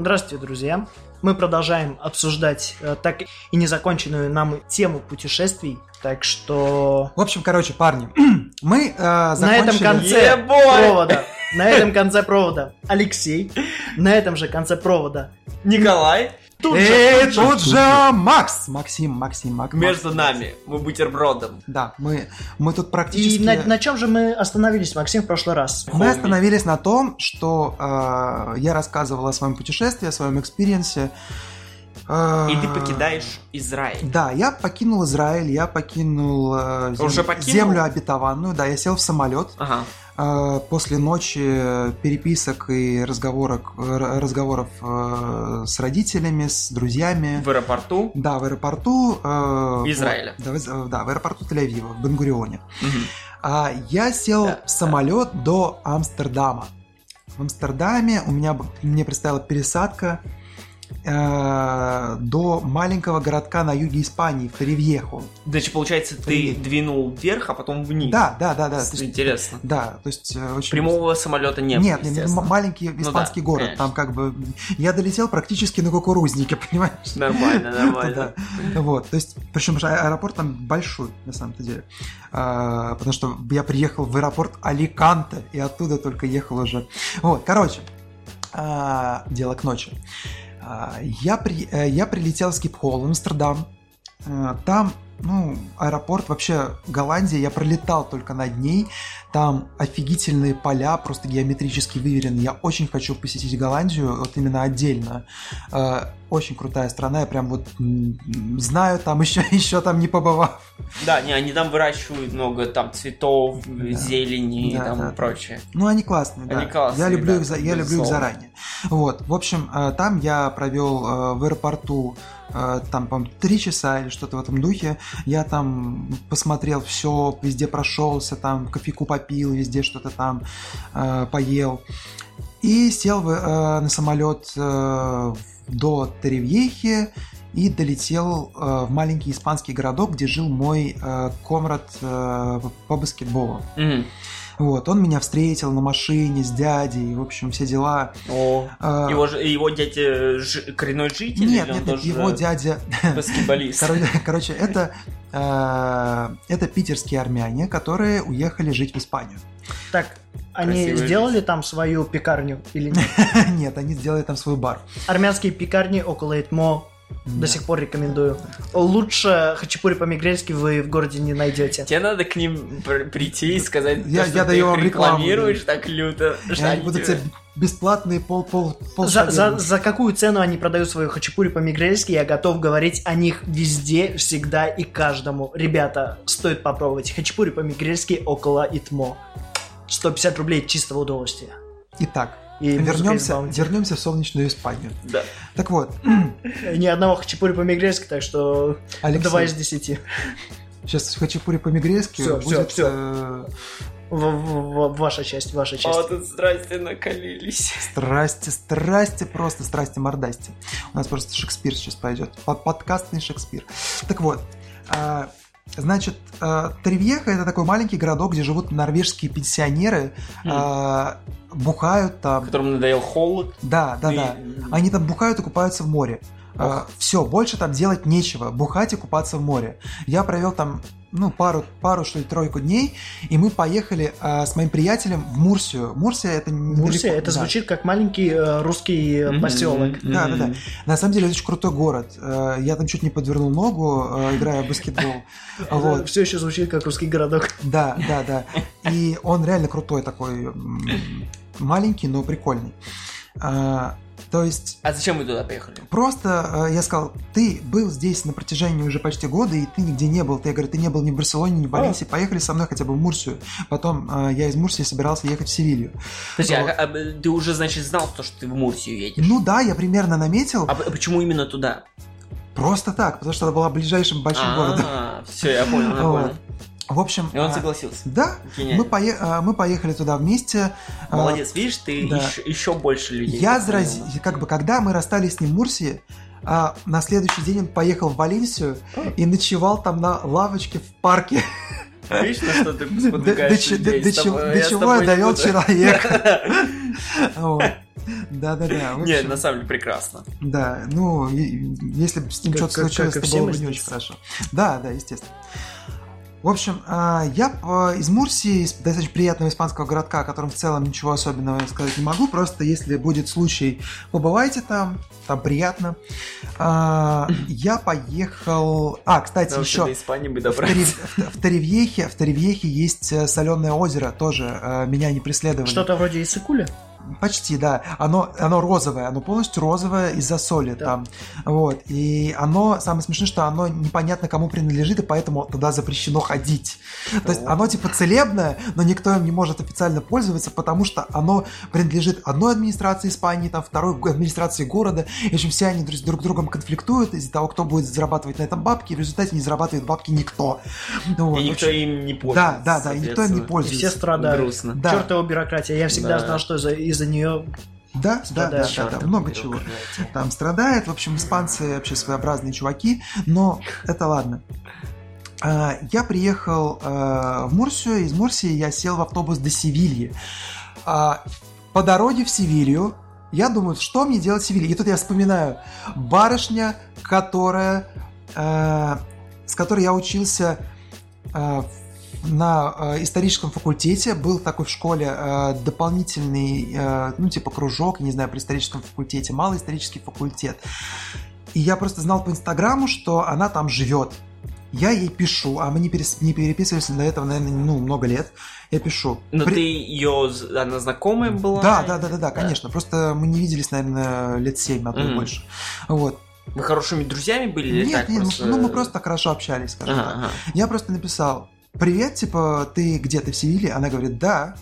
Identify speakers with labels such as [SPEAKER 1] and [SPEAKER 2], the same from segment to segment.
[SPEAKER 1] Здравствуйте, друзья. Мы продолжаем обсуждать э, так и незаконченную нам тему путешествий. Так что
[SPEAKER 2] В общем, короче, парни, мы э,
[SPEAKER 1] на
[SPEAKER 2] закончили...
[SPEAKER 1] этом конце провода, на этом конце провода. Алексей, на этом же конце провода
[SPEAKER 3] Николай,
[SPEAKER 1] тут же,
[SPEAKER 2] Эй,
[SPEAKER 1] тут же
[SPEAKER 2] тут же Макс! Максим, Максим, Мак-
[SPEAKER 3] между
[SPEAKER 2] Макс.
[SPEAKER 3] нами, мы бутербродом.
[SPEAKER 2] Да, мы, мы тут практически...
[SPEAKER 1] И на, на чем же мы остановились, Максим, в прошлый раз?
[SPEAKER 2] Мы остановились на том, что э, я рассказывал о своем путешествии, о своем экспириенсе. Э,
[SPEAKER 3] И ты покидаешь Израиль.
[SPEAKER 2] Да, я покинул Израиль, я покинул э, зем-
[SPEAKER 3] Уже покинул?
[SPEAKER 2] землю обетованную, да, я сел в самолет.
[SPEAKER 3] Ага.
[SPEAKER 2] Э, После ночи переписок и разговорок, р- разговоров э, с родителями, с друзьями.
[SPEAKER 3] В аэропорту.
[SPEAKER 2] Да, в аэропорту... э,
[SPEAKER 3] Израиля.
[SPEAKER 2] вот, да, да, в аэропорту Тель-Авива, в Бенгурионе. А, я сел
[SPEAKER 3] Да,
[SPEAKER 2] в самолет до Амстердама. В Амстердаме у меня мне предстояла пересадка э, до маленького городка на юге Испании, в Торревьехо.
[SPEAKER 3] Значит, получается, ты
[SPEAKER 2] Привет.
[SPEAKER 3] двинул вверх, а потом вниз.
[SPEAKER 2] Да, да, да, да. есть-
[SPEAKER 3] Интересно.
[SPEAKER 2] да, то есть э, очень...
[SPEAKER 3] Прямого самолета не было,
[SPEAKER 2] Нет, нет, маленький
[SPEAKER 3] Ну
[SPEAKER 2] испанский
[SPEAKER 3] да,
[SPEAKER 2] город.
[SPEAKER 3] конечно.
[SPEAKER 2] Там как бы я долетел практически на кукурузнике, понимаешь?
[SPEAKER 3] Нормально, нормально.
[SPEAKER 2] Да. Вот, то есть, причем же аэропорт там большой, на самом-то деле. А, потому что я приехал в аэропорт Аликанте, и оттуда только ехал уже. Вот, короче, а, дело к ночи. А, я, при, э, я прилетел с Кипхол в Амстердам. А, Там, ну, аэропорт, вообще Голландия, я пролетал только над ней. Там офигительные поля, просто геометрически выверены. Я очень хочу посетить Голландию, вот именно отдельно. Э, Очень крутая страна, я прям вот знаю там еще, еще там не побывав.
[SPEAKER 3] Да, не, они там выращивают много там цветов, зелени и
[SPEAKER 2] Да,
[SPEAKER 3] там
[SPEAKER 2] да.
[SPEAKER 3] прочее.
[SPEAKER 2] Ну, они классные, да.
[SPEAKER 3] Они классные,
[SPEAKER 2] я люблю,
[SPEAKER 3] да,
[SPEAKER 2] их, за- я люблю их заранее. Вот, в общем, э, там я провел э, в аэропорту там, по-моему, три часа или что-то в этом духе. Я там посмотрел все, везде прошелся, там кофейку попил, везде что-то там э, поел. И сел э, на самолет э, до Теревьехи и долетел э, в маленький испанский городок, где жил мой э, комрад э, по баскетболу.
[SPEAKER 3] Мгм.
[SPEAKER 2] Вот, он меня встретил на машине с дядей, в общем, все дела.
[SPEAKER 3] О,
[SPEAKER 2] А,
[SPEAKER 3] его, его дядя жи- коренной житель?
[SPEAKER 2] Нет, нет, нет, его дядя...
[SPEAKER 3] баскетболист?
[SPEAKER 2] Короче, короче, это, э, это питерские армяне, которые уехали жить в Испанию.
[SPEAKER 1] Так, они
[SPEAKER 3] Красивая
[SPEAKER 1] сделали там свою пекарню или нет?
[SPEAKER 2] Нет, они сделали там свой бар.
[SPEAKER 1] Армянские пекарни около Этмо
[SPEAKER 2] Да.
[SPEAKER 1] до сих пор рекомендую. Лучше хачапури по-мигрельски вы в городе не найдете.
[SPEAKER 3] Тебе надо к ним пр- прийти и сказать,
[SPEAKER 2] Я-
[SPEAKER 3] то, что
[SPEAKER 2] я
[SPEAKER 3] ты
[SPEAKER 2] даю
[SPEAKER 3] их
[SPEAKER 2] вам рекламу,
[SPEAKER 3] рекламируешь так люто. что
[SPEAKER 2] Я
[SPEAKER 3] они
[SPEAKER 2] буду
[SPEAKER 3] тебе-
[SPEAKER 2] бесплатные пол пол пол
[SPEAKER 1] За, за, за какую цену они продают свою хачапури по-мигрельски, я готов говорить о них везде, всегда и каждому. Ребята, стоит попробовать. Хачапури по-мигрельски около Итмо. 150 рублей чистого удовольствия.
[SPEAKER 2] Итак,
[SPEAKER 1] И
[SPEAKER 2] вернемся, вернемся в солнечную Испанию.
[SPEAKER 3] Да.
[SPEAKER 2] Так вот,
[SPEAKER 1] Ни одного хачапури по-мигрельски, так что
[SPEAKER 2] Алексей,
[SPEAKER 1] 2 из 10.
[SPEAKER 2] сейчас хачапури по-мигрельски
[SPEAKER 1] всё,
[SPEAKER 2] будет...
[SPEAKER 1] всё.
[SPEAKER 2] э,
[SPEAKER 1] В- в- в- ваша часть, ваша часть.
[SPEAKER 3] О, тут страсти накалились.
[SPEAKER 2] Страсти, страсти, просто страсти мордасти. У нас просто Шекспир сейчас пойдет. Под- Подкастный Шекспир. Так вот, а, значит, а, Тревьеха это такой маленький городок, где живут норвежские пенсионеры, а, бухают там.
[SPEAKER 3] Которому надоел холод.
[SPEAKER 2] Да, да,
[SPEAKER 3] И-
[SPEAKER 2] да. Они там бухают и купаются в море. все, больше там делать нечего. Бухать и купаться в море. Я провел там ну, пару, пару, что ли, тройку дней, и мы поехали а, с моим приятелем в Мурсию. Мурсия это недалеко.
[SPEAKER 1] Мурсия, это
[SPEAKER 2] да.
[SPEAKER 1] звучит как маленький э, русский э,
[SPEAKER 3] Мгм.
[SPEAKER 1] поселок.
[SPEAKER 2] Да, да, да. На самом деле это очень крутой город. Э, Я там чуть не подвернул ногу, э, играя в баскетбол. Вот.
[SPEAKER 1] Все еще звучит как русский городок.
[SPEAKER 2] Да, да, да. И он реально крутой такой, маленький, но прикольный. А, То есть
[SPEAKER 3] А зачем вы туда поехали?
[SPEAKER 2] просто э, я сказал, ты был здесь на протяжении уже почти года, и ты нигде не был. Ты, я говорю, ты не был ни в Барселоне, ни в Валенсии. Поехали со мной хотя бы в Мурсию. Потом э, я из Мурсии собирался ехать в Севилью.
[SPEAKER 3] Подожди, а-
[SPEAKER 2] Вот.
[SPEAKER 3] а, ты уже, значит, знал, то, что ты в Мурсию едешь?
[SPEAKER 2] Ну да, я примерно наметил.
[SPEAKER 3] А п- почему именно туда?
[SPEAKER 2] Просто так, потому что это была ближайшим большим городом.
[SPEAKER 3] все, я понял, я
[SPEAKER 2] Вот. В общем,
[SPEAKER 3] И он
[SPEAKER 2] а,
[SPEAKER 3] согласился.
[SPEAKER 2] да,
[SPEAKER 3] Гениально.
[SPEAKER 2] мы, пое- а, мы поехали туда вместе. А,
[SPEAKER 3] Молодец, видишь, ты
[SPEAKER 2] да.
[SPEAKER 3] еще, еще больше людей.
[SPEAKER 2] Я
[SPEAKER 3] познакомил.
[SPEAKER 2] зарази... как бы, когда мы расстались с ним в Мурсии, а, на следующий день он поехал в Валенсию и ночевал там на лавочке в парке.
[SPEAKER 3] Видишь, на что ты
[SPEAKER 2] До, до
[SPEAKER 3] людей?
[SPEAKER 2] чего,
[SPEAKER 3] тобой-
[SPEAKER 2] до
[SPEAKER 3] я
[SPEAKER 2] чего довел человека. Да-да-да. в
[SPEAKER 3] Не,
[SPEAKER 2] общем,
[SPEAKER 3] на самом деле прекрасно.
[SPEAKER 2] Да, ну, если бы с ним что-то случилось, то было бы не очень хорошо. Да, да, естественно. В общем, а, я а, из Мурсии, из достаточно приятного испанского городка, о котором в целом ничего особенного сказать не могу, просто если будет случай, побывайте там, там приятно. А, Я поехал... А, кстати,
[SPEAKER 3] вообще
[SPEAKER 2] еще...
[SPEAKER 3] до Испании бы
[SPEAKER 2] В, Таревьехе, в Таревьехе есть соленое озеро, тоже э, меня не преследовали.
[SPEAKER 1] Что-то вроде Исыкуля?
[SPEAKER 2] Почти, да. Оно, оно розовое, оно полностью розовое из-за соли
[SPEAKER 1] Да.
[SPEAKER 2] там. Вот. И оно, самое смешное, что оно непонятно кому принадлежит, и поэтому туда запрещено ходить. То есть
[SPEAKER 3] О.
[SPEAKER 2] оно типа целебное, но никто им не может официально пользоваться, потому что оно принадлежит одной администрации Испании, там второй администрации города. И, в общем, все они друг, с другом конфликтуют из-за того, кто будет зарабатывать на этом бабки, и в результате не зарабатывает бабки никто. Ну,
[SPEAKER 3] И никто
[SPEAKER 2] общем,
[SPEAKER 3] им не пользуется.
[SPEAKER 2] Да, да, да, и никто им не
[SPEAKER 3] соответственно.
[SPEAKER 1] И
[SPEAKER 2] пользуется.
[SPEAKER 1] все страдают.
[SPEAKER 3] Грустно.
[SPEAKER 2] Да.
[SPEAKER 1] Чертова бюрократия. Я всегда
[SPEAKER 3] Да.
[SPEAKER 1] знал, что из-за, из-за нее...
[SPEAKER 2] Да, да, да, да, да, много чего. там страдает. В общем, испанцы вообще своеобразные чуваки, но это ладно. А, Я приехал э, в Мурсию, из Мурсии я сел в автобус до Севильи. А, По дороге в Севилью я думаю, что мне делать в Севилье? И тут я вспоминаю барышня, которая, э, с которой я учился э, на э, историческом факультете был такой в школе э, дополнительный, э, ну, типа кружок, не знаю, при историческом факультете, малый исторический факультет. И я просто знал по Инстаграму, что она там живет. Я ей пишу, а мы не, перес- не переписывались до этого, наверное, ну, много лет. Я пишу.
[SPEAKER 3] Но
[SPEAKER 2] «При-
[SPEAKER 3] ты ее, она знакомая была?
[SPEAKER 2] Да, да, да, да, да, конечно. Просто мы не виделись, наверное, лет семь, а то и
[SPEAKER 3] Мгм.
[SPEAKER 2] больше. Вот.
[SPEAKER 3] Вы хорошими друзьями были
[SPEAKER 2] Нет,
[SPEAKER 3] так
[SPEAKER 2] нет, ну,
[SPEAKER 3] просто?
[SPEAKER 2] ну мы просто хорошо общались, скажем
[SPEAKER 3] Ага,
[SPEAKER 2] так.
[SPEAKER 3] ага.
[SPEAKER 2] Я просто написал, привет, типа, ты где, ты в Севиле? Она говорит, да.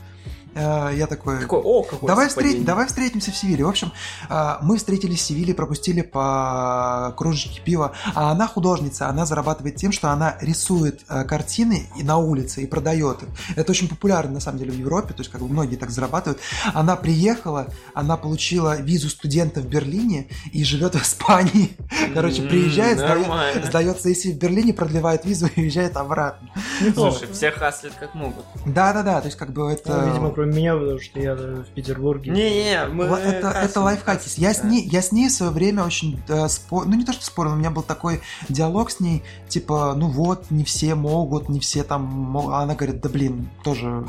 [SPEAKER 2] Э, Я такой,
[SPEAKER 3] Какой, о, какой
[SPEAKER 2] давай, встреть, давай встретимся в Севиле. В общем, э, мы встретились в Севиле, пропустили по кружечке пива, а она художница, она зарабатывает тем, что она рисует э, картины и на улице и продает их. Это очень популярно, на самом деле, в Европе, то есть как бы многие так зарабатывают. Она приехала, она получила визу студента в Берлине и живет в Испании. Короче, приезжает, сдает,
[SPEAKER 3] нормально.
[SPEAKER 2] сдает сессию в Берлине, продлевает визу и уезжает обратно.
[SPEAKER 3] Слушай, все хаслят как могут.
[SPEAKER 2] Да-да-да, то есть как бы это...
[SPEAKER 1] Ну, видимо, кроме меня, потому что я в Петербурге.
[SPEAKER 3] Не-не, мы...
[SPEAKER 2] Это, это лайфхаки. Я с, ней, я с ней в свое время очень э, спор... Ну, не то, что спорил, у меня был такой диалог с ней, типа, ну вот, не все могут, не все там... А она говорит, да блин, тоже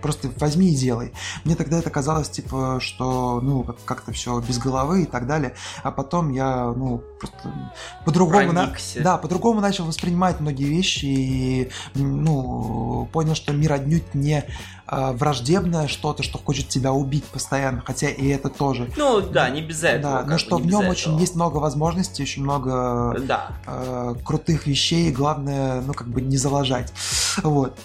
[SPEAKER 2] просто возьми и делай. Мне тогда это казалось, типа, что, ну, как- как-то все без головы и так далее. А потом я, ну, просто по-другому... на-. Да, по-другому начал воспринимать многие вещи и, ну, понял, что мир отнюдь не враждебное что-то, что хочет тебя убить постоянно, хотя и это тоже.
[SPEAKER 3] Ну, да, не без этого.
[SPEAKER 2] да, но что в нем
[SPEAKER 3] этого.
[SPEAKER 2] очень есть много возможностей, очень много
[SPEAKER 3] Да.
[SPEAKER 2] э, крутых вещей, главное, ну, как бы не залажать. Вот.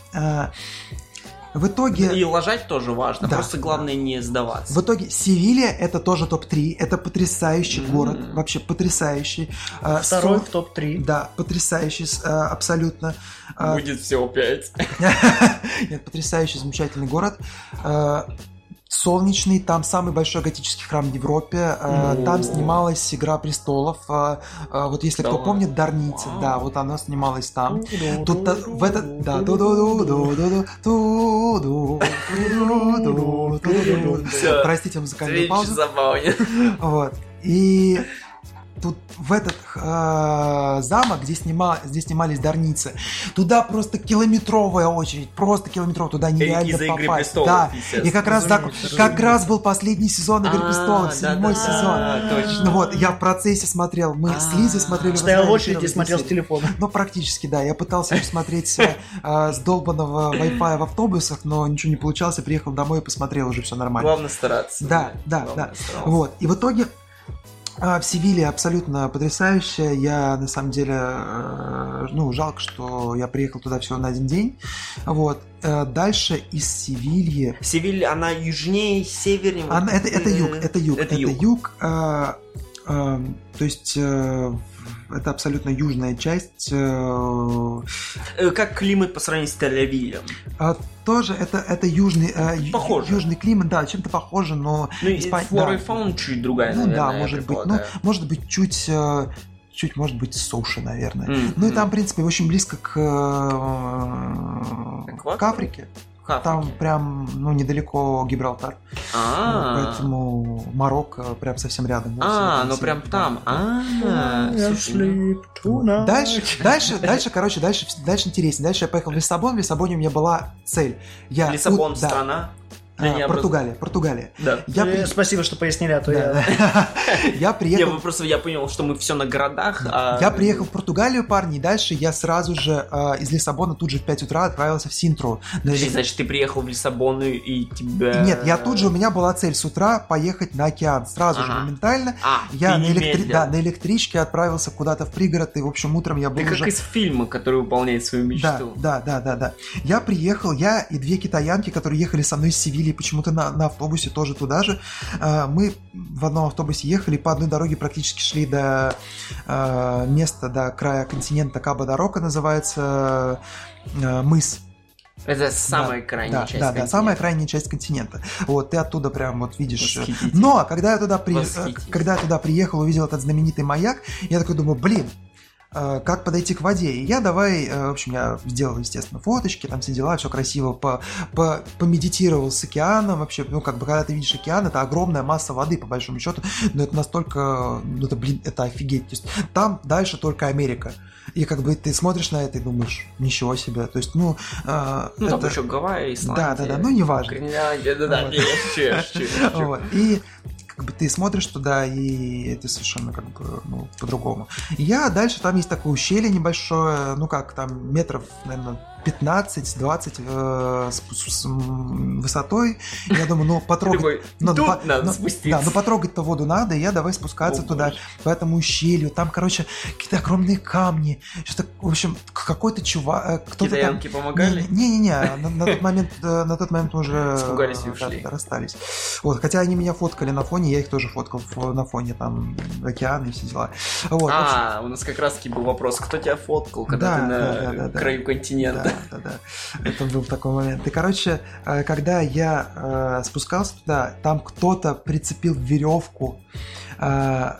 [SPEAKER 2] В итоге...
[SPEAKER 3] И лажать тоже важно,
[SPEAKER 2] Да,
[SPEAKER 3] просто главное не сдаваться.
[SPEAKER 2] В итоге Севилья это тоже топ-3, это потрясающий
[SPEAKER 3] М.
[SPEAKER 2] город, вообще потрясающий. Э,
[SPEAKER 1] Второй
[SPEAKER 2] со-
[SPEAKER 1] в топ-3.
[SPEAKER 2] Да, потрясающий, э, абсолютно. Э,
[SPEAKER 3] Будет всего пять.
[SPEAKER 2] Нет, потрясающий, замечательный город. Солнечный, там самый большой готический храм в Европе. Э,
[SPEAKER 3] ну.
[SPEAKER 2] Там снималась Игра престолов. Э, э, вот если
[SPEAKER 3] да
[SPEAKER 2] кто
[SPEAKER 3] ладно.
[SPEAKER 2] помнит, Дарница, да, вот она снималась там. Тут в этот. Да, Простите музыкальную паузу. Вот. И тут в этот э, замок, где, снима, где снимались Дарницы, туда просто километровая очередь, просто километровая, туда нереально
[SPEAKER 3] Из-за «Игры
[SPEAKER 2] попасть.
[SPEAKER 3] престолов»,
[SPEAKER 2] да. И как раз,
[SPEAKER 1] Разумеется,
[SPEAKER 2] как раз был последний сезон Игры
[SPEAKER 3] А,
[SPEAKER 2] престолов, седьмой сезон.
[SPEAKER 3] точно.
[SPEAKER 2] Ну вот, я в процессе смотрел, мы с
[SPEAKER 3] А.
[SPEAKER 2] Лизой смотрели.
[SPEAKER 1] Стоял в очереди и смотрел с телефона.
[SPEAKER 2] Ну, практически, да. Я пытался посмотреть э, э, с долбанного Wi-Fi в автобусах, но ничего не получалось. Я приехал домой и посмотрел, уже все нормально.
[SPEAKER 3] Главное стараться.
[SPEAKER 2] Да, да, да. Вот. И в итоге а, в Севиле абсолютно потрясающая. Я на самом деле, э, ну, жалко, что я приехал туда всего на один день. Вот. Э, Дальше из Севильи.
[SPEAKER 3] Севиль, она южнее, севернее.
[SPEAKER 2] Она- это, это
[SPEAKER 3] э,
[SPEAKER 2] юг, это юг,
[SPEAKER 3] Это
[SPEAKER 2] это
[SPEAKER 3] юг.
[SPEAKER 2] юг. э, э, то есть это абсолютно южная часть. э,
[SPEAKER 3] Э, Как климат по сравнению с Тель-Авивом?
[SPEAKER 2] а тоже это, это южный, э,
[SPEAKER 3] Похоже.
[SPEAKER 2] южный климат, да, чем-то похоже, но
[SPEAKER 3] Ну, и
[SPEAKER 2] Испания-
[SPEAKER 3] флора
[SPEAKER 2] да.
[SPEAKER 3] и фауна чуть другая,
[SPEAKER 2] Ну
[SPEAKER 3] наверное,
[SPEAKER 2] да, может быть. Ну, может быть, чуть, э, чуть, может быть, суше, наверное.
[SPEAKER 3] М,
[SPEAKER 2] Ну и там, в принципе, очень близко к, э, к? Африке.
[SPEAKER 3] Африке.
[SPEAKER 2] Там прям, ну, недалеко Гибралтар.
[SPEAKER 3] А,
[SPEAKER 2] Поэтому Марокко прям совсем рядом.
[SPEAKER 3] А, ну прям там. А, ну.
[SPEAKER 2] Дальше, дальше, дальше, короче, дальше, дальше интереснее. Дальше я поехал в Лиссабон. В Лиссабоне у меня была цель. Я,
[SPEAKER 3] Лиссабон страна.
[SPEAKER 2] А,
[SPEAKER 3] Для
[SPEAKER 2] Португалия, Португалия.
[SPEAKER 3] Да.
[SPEAKER 2] Я,
[SPEAKER 1] Э,
[SPEAKER 2] при-
[SPEAKER 1] Спасибо, что пояснили, а то я...
[SPEAKER 2] да, да. я
[SPEAKER 3] Я
[SPEAKER 2] приехал
[SPEAKER 3] бы просто я понял, что мы все на городах. а-
[SPEAKER 2] Я приехал в Португалию, парни, и дальше я сразу же э, из Лиссабона тут же в 5 утра отправился в Синтру.
[SPEAKER 3] Значит, ты приехал в Лиссабон и- тебя...
[SPEAKER 2] Нет, я тут же, у меня была цель с утра поехать на океан. Сразу же, моментально.
[SPEAKER 3] А,
[SPEAKER 2] Я
[SPEAKER 3] ты
[SPEAKER 2] на, да, электричке отправился куда-то в пригород, и, в общем, утром я был
[SPEAKER 3] Ты как
[SPEAKER 2] уже...
[SPEAKER 3] из фильма, который выполняет свою
[SPEAKER 2] Да,
[SPEAKER 3] мечту.
[SPEAKER 2] да, да, да, да. Я приехал, я и две китаянки, которые ехали со мной из Севильи, почему-то на, на автобусе тоже туда же. Э, Мы в одном автобусе ехали, по одной дороге практически шли до э, места, до края континента Каба-Дорока, называется э, мыс.
[SPEAKER 3] Это самая крайняя
[SPEAKER 2] да,
[SPEAKER 3] часть.
[SPEAKER 2] да, да,
[SPEAKER 3] континента.
[SPEAKER 2] самая крайняя часть континента. Вот, ты оттуда прям вот видишь. э. Но когда я туда, при... э, когда я туда приехал, увидел этот знаменитый маяк, я такой думаю, блин, как подойти к воде. И я давай, э, в общем, я сделал, естественно, фоточки, там все дела, все красиво, по, по, помедитировал с океаном. Вообще, ну, как бы, когда ты видишь океан, это огромная масса воды, по большому счету, но это настолько, ну, это, блин, это офигеть. То есть, там дальше только Америка. И как бы ты смотришь на это и думаешь, ничего себе. То есть, ну, э,
[SPEAKER 3] Ну, там
[SPEAKER 2] это-
[SPEAKER 3] еще Гавайи, Исландия.
[SPEAKER 2] Да, да, да, ну, неважно.
[SPEAKER 3] Гренландия, да, да,
[SPEAKER 2] Вот.
[SPEAKER 3] я шучу, я шучу, я шучу.
[SPEAKER 2] Вот. И как бы ты смотришь туда, и это совершенно как бы ну, по-другому. Я дальше, там есть такое ущелье небольшое, ну как, там метров, наверное, 15-20 э, с, с- с, м, высотой. Я думаю, ну потрогать...
[SPEAKER 3] такой,
[SPEAKER 2] ну,
[SPEAKER 3] тут
[SPEAKER 2] по-
[SPEAKER 3] надо
[SPEAKER 2] ну,
[SPEAKER 3] спуститься.
[SPEAKER 2] Да, ну потрогать-то воду надо, и я давай спускаться
[SPEAKER 3] О,
[SPEAKER 2] туда,
[SPEAKER 3] боже.
[SPEAKER 2] по этому ущелью. Там, короче, какие-то огромные камни. Что-то, в общем, какой-то чувак, э, кто-то там...
[SPEAKER 3] Китаянки помогали?
[SPEAKER 2] Не-не-не, на, на тот момент, э, на тот момент мы уже
[SPEAKER 3] Испугались и ушли.
[SPEAKER 2] да, расстались. Вот, хотя они меня фоткали на фоне, я их тоже фоткал фо- на фоне там океана и все дела. Вот,
[SPEAKER 3] А, у нас как раз таки был вопрос, кто тебя фоткал, когда
[SPEAKER 2] Да,
[SPEAKER 3] ты на
[SPEAKER 2] да, да.
[SPEAKER 3] краю континента?
[SPEAKER 2] Да, да. Это был такой момент. И, короче, э, когда я э, спускался туда, там кто-то прицепил веревку. э,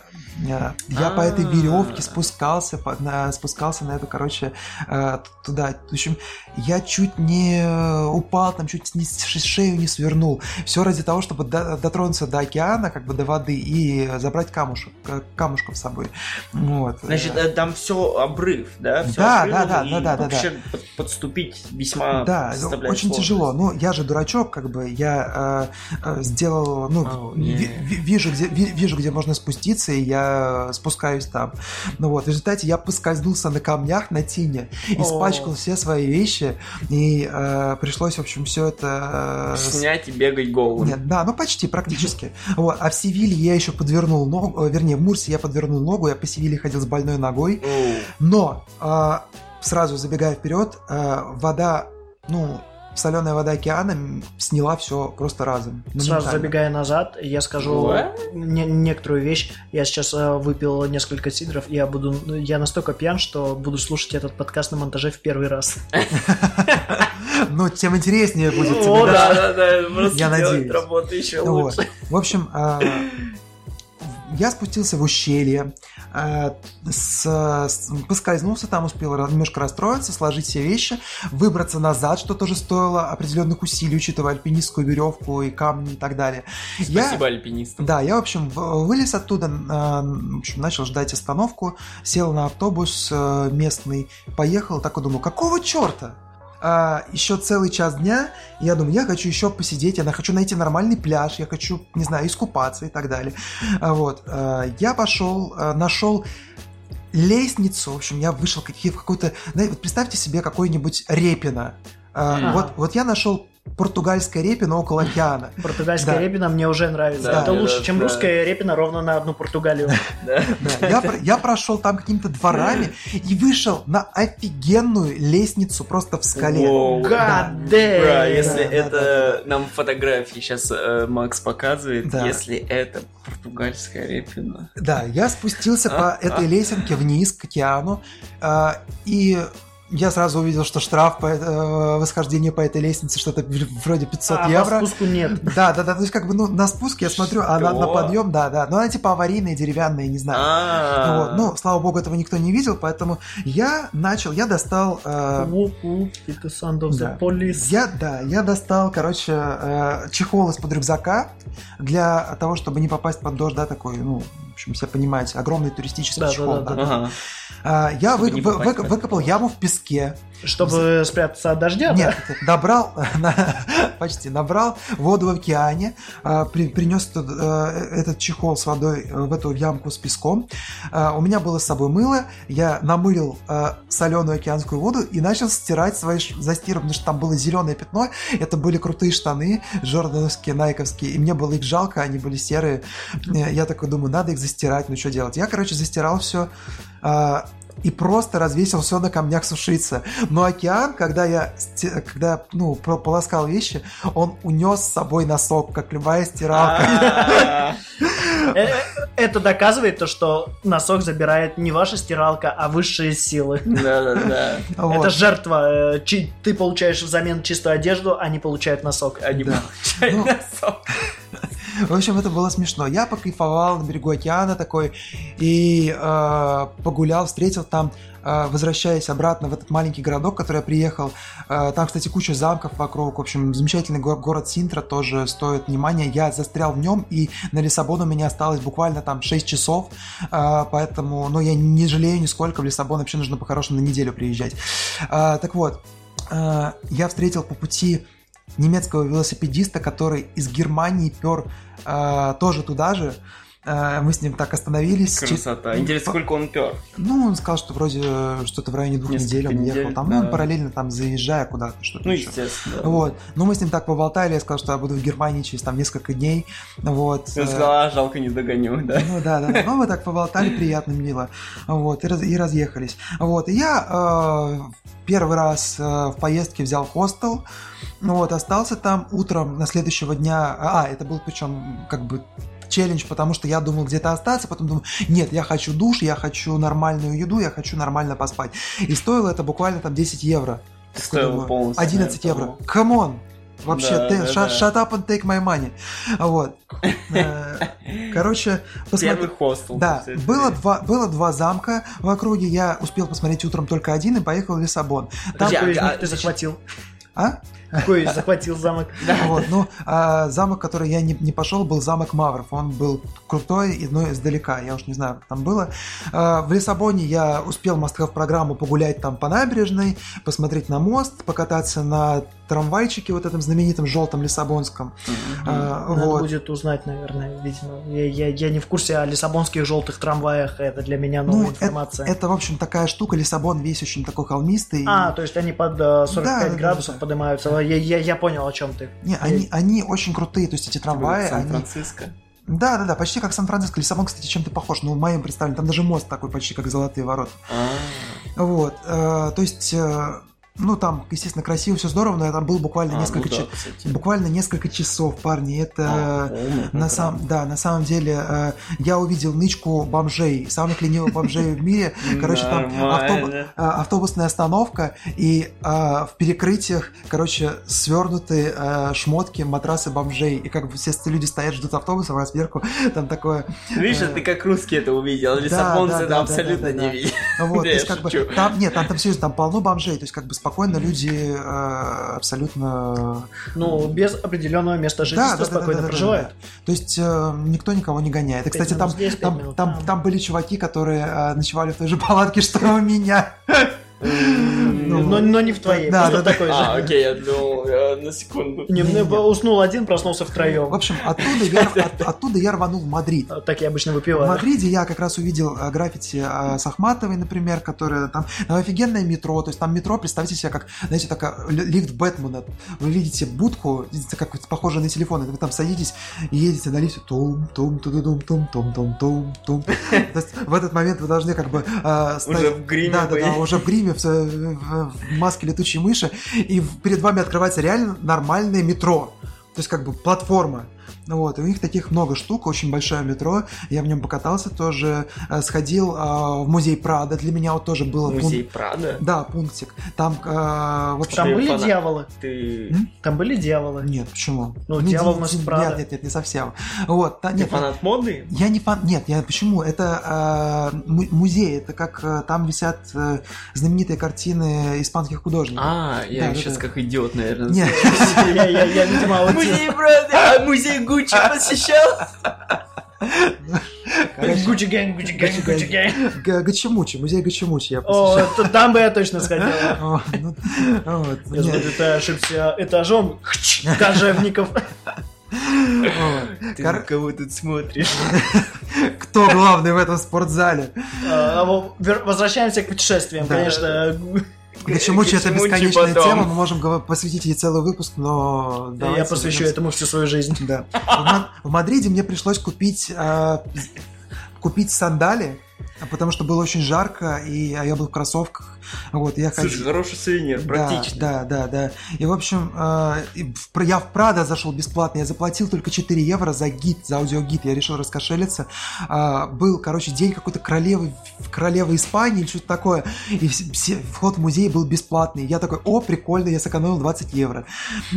[SPEAKER 2] Я по этой
[SPEAKER 3] А.
[SPEAKER 2] веревке спускался, по- на, спускался на эту, короче, э, туда. В общем, я чуть не э, упал, там чуть не шею не свернул. Все ради того, чтобы до- дотронуться до океана, как бы до воды и забрать камушек, э, камушков с собой. Вот.
[SPEAKER 3] Значит, э, там все обрыв, да? Всё
[SPEAKER 2] Да, да, да, да, да, да,
[SPEAKER 3] вообще под- подступить весьма
[SPEAKER 2] Да, очень
[SPEAKER 3] сложность.
[SPEAKER 2] тяжело. Ну, я же дурачок, как бы, я э, сделал, ну,
[SPEAKER 3] Oh, yeah.
[SPEAKER 2] ви- вижу, где, ви- вижу, где можно спуститься, и я спускаюсь там. Ну вот, в результате я поскользнулся на камнях на тине, испачкал
[SPEAKER 1] О.
[SPEAKER 2] все свои вещи, и э, пришлось, в общем, все это... э,
[SPEAKER 3] Снять и бегать голым.
[SPEAKER 2] Нет, да, ну почти, практически. Вот. А в Севиле я еще подвернул ногу, э, вернее, в Мурсе я подвернул ногу, я по Севиле ходил с больной ногой, но а, сразу забегая вперед, а, вода, ну, соленая вода океана сняла все просто разом.
[SPEAKER 1] Сразу забегая назад, я скажу не- некоторую вещь. Я сейчас э, выпил несколько сидров, и я буду, ну, я настолько пьян, что буду слушать этот подкаст на монтаже в первый раз.
[SPEAKER 2] Ну, тем интереснее будет
[SPEAKER 3] О,
[SPEAKER 2] да?
[SPEAKER 3] да, да,
[SPEAKER 2] Я надеюсь.
[SPEAKER 3] работу еще лучше.
[SPEAKER 2] В общем, а, я спустился в ущелье, а, с- с- поскользнулся там, успел немножко расстроиться, сложить все вещи, выбраться назад, что тоже стоило определенных усилий, учитывая альпинистскую веревку и камни и так далее. Я-
[SPEAKER 3] Спасибо альпинистам.
[SPEAKER 2] Да, я, в общем, вылез оттуда, э, в общем, начал ждать остановку, сел на автобус э, местный, поехал, такой думаю, какого черта? А, еще целый час дня, и я думаю, я хочу еще посидеть, я хочу найти нормальный пляж, я хочу, не знаю, искупаться и так далее. А, Вот, э, я пошел, э, нашел лестницу, в общем, я вышел какие- в какой-то, вот представьте себе какой-нибудь Репина. А,
[SPEAKER 3] Ага.
[SPEAKER 2] Вот, вот я нашел португальское Репино около океана.
[SPEAKER 1] Португальская
[SPEAKER 2] Да.
[SPEAKER 1] репина мне уже нравится.
[SPEAKER 3] Да,
[SPEAKER 1] Это
[SPEAKER 3] да,
[SPEAKER 1] лучше,
[SPEAKER 3] да,
[SPEAKER 1] чем
[SPEAKER 3] да.
[SPEAKER 1] русская репина ровно на одну Португалию.
[SPEAKER 2] Я, про- я прошел там какими-то дворами и вышел на офигенную лестницу просто в скале.
[SPEAKER 3] Бра, если это нам фотографии сейчас Макс показывает, если это португальская репина.
[SPEAKER 2] Да, я спустился по
[SPEAKER 3] А,
[SPEAKER 2] этой
[SPEAKER 3] а.
[SPEAKER 2] лесенке вниз к океану, а, и я сразу увидел, что штраф по э, восхождению по этой лестнице что-то вроде 500
[SPEAKER 1] а
[SPEAKER 2] евро.
[SPEAKER 1] по спуску нет.
[SPEAKER 2] Да, да, да, то есть как бы, ну, на спуск я смотрю, а на, на
[SPEAKER 3] Что?
[SPEAKER 2] подъем, да, да. Но она типа аварийная, деревянная, не знаю.
[SPEAKER 3] А.
[SPEAKER 2] Вот. Ну, слава богу, этого никто не видел, поэтому я начал, я достал... э, да. Я, да, я достал, короче, э, чехол из-под рюкзака для того, чтобы не попасть под дождь, да, такой, ну, общем, все понимаете, огромный туристический
[SPEAKER 1] Да, да,
[SPEAKER 2] чехол.
[SPEAKER 1] да,
[SPEAKER 2] да.
[SPEAKER 3] Ага.
[SPEAKER 2] А, я вы- вы- выкопал яму в песке.
[SPEAKER 1] Чтобы спрятаться от дождя,
[SPEAKER 2] Нет, добрал, на- почти, набрал воду в океане, а, при- принес э, этот чехол с водой э, в эту ямку с песком. А, У меня было с собой мыло, я намылил соленую океанскую воду и начал стирать свои застиры, потому что там было зеленое пятно, это были крутые штаны, джордановские, найковские, и мне было их жалко, они были серые. Э, Я такой думаю, надо их застирать, ну что делать? Я, короче, застирал все и просто развесил все на камнях сушиться. Но океан, когда я, когда, ну, полоскал вещи, он унес с собой носок, как любая стиралка.
[SPEAKER 3] А.
[SPEAKER 1] Э, Это доказывает то, что носок забирает не ваша стиралка, а высшие силы.
[SPEAKER 3] Да-да-да.
[SPEAKER 1] Это жертва. э, Ты получаешь взамен чистую одежду, они получают носок.
[SPEAKER 3] Они получают
[SPEAKER 2] Ну,
[SPEAKER 3] носок.
[SPEAKER 2] В общем, это было смешно. Я покайфовал на берегу океана такой и э, погулял, встретил там, э, возвращаясь обратно в этот маленький городок, который я приехал. Э, там, кстати, куча замков вокруг. В общем, замечательный го- город Синтра тоже стоит внимания. Я застрял в нем, и на Лиссабон у меня осталось буквально там 6 часов. Э, поэтому, ну, я не жалею нисколько. В Лиссабон вообще нужно по-хорошему на неделю приезжать. Э, так вот, э, я встретил по пути немецкого велосипедиста, который из Германии пер э, тоже туда же. Э, мы с ним так остановились.
[SPEAKER 3] Красота. Интересно, сколько он пер?
[SPEAKER 2] Ну, он сказал, что вроде э, что-то в районе двух
[SPEAKER 3] Несколько
[SPEAKER 2] недель он ехал
[SPEAKER 3] недель,
[SPEAKER 2] там. Ну, он
[SPEAKER 3] да.
[SPEAKER 2] параллельно там заезжая куда-то, что-то
[SPEAKER 3] Ну,
[SPEAKER 2] еще.
[SPEAKER 3] естественно.
[SPEAKER 2] Вот. Ну, мы с ним так поболтали, я сказал, что я буду в Германии через там несколько дней. Вот.
[SPEAKER 3] Я сказал, а, жалко, не догоню, да.
[SPEAKER 2] ну да, да. Ну, мы так поболтали приятно, мило. Вот, и, раз- и разъехались. Вот, и я э, первый раз э, в поездке взял хостел. Ну вот, остался там утром на следующего дня. А, это был причем как бы челлендж, потому что я думал где-то остаться, потом думаю, нет, я хочу душ, я хочу нормальную еду, я хочу нормально поспать. И стоило это буквально там 10 евро.
[SPEAKER 3] Стоило полностью.
[SPEAKER 2] 11
[SPEAKER 3] наверное,
[SPEAKER 2] евро. Come on! Вообще,
[SPEAKER 3] Да,
[SPEAKER 2] ты-
[SPEAKER 3] да,
[SPEAKER 2] shut,
[SPEAKER 3] да.
[SPEAKER 2] shut up and take my money. Вот. Э, Короче, посмотри.
[SPEAKER 3] Первый хостел.
[SPEAKER 2] Да, было два, было два замка в округе, я успел посмотреть утром только один и поехал в Лиссабон. Там,
[SPEAKER 3] Подожди, а-
[SPEAKER 1] ты захватил?
[SPEAKER 2] а?
[SPEAKER 1] Какой захватил замок?
[SPEAKER 2] Вот, ну, а, замок, который я не, не пошел, был замок Мавров. Он был крутой, и, но издалека. Я уж не знаю, как там было. А, в Лиссабоне я успел в программу погулять там по набережной, посмотреть на мост, покататься на трамвайчике вот этом знаменитом желтом лиссабонском. А,
[SPEAKER 1] Надо
[SPEAKER 2] вот.
[SPEAKER 1] будет узнать, наверное, видимо. Я, я- я не в курсе о лиссабонских желтых трамваях, это для меня новая
[SPEAKER 2] Ну,
[SPEAKER 1] информация.
[SPEAKER 2] Это, в общем, такая штука. Лиссабон весь очень такой холмистый.
[SPEAKER 1] А, то есть они под э, 45
[SPEAKER 2] Да, да,
[SPEAKER 1] градусов
[SPEAKER 2] да.
[SPEAKER 1] поднимаются. Я, я, я понял, о чем ты.
[SPEAKER 2] Не, они, они очень крутые, то есть эти трамваи,
[SPEAKER 3] Типа
[SPEAKER 2] они,
[SPEAKER 3] Сан-Франциско.
[SPEAKER 2] Да, да, да, почти как Сан-Франциско. Лиссабон, кстати, чем-то похож. Ну, в моем представлении, там даже мост такой почти как золотые ворота.
[SPEAKER 3] А,
[SPEAKER 2] Вот, э, то есть, э, ну, там, естественно, красиво, все здорово, но я там был буквально
[SPEAKER 3] а,
[SPEAKER 2] несколько
[SPEAKER 3] ну да,
[SPEAKER 2] часов.
[SPEAKER 3] кстати.
[SPEAKER 2] Буквально несколько часов, парни. Это
[SPEAKER 3] А, полный
[SPEAKER 2] на самом, да, на самом деле э, я увидел нычку бомжей, самых ленивых бомжей в мире. Короче, там автобус, а, автобусная остановка, и а, в перекрытиях, короче, свернуты а, шмотки, матрасы бомжей. И как бы все люди стоят, ждут автобуса, а сверху там такое...
[SPEAKER 3] Видишь,
[SPEAKER 2] э,
[SPEAKER 3] ты как русский это увидел,
[SPEAKER 2] да,
[SPEAKER 3] лиссабонцы
[SPEAKER 2] да,
[SPEAKER 3] это
[SPEAKER 2] да,
[SPEAKER 3] абсолютно
[SPEAKER 2] да, да,
[SPEAKER 3] не видят.
[SPEAKER 2] Вот. Там, нет, там, там серьезно, там полно бомжей, то есть как бы спокойно люди э, абсолютно...
[SPEAKER 1] Ну, без определенного места жительства спокойно проживают.
[SPEAKER 2] То есть э, никто никого не гоняет. И, кстати, там,
[SPEAKER 1] здесь,
[SPEAKER 2] там,
[SPEAKER 1] минут
[SPEAKER 2] там,
[SPEAKER 1] там.
[SPEAKER 2] там были чуваки, которые э, ночевали в той же палатке, что и у меня. Ну,
[SPEAKER 1] но, но не в твоей,
[SPEAKER 2] да,
[SPEAKER 1] просто
[SPEAKER 2] да, да.
[SPEAKER 1] такой
[SPEAKER 3] А,
[SPEAKER 1] же.
[SPEAKER 3] окей, я думал, на секунду.
[SPEAKER 1] Не, мне
[SPEAKER 2] Не-не.
[SPEAKER 1] уснул один, проснулся
[SPEAKER 2] В
[SPEAKER 1] втроем.
[SPEAKER 2] общем, оттуда я, от- оттуда я рванул в Мадрид.
[SPEAKER 1] Так я обычно
[SPEAKER 2] В
[SPEAKER 1] выпиваю.
[SPEAKER 2] Мадриде я как раз увидел э, граффити э, с Ахматовой, например, которая там, там офигенное метро, то есть там метро, представьте себе, как, знаете, такая ли- лифт Бэтмена. Вы видите будку, видите, как похоже на телефон, и вы там садитесь и едете на лифте, том, том, ту том, том, том, том, том, том. То есть в этот момент вы должны как бы э, стоять-
[SPEAKER 3] Уже в гриме
[SPEAKER 2] Да, да, да, уже в гриме, в, в- в маске летучей мыши, и перед вами открывается реально нормальное метро. То есть как бы платформа. Вот, и у них таких много штук, очень большое метро. Я в нем покатался тоже. Э, Сходил э, в музей Прада. Для меня вот тоже было пун-
[SPEAKER 3] Музей Прада.
[SPEAKER 2] Да, пунктик. Там, э, в общем,
[SPEAKER 1] Там
[SPEAKER 3] Ты
[SPEAKER 1] были
[SPEAKER 3] фанат.
[SPEAKER 1] дьяволы?
[SPEAKER 3] Ты,
[SPEAKER 2] М?
[SPEAKER 1] Там были дьяволы?
[SPEAKER 2] Нет, почему?
[SPEAKER 1] Ну,
[SPEAKER 2] Не-
[SPEAKER 1] дьявол
[SPEAKER 2] не-
[SPEAKER 1] Прада.
[SPEAKER 2] Нет, нет, нет, не совсем. Вот, та-
[SPEAKER 3] ты
[SPEAKER 2] нет,
[SPEAKER 3] фанат моды?
[SPEAKER 2] Я не фан... Нет, я почему? Это э, му- музей, это как э, там висят э, знаменитые картины испанских художников.
[SPEAKER 3] А, я
[SPEAKER 2] Да,
[SPEAKER 3] сейчас
[SPEAKER 2] да.
[SPEAKER 3] как идиот, наверное.
[SPEAKER 2] Нет,
[SPEAKER 1] Я, я, я, видимо, вот
[SPEAKER 3] Музей Прада, а музей Гуччи посещал?
[SPEAKER 1] Gucci gang, Gucci gang, Gucci gang.
[SPEAKER 2] Га- Гачимучи, музей Гачимучи я
[SPEAKER 1] О,
[SPEAKER 2] посещал.
[SPEAKER 1] то там бы я точно сходил.
[SPEAKER 2] О, ну,
[SPEAKER 1] смотрю, ты ошибся этажом кожевников.
[SPEAKER 3] Ты
[SPEAKER 2] Кор-
[SPEAKER 3] на кого тут смотришь?
[SPEAKER 2] Кто главный в этом спортзале?
[SPEAKER 1] А, вот вер- Возвращаемся к путешествиям, конечно.
[SPEAKER 2] Гачимучи это
[SPEAKER 3] Гачимучи
[SPEAKER 2] бесконечная
[SPEAKER 3] потом.
[SPEAKER 2] тема, мы можем посвятить ей целый выпуск, но...
[SPEAKER 1] Я посвящу этому всю свою жизнь.
[SPEAKER 2] Да. В, Ма- в Мадриде мне пришлось купить, а, купить сандали, потому что было очень жарко, и а я был в кроссовках. Вот, я
[SPEAKER 3] Слушай,
[SPEAKER 2] ходил-
[SPEAKER 3] хороший сувенир,
[SPEAKER 2] Да,
[SPEAKER 3] практично.
[SPEAKER 2] Да, да, да. И, в общем, э, я в Прада зашел бесплатно. Я заплатил только 4 евро за гид, за аудиогид. Я решил раскошелиться. А, был, короче, день какой-то королевы, королевы Испании или что-то такое. И все- вход в музей был бесплатный. Я такой, о, прикольно, я сэкономил 20 евро.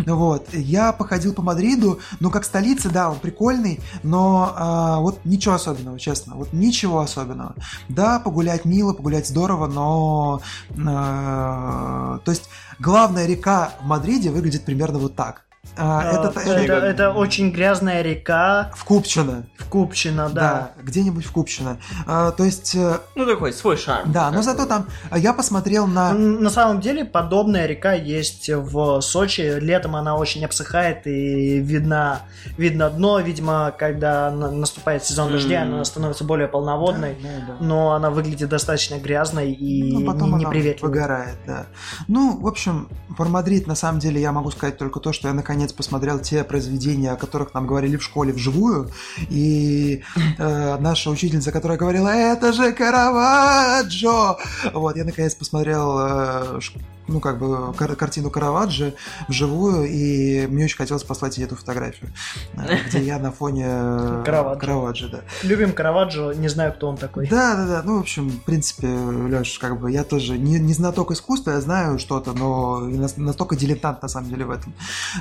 [SPEAKER 2] Вот. Я походил по Мадриду. Ну, как столица, да, он прикольный, но а, вот ничего особенного, честно. Вот ничего особенного. Да, погулять мило, погулять здорово, но... э, то есть главная река в Мадриде выглядит примерно вот так. А,
[SPEAKER 1] А,
[SPEAKER 2] это,
[SPEAKER 1] Это
[SPEAKER 2] это
[SPEAKER 1] это очень грязная река
[SPEAKER 2] в Купчино.
[SPEAKER 1] в Купчино,
[SPEAKER 2] Да,
[SPEAKER 1] да.
[SPEAKER 2] где-нибудь в Купчино. А, то есть, э,
[SPEAKER 3] Ну, такой, свой шарм.
[SPEAKER 2] да, но зато там а я посмотрел на...
[SPEAKER 1] На самом деле подобная река есть в Сочи. Летом она очень обсыхает и видно, видно дно. Видимо, когда на- наступает сезон дождя,
[SPEAKER 3] М.
[SPEAKER 1] она становится более полноводной.
[SPEAKER 2] Да, да, да.
[SPEAKER 1] Но она выглядит достаточно грязной и
[SPEAKER 2] Ну, потом
[SPEAKER 1] не- неприветливой.
[SPEAKER 2] выгорает, да. Ну, в общем, про Мадрид, на самом деле, я могу сказать только то, что я наконец посмотрел те произведения, о которых нам говорили в школе вживую, и э, наша учительница, которая говорила, это же Караваджо! Вот, я наконец посмотрел э, ну, как бы, кар- картину Караваджо вживую, и мне очень хотелось послать ей эту фотографию, э, где я на фоне э,
[SPEAKER 1] Караваджо.
[SPEAKER 2] Караваджо, да.
[SPEAKER 1] Любим Караваджо, не знаю, кто он такой.
[SPEAKER 2] Да, да, да. Ну, в общем, в принципе, Леш, как бы я тоже не, не знаток искусства, я знаю что-то, но настолько дилетант на самом деле в этом.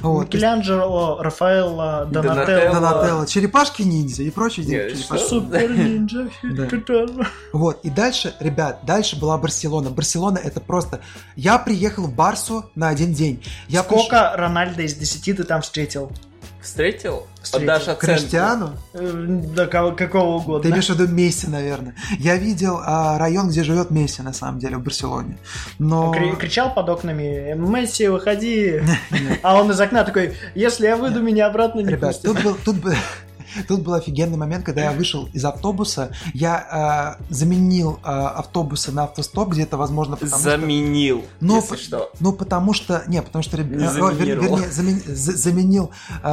[SPEAKER 2] Вот. то есть
[SPEAKER 1] Микеланджело, Рафаэлло,
[SPEAKER 3] Донателло.
[SPEAKER 1] Донателло.
[SPEAKER 2] Донателло, черепашки ниндзя и прочие
[SPEAKER 3] Нет,
[SPEAKER 2] черепашки.
[SPEAKER 3] что?
[SPEAKER 1] Супер ниндзя.
[SPEAKER 2] Да. Вот, и дальше, ребят, дальше была Барселона. Барселона это просто... Я приехал в Барсу на один день. Я
[SPEAKER 1] Сколько Рональда из 10 ты там встретил?
[SPEAKER 3] Встретил?
[SPEAKER 1] Встретил.
[SPEAKER 3] Оценку?
[SPEAKER 2] Криштиану?
[SPEAKER 1] Э, Да кого- какого
[SPEAKER 2] Ты
[SPEAKER 1] угодно.
[SPEAKER 2] имеешь в виду Месси, наверное. Я видел а, район, где живет Месси, на самом деле, в Барселоне. Но...
[SPEAKER 1] Кри- кричал под окнами Месси, выходи. А он из окна такой, если я выйду, меня обратно не
[SPEAKER 2] Ребят,
[SPEAKER 1] пустят.
[SPEAKER 2] тут был, тут, был, тут был офигенный момент, когда я вышел из автобуса. Я э, заменил э, автобусы на автостоп где-то, возможно, потому что...
[SPEAKER 3] Заменил,
[SPEAKER 2] Ну,
[SPEAKER 3] если что.
[SPEAKER 2] Ну, потому что... Не, потому что... э, вер-
[SPEAKER 3] заминировал.
[SPEAKER 2] вернее, замен- за- заменил э,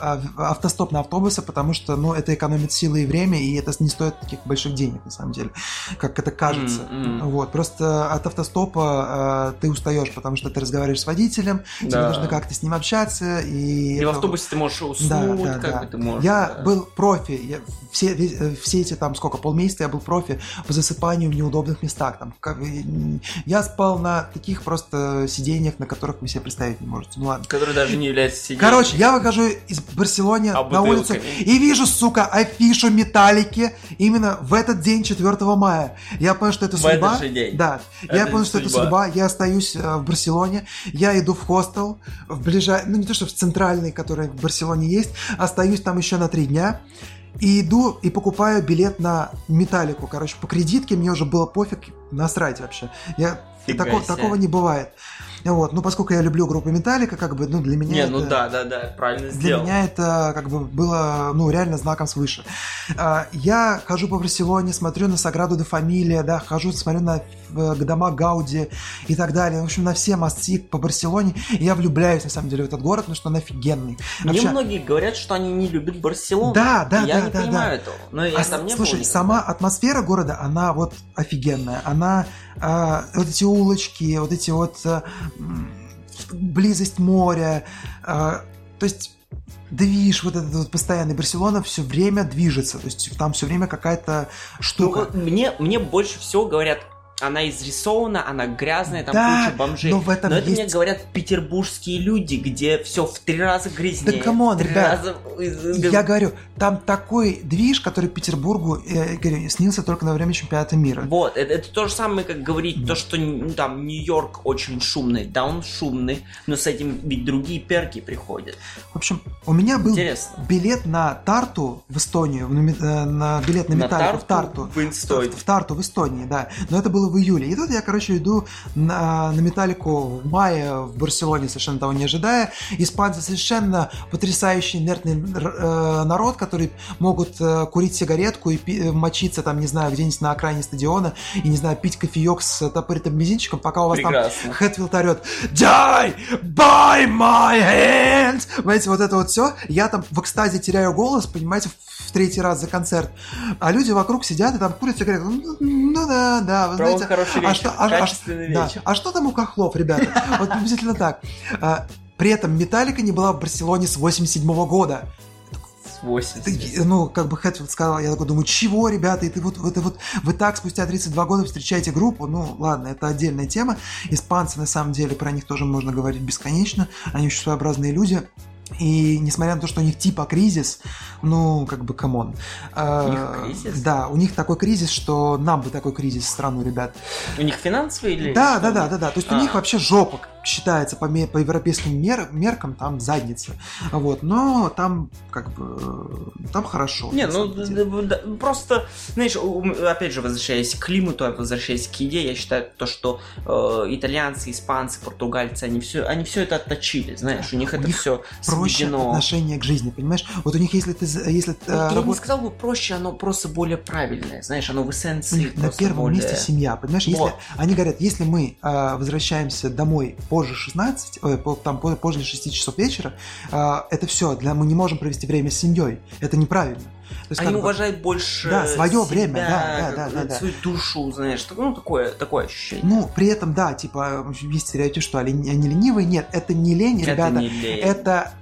[SPEAKER 2] э, автостоп на автобусы, потому что, ну, это экономит силы и время, и это не стоит таких больших денег, на самом деле, как это кажется.
[SPEAKER 3] М.
[SPEAKER 2] Вот, просто от автостопа э, ты устаешь, потому что ты разговариваешь с водителем, тебе
[SPEAKER 3] Да.
[SPEAKER 2] нужно как-то с ним общаться, и...
[SPEAKER 3] И в автобусе ты можешь уснуть,
[SPEAKER 2] Да, да,
[SPEAKER 3] как
[SPEAKER 2] да.
[SPEAKER 3] бы ты можешь.
[SPEAKER 2] Я. был профи. Я все, э, все эти там сколько, полмесяца я был профи по засыпанию в неудобных местах. Там, я спал на таких просто сиденьях, на которых вы себе представить не можете. Ну ладно.
[SPEAKER 3] Который даже не является сиденьем.
[SPEAKER 2] Короче, я выхожу из Барселоны
[SPEAKER 3] А
[SPEAKER 2] на улицу и вижу, сука, афишу металлики именно в этот день, 4 мая. Я понял, что это
[SPEAKER 3] В
[SPEAKER 2] судьба.
[SPEAKER 3] этот же день.
[SPEAKER 2] Да.
[SPEAKER 3] Это
[SPEAKER 2] я понял, что это
[SPEAKER 3] судьба.
[SPEAKER 2] судьба. Я остаюсь э, в Барселоне. Я иду в хостел, в ближай... ну не то, что в центральный, который в Барселоне есть. Остаюсь там еще на три дня. И иду и покупаю билет на металлику. Короче, по кредитке мне уже было пофиг, насрать вообще. Я...
[SPEAKER 3] Фига
[SPEAKER 2] тако-
[SPEAKER 3] себе.
[SPEAKER 2] такого не бывает. Вот, ну поскольку я люблю группу Металлика, как бы, ну для меня
[SPEAKER 3] Не,
[SPEAKER 2] это...
[SPEAKER 3] ну да, да, да, правильно
[SPEAKER 2] Для
[SPEAKER 3] сделал.
[SPEAKER 2] меня это как бы было, ну, реально знаком свыше. А, Я хожу по Барселоне, смотрю на Саграду де Фамилия, да, хожу, смотрю на э, дома Гауди и так далее. В общем, на все мосты по Барселоне. И я влюбляюсь, на самом деле, в этот город, потому что он офигенный.
[SPEAKER 3] Мне
[SPEAKER 2] Вообще-
[SPEAKER 3] многие говорят, что они не любят Барселону.
[SPEAKER 2] Да, да,
[SPEAKER 3] Я
[SPEAKER 2] да,
[SPEAKER 3] не
[SPEAKER 2] да,
[SPEAKER 3] понимаю
[SPEAKER 2] да.
[SPEAKER 3] этого. Но я
[SPEAKER 2] А,
[SPEAKER 3] там не был
[SPEAKER 2] слушай,
[SPEAKER 3] никогда.
[SPEAKER 2] сама атмосфера города, она вот офигенная. Она, а, вот эти улочки, вот эти вот а, близость моря. а, то есть движ, вот этот вот постоянный Барселона все время движется, то есть там все время какая-то
[SPEAKER 3] Ну,
[SPEAKER 2] штука.
[SPEAKER 3] вот мне, мне больше всего говорят, она изрисована, она грязная, там
[SPEAKER 2] Да,
[SPEAKER 3] куча бомжей.
[SPEAKER 2] но в этом
[SPEAKER 3] это мне
[SPEAKER 2] есть-
[SPEAKER 3] говорят петербургские люди, где все в три раза грязнее.
[SPEAKER 2] Да come
[SPEAKER 3] on, три раза...
[SPEAKER 2] Я говорю, там такой движ, который Петербургу э, говорю, снился только на время чемпионата мира.
[SPEAKER 3] Вот, это, это то же самое, как говорить, то, что ну, там Нью-Йорк очень шумный. Да, он шумный, но с этим ведь другие перки приходят.
[SPEAKER 2] В общем, у меня был
[SPEAKER 3] Интересно.
[SPEAKER 2] билет на Тарту в Эстонию, на, э, на билет на
[SPEAKER 3] На
[SPEAKER 2] Металлику в
[SPEAKER 3] Тарту
[SPEAKER 2] Тарту.
[SPEAKER 3] в.
[SPEAKER 2] В, в Тарту в Эстонии, да. Но это было в июле. И тут я, короче, иду на, на Металлику в мае в Барселоне, совершенно того не ожидая. Испанцы совершенно потрясающий инертный э, народ, который могут э, курить сигаретку и пи- э, мочиться там, не знаю, где-нибудь на окраине стадиона и, не знаю, пить кофеек с топоритым мизинчиком, пока у вас
[SPEAKER 3] Прекрасно.
[SPEAKER 2] там Хэтфилд орет Die by my hands! Понимаете, вот это вот все. Я там в экстазе теряю голос, понимаете, в, в третий раз за концерт. А люди вокруг сидят и там курят сигареты. Ну, ну да, да, вы
[SPEAKER 3] Провел
[SPEAKER 2] знаете.
[SPEAKER 3] хороший
[SPEAKER 2] а
[SPEAKER 3] вечер,
[SPEAKER 2] что, а- а-
[SPEAKER 3] качественный
[SPEAKER 2] да.
[SPEAKER 3] вечер.
[SPEAKER 2] А что там у хохлов, ребята? Вот приблизительно так. А, При этом Металлика не была в Барселоне с 87 года.
[SPEAKER 3] С 80.
[SPEAKER 2] Ты, ну, как бы Хэтфилд сказал, я такой думаю, чего, ребята, и ты вот, вот, вот, вы так спустя 32 года встречаете группу, ну, ладно, это отдельная тема. Испанцы, на самом деле, про них тоже можно говорить бесконечно, они очень своеобразные люди. И несмотря на то, что у них типа кризис, ну, как бы, come on.
[SPEAKER 3] У них кризис?
[SPEAKER 2] Да, у них такой кризис, что нам бы такой кризис в страну, ребят.
[SPEAKER 3] У них финансовые или
[SPEAKER 2] Да, да, да, да, да. То есть
[SPEAKER 3] А.
[SPEAKER 2] у них вообще жопа считается по, по европейским мер- меркам, там задница. Вот, но там как бы там хорошо.
[SPEAKER 3] Не, ну да, просто, знаешь, опять же, возвращаясь к климату, возвращаясь к еде, я считаю то, что э, итальянцы, испанцы, португальцы, они все, они все это отточили, знаешь, у них
[SPEAKER 2] У
[SPEAKER 3] это
[SPEAKER 2] них
[SPEAKER 3] все
[SPEAKER 2] проще
[SPEAKER 3] сведено.
[SPEAKER 2] отношение к жизни, понимаешь? Вот у них, если ты, если ты,
[SPEAKER 3] Ну,
[SPEAKER 2] э,
[SPEAKER 3] я не
[SPEAKER 2] работ-
[SPEAKER 3] сказал бы проще, оно просто более правильное, знаешь, оно в
[SPEAKER 2] у
[SPEAKER 3] эссенции
[SPEAKER 2] них на первом
[SPEAKER 3] более-
[SPEAKER 2] месте семья, понимаешь? Если
[SPEAKER 3] Вот.
[SPEAKER 2] они говорят, если мы э, возвращаемся домой позже 16, ой, там по- позже 6 часов вечера, э, это все, для мы не можем провести время с семьей, это неправильно. То есть,
[SPEAKER 3] Они
[SPEAKER 2] как бы-
[SPEAKER 3] уважают больше
[SPEAKER 2] Да, своё
[SPEAKER 3] себя,
[SPEAKER 2] время, да, да, да, да, да.
[SPEAKER 3] свою душу, знаешь, ну такое, такое ощущение.
[SPEAKER 2] Ну, при этом, да, типа, есть стереотип, что они они ленивые. Нет, это не лень,
[SPEAKER 3] это
[SPEAKER 2] ребята.
[SPEAKER 3] не лень.
[SPEAKER 2] это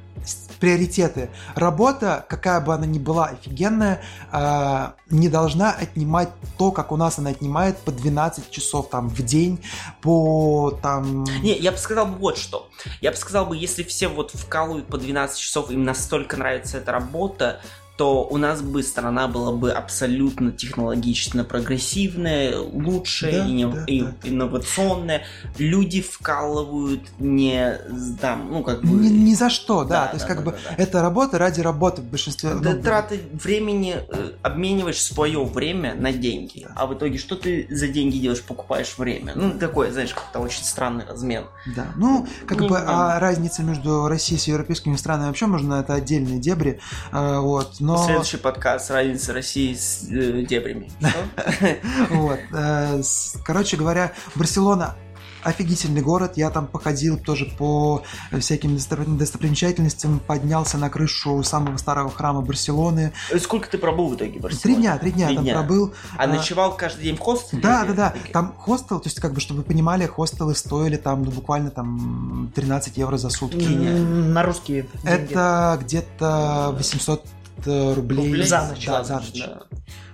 [SPEAKER 2] приоритеты. Работа, какая бы она ни была офигенная, а, не должна отнимать то, как у нас она отнимает по 12 часов там в день, по там...
[SPEAKER 3] Не, я бы сказал бы вот что. Я бы сказал бы, если все вот вкалывают по 12 часов, им настолько нравится эта работа, то у нас бы страна была бы абсолютно технологично прогрессивная, лучшая,
[SPEAKER 2] Да,
[SPEAKER 3] и не-
[SPEAKER 2] да,
[SPEAKER 3] и
[SPEAKER 2] да.
[SPEAKER 3] инновационная. Люди вкалывают не там, ну как бы...
[SPEAKER 2] Ни, ни за что, да.
[SPEAKER 3] Да,
[SPEAKER 2] То есть,
[SPEAKER 3] да,
[SPEAKER 2] как
[SPEAKER 3] да,
[SPEAKER 2] бы,
[SPEAKER 3] да, да.
[SPEAKER 2] это работа ради работы в большинстве.
[SPEAKER 3] Да,
[SPEAKER 2] ну,
[SPEAKER 3] траты времени э, обмениваешь свое время на деньги. А в итоге что ты за деньги делаешь? Покупаешь время. Ну, такое, знаешь, как-то очень странный размен.
[SPEAKER 2] Да, ну, как
[SPEAKER 3] Не
[SPEAKER 2] бы,
[SPEAKER 3] знаю.
[SPEAKER 2] а разница между Россией и европейскими странами вообще можно, это отдельные дебри, а, вот, но...
[SPEAKER 3] Следующий подкаст «Разница России с э, дебрями».
[SPEAKER 2] Вот. э, Короче говоря, Барселона офигительный город. Я там походил тоже по всяким достопри- достопримечательностям, поднялся на крышу самого старого храма Барселоны.
[SPEAKER 3] Э, Сколько ты пробыл в итоге в
[SPEAKER 2] Три
[SPEAKER 3] Барселоне?
[SPEAKER 2] дня, три дня
[SPEAKER 3] Три
[SPEAKER 2] там
[SPEAKER 3] дня.
[SPEAKER 2] пробыл.
[SPEAKER 3] А
[SPEAKER 2] А,
[SPEAKER 3] ночевал каждый день в хостеле?
[SPEAKER 2] Да,
[SPEAKER 3] или
[SPEAKER 2] да, да.
[SPEAKER 3] итоге?
[SPEAKER 2] Там хостел, то есть, как бы, чтобы вы понимали, хостелы стоили там ну, буквально там 13 евро за сутки.
[SPEAKER 1] На русские деньги.
[SPEAKER 2] Это где-то 800 э, рублей,
[SPEAKER 3] Рублей?
[SPEAKER 1] за ночь,
[SPEAKER 2] Да,
[SPEAKER 3] За ночь,
[SPEAKER 2] ночь.
[SPEAKER 3] да.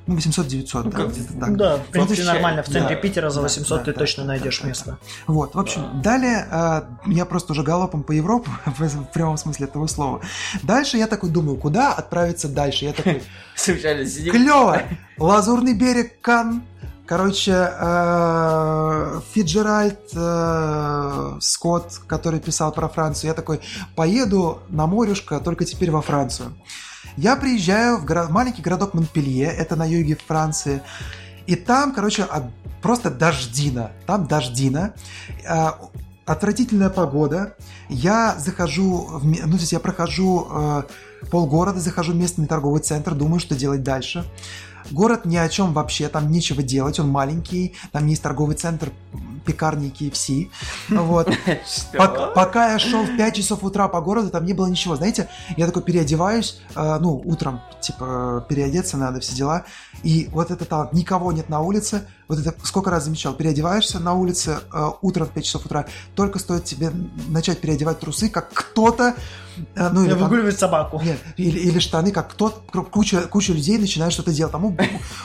[SPEAKER 2] Ну, 800-900,
[SPEAKER 3] Ну,
[SPEAKER 2] да, где-то так.
[SPEAKER 1] Да, в принципе,
[SPEAKER 3] вообще,
[SPEAKER 1] нормально. В центре
[SPEAKER 2] да,
[SPEAKER 1] Питера за
[SPEAKER 2] да,
[SPEAKER 1] 800
[SPEAKER 2] да,
[SPEAKER 1] ты
[SPEAKER 2] да,
[SPEAKER 1] точно
[SPEAKER 2] да,
[SPEAKER 1] найдешь
[SPEAKER 2] да,
[SPEAKER 1] место.
[SPEAKER 2] Вот, в общем,
[SPEAKER 3] Да.
[SPEAKER 2] далее э, я просто уже галопом по Европе, в, прямом смысле этого слова. Дальше я такой думаю, куда отправиться дальше? Я такой, клево! Лазурный берег, Кан. Короче, э, Фиджеральд э, Скотт, который писал про Францию, я такой, поеду на морюшко, только теперь во Францию. Я приезжаю в горо- маленький городок Монпелье, это на юге Франции, и там, короче, просто дождина. Там дождина. А, Отвратительная погода. Я захожу, в ну, то есть я прохожу э, полгорода, захожу в местный торговый центр, думаю, что делать дальше. Город ни о чем вообще, там нечего делать, он маленький, там есть торговый центр, пекарни KFC. Вот. Пока я шел в 5 часов утра по городу, там не было ничего. Знаете, я такой переодеваюсь, э, ну, утром, типа, переодеться надо, все дела. И вот это там, никого нет на улице. Вот это сколько раз замечал. Переодеваешься на улице э, утром в 5 часов утра. Только стоит тебе начать переодевать трусы, как кто-то А, Ну, или там-
[SPEAKER 1] Выгуливать собаку.
[SPEAKER 2] нет, или, или штаны, как кто куча, куча людей начинает что-то делать. Там уб-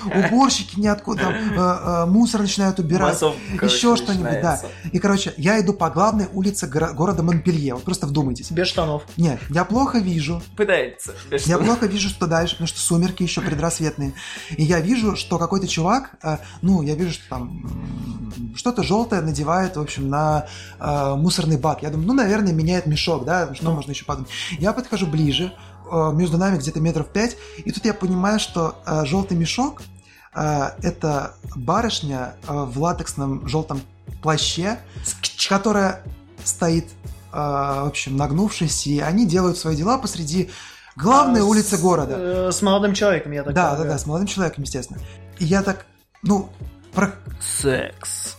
[SPEAKER 2] уборщики ниоткуда, там э, э, мусор начинают убирать.
[SPEAKER 3] Массовка,
[SPEAKER 2] Еще что-нибудь, да. И, короче, я иду по главной улице горо- города Монпелье. Вот просто вдумайтесь.
[SPEAKER 1] Без штанов.
[SPEAKER 2] Нет, я плохо вижу.
[SPEAKER 3] Пытается. без
[SPEAKER 2] Я
[SPEAKER 3] штанов.
[SPEAKER 2] плохо вижу, что дальше, потому что сумерки еще предрассветные. И я вижу, что какой-то чувак, э, ну, я вижу, что там что-то желтое надевает, в общем, на э, мусорный бак. Я думаю, ну, наверное, меняет мешок, да, что
[SPEAKER 1] Ну.
[SPEAKER 2] можно еще подумать. Я подхожу ближе, э, между нами где-то метров пять, и тут я понимаю, что э, желтый мешок э, это барышня э, в латексном желтом плаще, которая стоит, э, в общем, нагнувшись, и они делают свои дела посреди главной
[SPEAKER 1] А,
[SPEAKER 2] улицы
[SPEAKER 1] с-
[SPEAKER 2] города.
[SPEAKER 1] э, С молодым человеком, я так
[SPEAKER 2] Да, да,
[SPEAKER 1] полагаю.
[SPEAKER 2] да, с молодым человеком, естественно. И я так, ну, про-
[SPEAKER 3] Секс.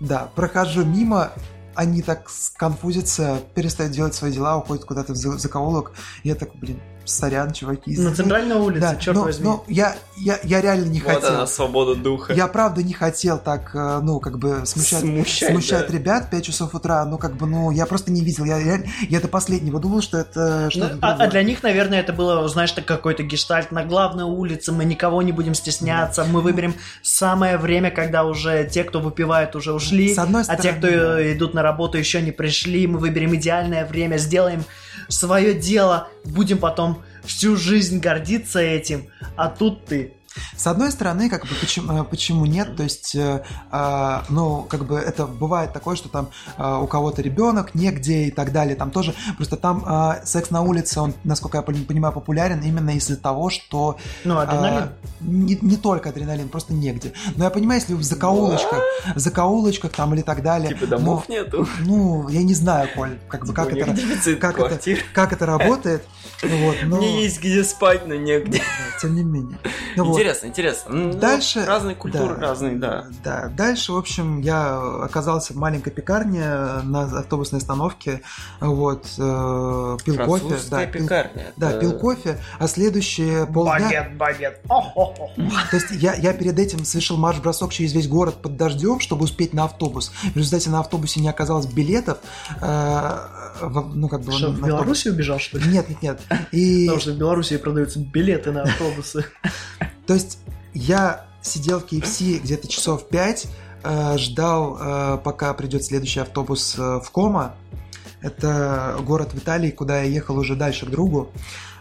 [SPEAKER 2] Да, прохожу мимо, они так сконфузятся, перестают делать свои дела, уходят куда-то в за- закоулок. Я так, блин, сорян, чуваки.
[SPEAKER 1] На центральной улице,
[SPEAKER 2] Да,
[SPEAKER 1] черт
[SPEAKER 2] но,
[SPEAKER 1] возьми.
[SPEAKER 2] но я, я, я реально не
[SPEAKER 3] Вот
[SPEAKER 2] хотел.
[SPEAKER 3] она, свобода духа.
[SPEAKER 2] Я правда не хотел так, э, ну, как бы смущать,
[SPEAKER 3] Смущать,
[SPEAKER 2] смущать
[SPEAKER 3] да.
[SPEAKER 2] ребят в 5 часов утра, ну, как бы, ну, я просто не видел, я, реально- я до последнего думал, что это
[SPEAKER 1] Ну,
[SPEAKER 2] что-то
[SPEAKER 1] а, а для них, наверное, это было, знаешь, так какой-то гештальт на главной улице, мы никого не будем стесняться, мы выберем самое время, когда уже те, кто выпивает, уже ушли,
[SPEAKER 2] С одной
[SPEAKER 1] а
[SPEAKER 2] стороны,
[SPEAKER 1] те, кто
[SPEAKER 2] да.
[SPEAKER 1] идут на работу, еще не пришли, мы выберем идеальное время, сделаем свое дело, будем потом всю жизнь гордиться этим, а тут ты.
[SPEAKER 2] С одной стороны, как бы почему, э, почему нет, то есть, э, а, ну, как бы это бывает такое, что там а, у кого-то ребенок негде и так далее, там тоже, просто там а, секс на улице, он, насколько я пон- понимаю, популярен именно из-за того, что
[SPEAKER 1] Ну, адреналин.
[SPEAKER 2] а, не, не только адреналин, просто негде. Но я понимаю, если в закоулочках, в закоулочках там или так далее,
[SPEAKER 3] Типа домов нету.
[SPEAKER 2] ну, ну, я не знаю, Коль, как бы
[SPEAKER 3] Типа,
[SPEAKER 2] как это, как это- как это работает, вот, но
[SPEAKER 3] Мне есть где спать, но негде.
[SPEAKER 2] тем не менее. Ну,
[SPEAKER 3] Интересно, интересно. Ну,
[SPEAKER 2] Дальше-
[SPEAKER 3] Разные культуры,
[SPEAKER 2] да.
[SPEAKER 3] разные, да.
[SPEAKER 2] Да, дальше, в общем, я оказался в маленькой пекарне на автобусной остановке, вот, э, пил кофе, да, пил,
[SPEAKER 3] пекарня.
[SPEAKER 2] да,
[SPEAKER 3] это-
[SPEAKER 2] пил кофе, а следующие полдня,
[SPEAKER 1] Багет, багет.
[SPEAKER 2] То есть я, я перед этим совершил марш-бросок через весь город под дождем, чтобы успеть на автобус. В результате на автобусе не оказалось билетов, э, во- ну, как бы...
[SPEAKER 1] Что,
[SPEAKER 2] на
[SPEAKER 1] в. Беларуси убежал, что ли?
[SPEAKER 2] Нет, нет, нет. И,
[SPEAKER 1] Потому что в Беларуси продаются билеты на автобусы.
[SPEAKER 2] то есть я сидел в KFC где-то часов 5, ждал, э, пока придет следующий автобус э, в Кома. Это город в Италии, куда я ехал уже дальше к другу.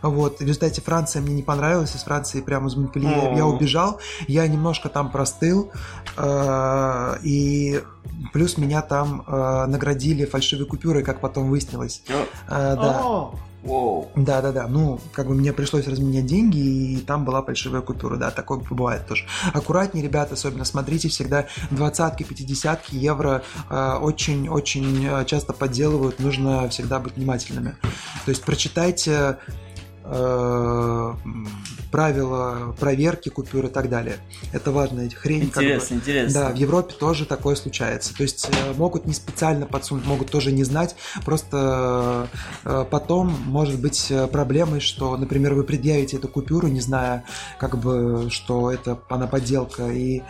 [SPEAKER 2] Вот, в результате Франция мне не понравилась, из Франции прямо из Монпелье я убежал, я немножко там простыл, э, и плюс меня там э, наградили фальшивой купюрой, как потом выяснилось. Э, да.
[SPEAKER 3] Воу.
[SPEAKER 2] Да, да, да. Ну, как бы мне пришлось разменять деньги, и там была фальшивая купюра, да, такое бывает тоже. Аккуратнее, ребята, особенно смотрите, всегда двадцатки, пятидесятки, евро э, очень-очень э, часто подделывают, нужно всегда быть внимательными. То есть прочитайте э, правила проверки купюр и так далее. Это важно, эти хрень как бы-
[SPEAKER 3] Интересно, интересно.
[SPEAKER 2] да, в Европе тоже такое случается. То есть э, могут не специально подсунуть, могут тоже не знать. Просто э, потом может быть э, проблемой, что, например, вы предъявите эту купюру, не зная, как бы, что это она подделка, и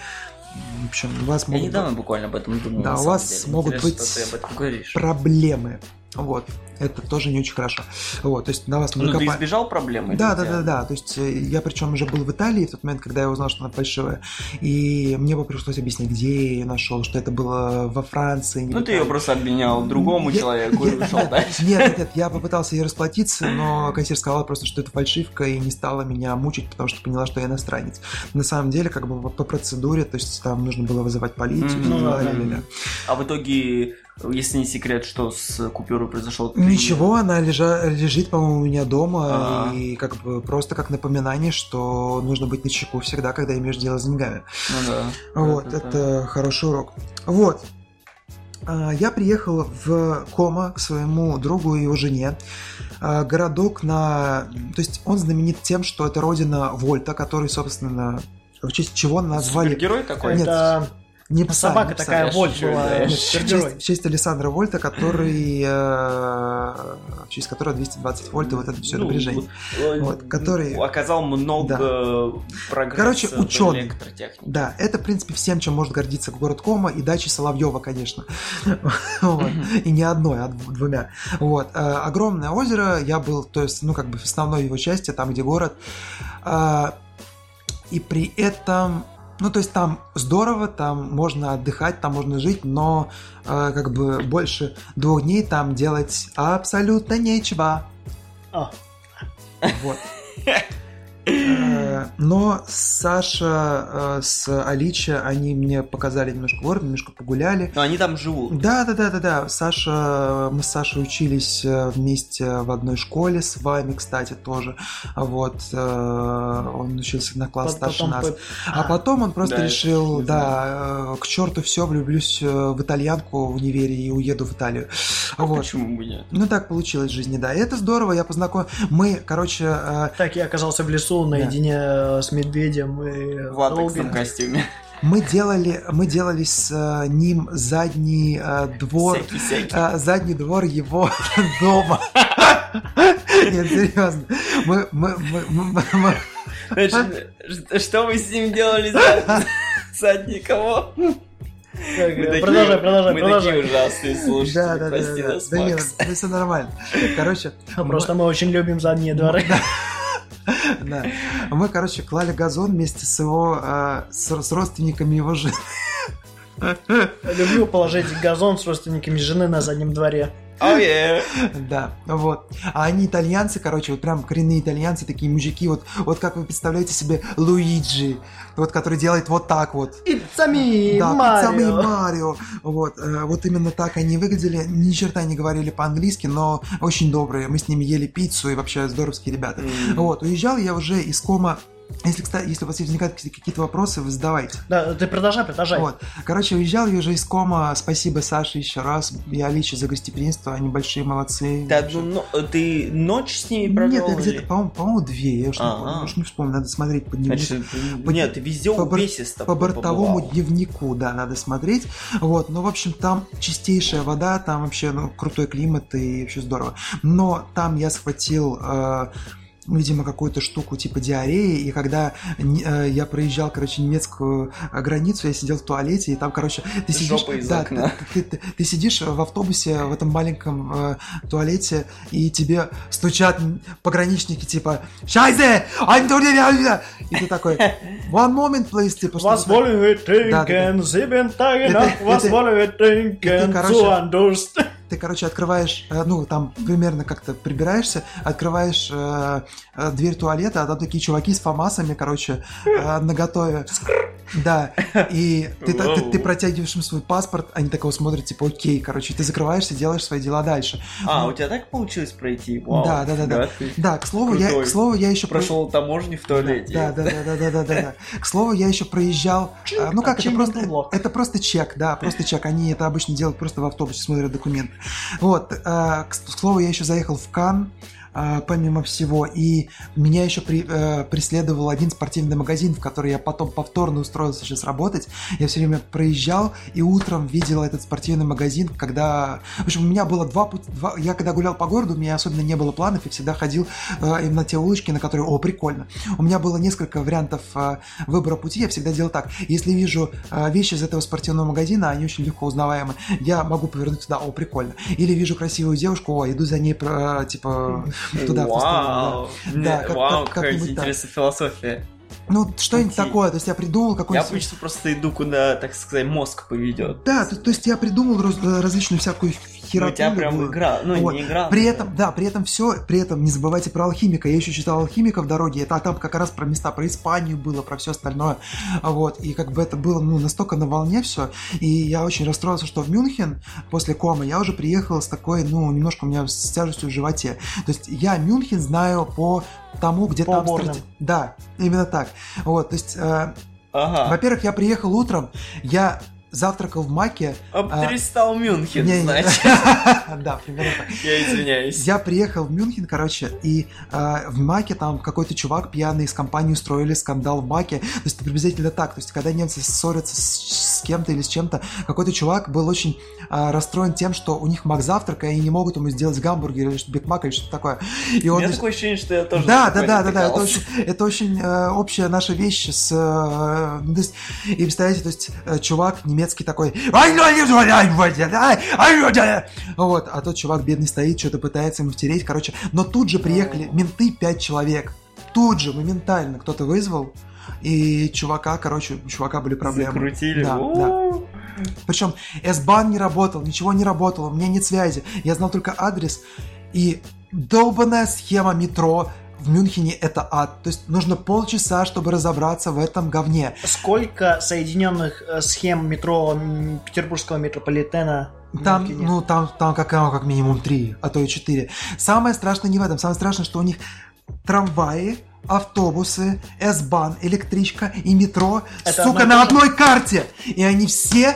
[SPEAKER 2] в общем, у вас
[SPEAKER 3] Я
[SPEAKER 2] могут
[SPEAKER 3] недавно буквально об этом думал.
[SPEAKER 2] Да, у вас
[SPEAKER 3] деле.
[SPEAKER 2] могут
[SPEAKER 3] Интересно,
[SPEAKER 2] быть проблемы. Вот. Это тоже не очень хорошо. Вот, то есть на вас
[SPEAKER 3] Ну, ты избежал проблемы?
[SPEAKER 2] да, да, да, да. То есть э, я причем уже был в Италии в тот момент, когда я узнал, что она фальшивая. И мне бы пришлось объяснять, где я ее нашел, что это было во Франции.
[SPEAKER 3] Ну, ты ее просто обменял другому
[SPEAKER 2] Я-
[SPEAKER 3] человеку и ушел дальше.
[SPEAKER 2] Нет, нет, нет, я попытался ей расплатиться, но кассир сказала просто, что это фальшивка и не стала меня мучить, потому что поняла, что я иностранец. На самом деле, как бы по- процедуре, то есть там нужно было вызывать полицию. Все
[SPEAKER 1] Ну да, да.
[SPEAKER 3] А в итоге, если не секрет, что с купюрой произошло?
[SPEAKER 2] Ничего, она лежа- лежит, по-моему, у меня дома,
[SPEAKER 3] А.
[SPEAKER 2] и как бы просто как напоминание, что нужно быть на чеку всегда, когда имеешь дело с деньгами.
[SPEAKER 3] Ну да.
[SPEAKER 2] Вот,
[SPEAKER 3] Да-да-да.
[SPEAKER 2] это хороший урок. Вот. А, Я приехал в Кома к своему другу и его жене. А, Городок на... То есть он знаменит тем, что это родина Вольта, который, собственно, в честь чего назвали...
[SPEAKER 3] Супергерой такой?
[SPEAKER 2] Нет.
[SPEAKER 1] Это
[SPEAKER 2] Не пса,
[SPEAKER 1] Собака
[SPEAKER 2] не пса.
[SPEAKER 1] такая
[SPEAKER 3] я
[SPEAKER 1] Вольт
[SPEAKER 3] шучу,
[SPEAKER 1] была.
[SPEAKER 3] да,
[SPEAKER 2] в честь, в честь Александра Вольта, который э, в честь которого 220 вольт и вот это все
[SPEAKER 3] Ну,
[SPEAKER 2] напряжение.
[SPEAKER 3] вот, э,
[SPEAKER 2] Вот, который-
[SPEAKER 3] оказал много прогресса
[SPEAKER 2] Короче,
[SPEAKER 3] в
[SPEAKER 2] ученый.
[SPEAKER 3] электротехнике.
[SPEAKER 2] Да, это, в принципе, всем, чем может гордиться город Кома и дачи Соловьева, конечно. И не одной, а дв- двумя. Вот. Э, Огромное озеро, я был, то есть, ну, как бы в основной его части, там, где город. И при этом, ну, то есть там здорово, там можно отдыхать, там можно жить, но э, как бы больше двух дней там делать абсолютно нечего.
[SPEAKER 1] А.
[SPEAKER 2] Вот. Э, Но Саша э, с Алича, они мне показали немножко город, немножко погуляли.
[SPEAKER 3] Но они там живут.
[SPEAKER 2] Да, да, да, да, да. Саша, мы с Сашей учились э, вместе в одной школе с вами, кстати, тоже. Вот, он учился на класс старше
[SPEAKER 1] Потом
[SPEAKER 2] нас.
[SPEAKER 1] по-
[SPEAKER 2] А потом он просто
[SPEAKER 3] Да,
[SPEAKER 2] решил,
[SPEAKER 3] я
[SPEAKER 2] да, к черту все, влюблюсь в итальянку в универе и уеду в Италию.
[SPEAKER 3] А
[SPEAKER 2] Вот.
[SPEAKER 3] почему бы нет?
[SPEAKER 2] Ну так получилось в жизни, да. И это здорово, я познакомил. Мы, короче,
[SPEAKER 1] Так я оказался в лесу наедине э, с медведем и
[SPEAKER 3] В латексном
[SPEAKER 1] долго-
[SPEAKER 3] костюме.
[SPEAKER 2] мы делали, мы делали с э, ним задний э, двор,
[SPEAKER 3] Всякий-всякий.
[SPEAKER 2] э, задний двор его дома. Нет, серьезно. Мы, мы, мы, мы- мы-
[SPEAKER 3] Значит, Что вы с ним делали за- задний кого?
[SPEAKER 1] Так,
[SPEAKER 3] Мы такие-
[SPEAKER 1] Продолжай, продолжай,
[SPEAKER 3] Мы
[SPEAKER 1] продолжай.
[SPEAKER 3] такие ужасные
[SPEAKER 2] Да,
[SPEAKER 3] слушатели,
[SPEAKER 2] да, да,
[SPEAKER 3] прости
[SPEAKER 2] да, да.
[SPEAKER 3] нас,
[SPEAKER 2] Да нет,
[SPEAKER 3] Макс.
[SPEAKER 2] ну, все нормально. Короче,
[SPEAKER 1] Просто мы очень любим задние дворы.
[SPEAKER 2] Да. Мы, короче, клали газон вместе с его, э, с, с родственниками его жены.
[SPEAKER 1] Люблю положить газон с родственниками жены на заднем дворе.
[SPEAKER 3] Oh, yeah.
[SPEAKER 2] Да, вот. А они итальянцы, короче, вот прям коренные итальянцы, такие мужики, вот, вот как вы представляете себе Луиджи, вот который делает вот так вот.
[SPEAKER 1] It's
[SPEAKER 2] да, самый
[SPEAKER 1] Марио.
[SPEAKER 2] Вот, э, вот именно так они выглядели. Ни черта не говорили по-английски, но очень добрые. Мы с ними ели пиццу и вообще здоровские ребята.
[SPEAKER 3] М.
[SPEAKER 2] Вот, уезжал я уже из кома. Если, кстати, если у вас возникают какие- какие-то вопросы, вы задавайте.
[SPEAKER 1] Да, ты продолжай, продолжай.
[SPEAKER 2] Вот. Короче, уезжал я уже из кома. Спасибо Саше еще раз. И Аличе за гостеприимство. Они большие молодцы.
[SPEAKER 3] Ты одну но- ты ночь с ними
[SPEAKER 2] Нет,
[SPEAKER 3] провел?
[SPEAKER 2] я где-то, по-моему, по-моему, две. Я уж, не,
[SPEAKER 3] Ага.
[SPEAKER 2] помню, уж не вспомню, надо смотреть по дневнику.
[SPEAKER 3] Значит,
[SPEAKER 2] По-
[SPEAKER 3] нет, ты везде
[SPEAKER 2] по
[SPEAKER 3] увесисто
[SPEAKER 2] по бортовому
[SPEAKER 3] побывал.
[SPEAKER 2] дневнику, да, надо смотреть. Вот, ну, в общем, там чистейшая вода, там вообще, ну, крутой климат и вообще здорово. Но там я схватил, э, видимо, какую-то штуку типа диареи, и когда э, я проезжал, короче, немецкую э, границу, я сидел в туалете, и там, короче, ты сидишь... Да,
[SPEAKER 3] окна.
[SPEAKER 2] Ты, ты- ты сидишь в автобусе, в этом маленьком э, туалете, и тебе стучат пограничники, типа «Шайзе! I'm doing it!» И ты такой «One moment, please!» типа,
[SPEAKER 1] Was wollen wir trinken? Sieben Tage nach, was wollen wir trinken? Zu Durst.
[SPEAKER 2] Ты, короче, открываешь, э, ну, там примерно как-то прибираешься, открываешь э, э, дверь туалета, а там такие чуваки с фамасами, короче, э, наготове. Да, и ты, та- ты, ты протягиваешь им свой паспорт, они такого смотрят, типа, окей, короче, ты закрываешься, делаешь свои дела дальше.
[SPEAKER 3] А, у тебя так получилось пройти? Вау.
[SPEAKER 2] Да, да, да, да.
[SPEAKER 3] ты
[SPEAKER 2] Да, к слову, я, к слову, я еще про-
[SPEAKER 3] Прошел таможню в туалете.
[SPEAKER 2] Да, да, да, да, да, да, да, да. К слову, я еще проезжал. а, Ну как, это
[SPEAKER 1] Чик,
[SPEAKER 2] просто, это просто чек, да, просто чек. Они это обычно делают просто в автобусе, смотрят документы. Вот. К к слову, я еще заехал в Кан а, помимо всего, и меня еще при- э, преследовал один спортивный магазин, в который я потом повторно устроился сейчас работать. Я все время проезжал и утром видел этот спортивный магазин, когда... В общем, у меня было два пути... Два... Я когда гулял по городу, у меня особенно не было планов, и всегда ходил э, именно те улочки, на которые... О, прикольно. У меня было несколько вариантов э, выбора пути, я всегда делал так. Если вижу э, вещи из этого спортивного магазина, они очень легко узнаваемы, я могу повернуть туда, о, прикольно. Или вижу красивую девушку, о, иду за ней, э, типа, туда.
[SPEAKER 3] Вау,
[SPEAKER 2] да. Да, как-
[SPEAKER 3] Вау,
[SPEAKER 2] как-
[SPEAKER 3] какая
[SPEAKER 2] как-нибудь так.
[SPEAKER 3] интересная философия.
[SPEAKER 2] Ну, что-нибудь
[SPEAKER 3] Окей.
[SPEAKER 2] такое, то есть я придумал
[SPEAKER 3] Я
[SPEAKER 2] какой-нибудь...
[SPEAKER 3] обычно просто иду, куда, так сказать, мозг поведет.
[SPEAKER 2] Да, то, то есть я придумал раз- различную всякую хероту.
[SPEAKER 3] у тебя прям
[SPEAKER 2] любую.
[SPEAKER 3] игра, ну
[SPEAKER 2] Вот.
[SPEAKER 3] не игра.
[SPEAKER 2] При этом, да, при этом все, при этом не забывайте про алхимика. Я еще читал алхимика в дороге, это а там как раз про места, про Испанию было, про все остальное. Вот, и как бы это было ну, настолько на волне все. И я очень расстроился, что в Мюнхен после комы я уже приехал с такой, ну, немножко у меня с тяжестью в животе. То есть я Мюнхен знаю по тому, где
[SPEAKER 1] По
[SPEAKER 2] там... страте- Да, именно так. Вот, то есть, э,
[SPEAKER 3] Ага.
[SPEAKER 2] во-первых, я приехал утром, я завтракал в Маке.
[SPEAKER 3] Обтристал Мюнхен,
[SPEAKER 2] Не-
[SPEAKER 3] значит.
[SPEAKER 2] Да, примерно так.
[SPEAKER 3] Я извиняюсь.
[SPEAKER 2] Я приехал в Мюнхен, короче, и э, в Маке там какой-то чувак пьяный из компании устроили скандал в Маке. То есть это приблизительно так. То есть когда немцы ссорятся с, с кем-то или с чем-то. Какой-то чувак был очень а, расстроен тем, что у них мак завтрака, и не могут ему сделать гамбургер или что Биг Мак или что-то такое. И
[SPEAKER 3] У меня такое ощущение, что я тоже
[SPEAKER 2] да, да, да, да, да, это очень, это очень э, общая наша вещь с, э, ну, то есть, и представляете, то есть, э, чувак немецкий такой, «Ай, ну, ай». вот, а тот чувак бедный стоит, что-то пытается ему втереть, короче, но тут же приехали менты, пять человек, тут же, моментально кто-то вызвал, и чувака, короче, у чувака были проблемы.
[SPEAKER 3] Закрутили.
[SPEAKER 2] Да, да. Причем S-бан не работал, ничего не работало, у меня нет связи. Я знал только адрес. И долбанная схема метро в Мюнхене это ад. То есть нужно полчаса, чтобы разобраться в этом говне.
[SPEAKER 1] Сколько соединенных э, схем метро петербургского метрополитена
[SPEAKER 2] Там, ну, там, там как, как минимум три, а то и четыре. Самое страшное не в этом. Самое страшное, что у них трамваи, автобусы, S-бан, электричка и метро,
[SPEAKER 1] Это
[SPEAKER 2] сука,
[SPEAKER 1] одно и
[SPEAKER 2] на одной карте. И они все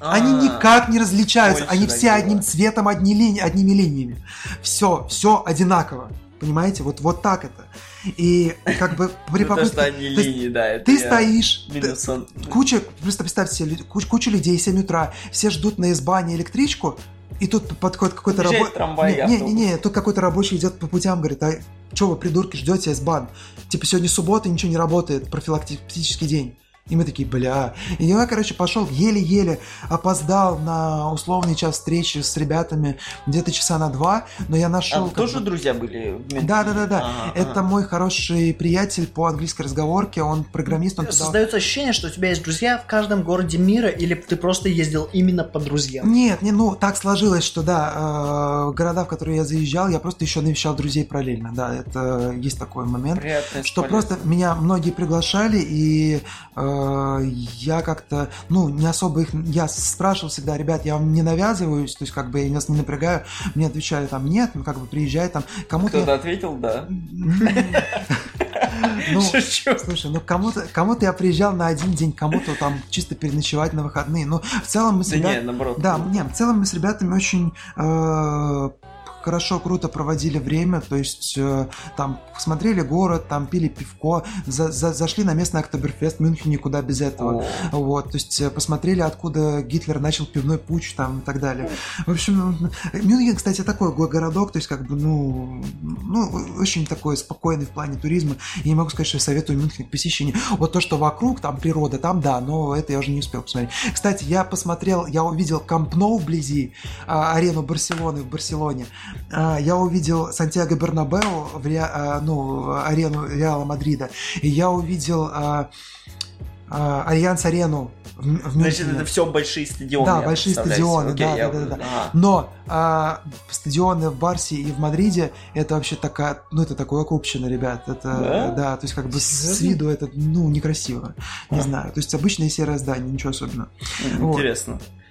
[SPEAKER 2] Они
[SPEAKER 3] А,
[SPEAKER 2] никак не различаются, они все
[SPEAKER 3] родила.
[SPEAKER 2] одним цветом, одни лини- одними линиями. Все, все одинаково. Понимаете? Вот, вот так это. И как бы при
[SPEAKER 3] Ну,
[SPEAKER 2] попытке...
[SPEAKER 3] они
[SPEAKER 2] то
[SPEAKER 3] линии, да,
[SPEAKER 2] Ты стоишь, куча, просто представьте себе, куча людей, 7 утра, все ждут на избане электричку, и тут подходит какой-то рабочий...
[SPEAKER 3] трамвай
[SPEAKER 2] Не, не,
[SPEAKER 3] автобус.
[SPEAKER 2] не, тут какой-то рабочий идет по путям, говорит, а что вы, придурки, ждете избан? Типа сегодня суббота, ничего не работает, профилактический день. И мы такие, бля. И я, короче, пошел еле-еле, опоздал на условный час встречи с ребятами где-то часа на два, но я
[SPEAKER 3] А
[SPEAKER 2] нашел...
[SPEAKER 3] вы тоже друзья были? в Мюнхене?
[SPEAKER 2] Да, да, да, да.
[SPEAKER 3] Ага,
[SPEAKER 2] Это мой хороший приятель по английской разговорке, он программист, он туда-
[SPEAKER 1] Создается ощущение, что у тебя есть друзья в каждом городе мира, или ты просто ездил именно по друзьям.
[SPEAKER 2] Нет, не, ну так сложилось, что да, э, города, в которые я заезжал, я просто еще навещал друзей параллельно. Да, это есть такой момент.
[SPEAKER 3] Приятное
[SPEAKER 2] Что
[SPEAKER 3] полезное.
[SPEAKER 2] просто меня многие приглашали, и э, я как-то, ну, не особо их... Я спрашивал всегда, ребят, я вам не навязываюсь, то есть как бы я вас не напрягаю. Мне отвечали там, нет, ну как бы приезжай там, кому-то...
[SPEAKER 3] Кто-то ответил, да.
[SPEAKER 2] Ну,
[SPEAKER 3] Шучу.
[SPEAKER 2] Слушай, ну кому-то кому-то я приезжал на один день, кому-то там чисто переночевать на выходные. Ну, в целом мы с
[SPEAKER 3] Да
[SPEAKER 2] ребят-
[SPEAKER 3] не, наоборот.
[SPEAKER 2] Да, не, в целом мы с ребятами очень э, хорошо, круто проводили время, то есть э, там смотрели город, там пили пивко, за- за- зашли на местный Октоберфест в Мюнхене, куда без этого.
[SPEAKER 3] О.
[SPEAKER 2] Вот, то есть э, посмотрели, откуда Гитлер начал пивной путь там и так далее. В общем, Мюнхен, кстати, такой го- городок, то есть как бы, ну, ну, очень такой спокойный в плане туризма. Я не могу сказать, что я советую Мюнхен к посещению. Вот то, что вокруг, там природа, там да, но это я уже не успел посмотреть. Кстати, я посмотрел, я увидел Камп Ноу вблизи, а, арену Барселоны в Барселоне. А, Я увидел Сантьяго Бернабеу, в Ре- а, ну, арену Реала Мадрида. И я увидел а, Альянс Арену в, в
[SPEAKER 3] Значит, это все большие стадионы.
[SPEAKER 2] Да, большие стадионы.
[SPEAKER 3] Окей,
[SPEAKER 2] да,
[SPEAKER 3] я
[SPEAKER 2] да, да, да.
[SPEAKER 3] Ага.
[SPEAKER 2] Но а, стадионы в Барсе и в Мадриде это вообще такая, ну это такое купчино, ребят. Это
[SPEAKER 3] Да?
[SPEAKER 2] то есть как бы с, с виду это ну некрасиво, не
[SPEAKER 3] А.
[SPEAKER 2] знаю. То есть обычное серое здание, ничего особенного.
[SPEAKER 3] М,
[SPEAKER 2] Вот.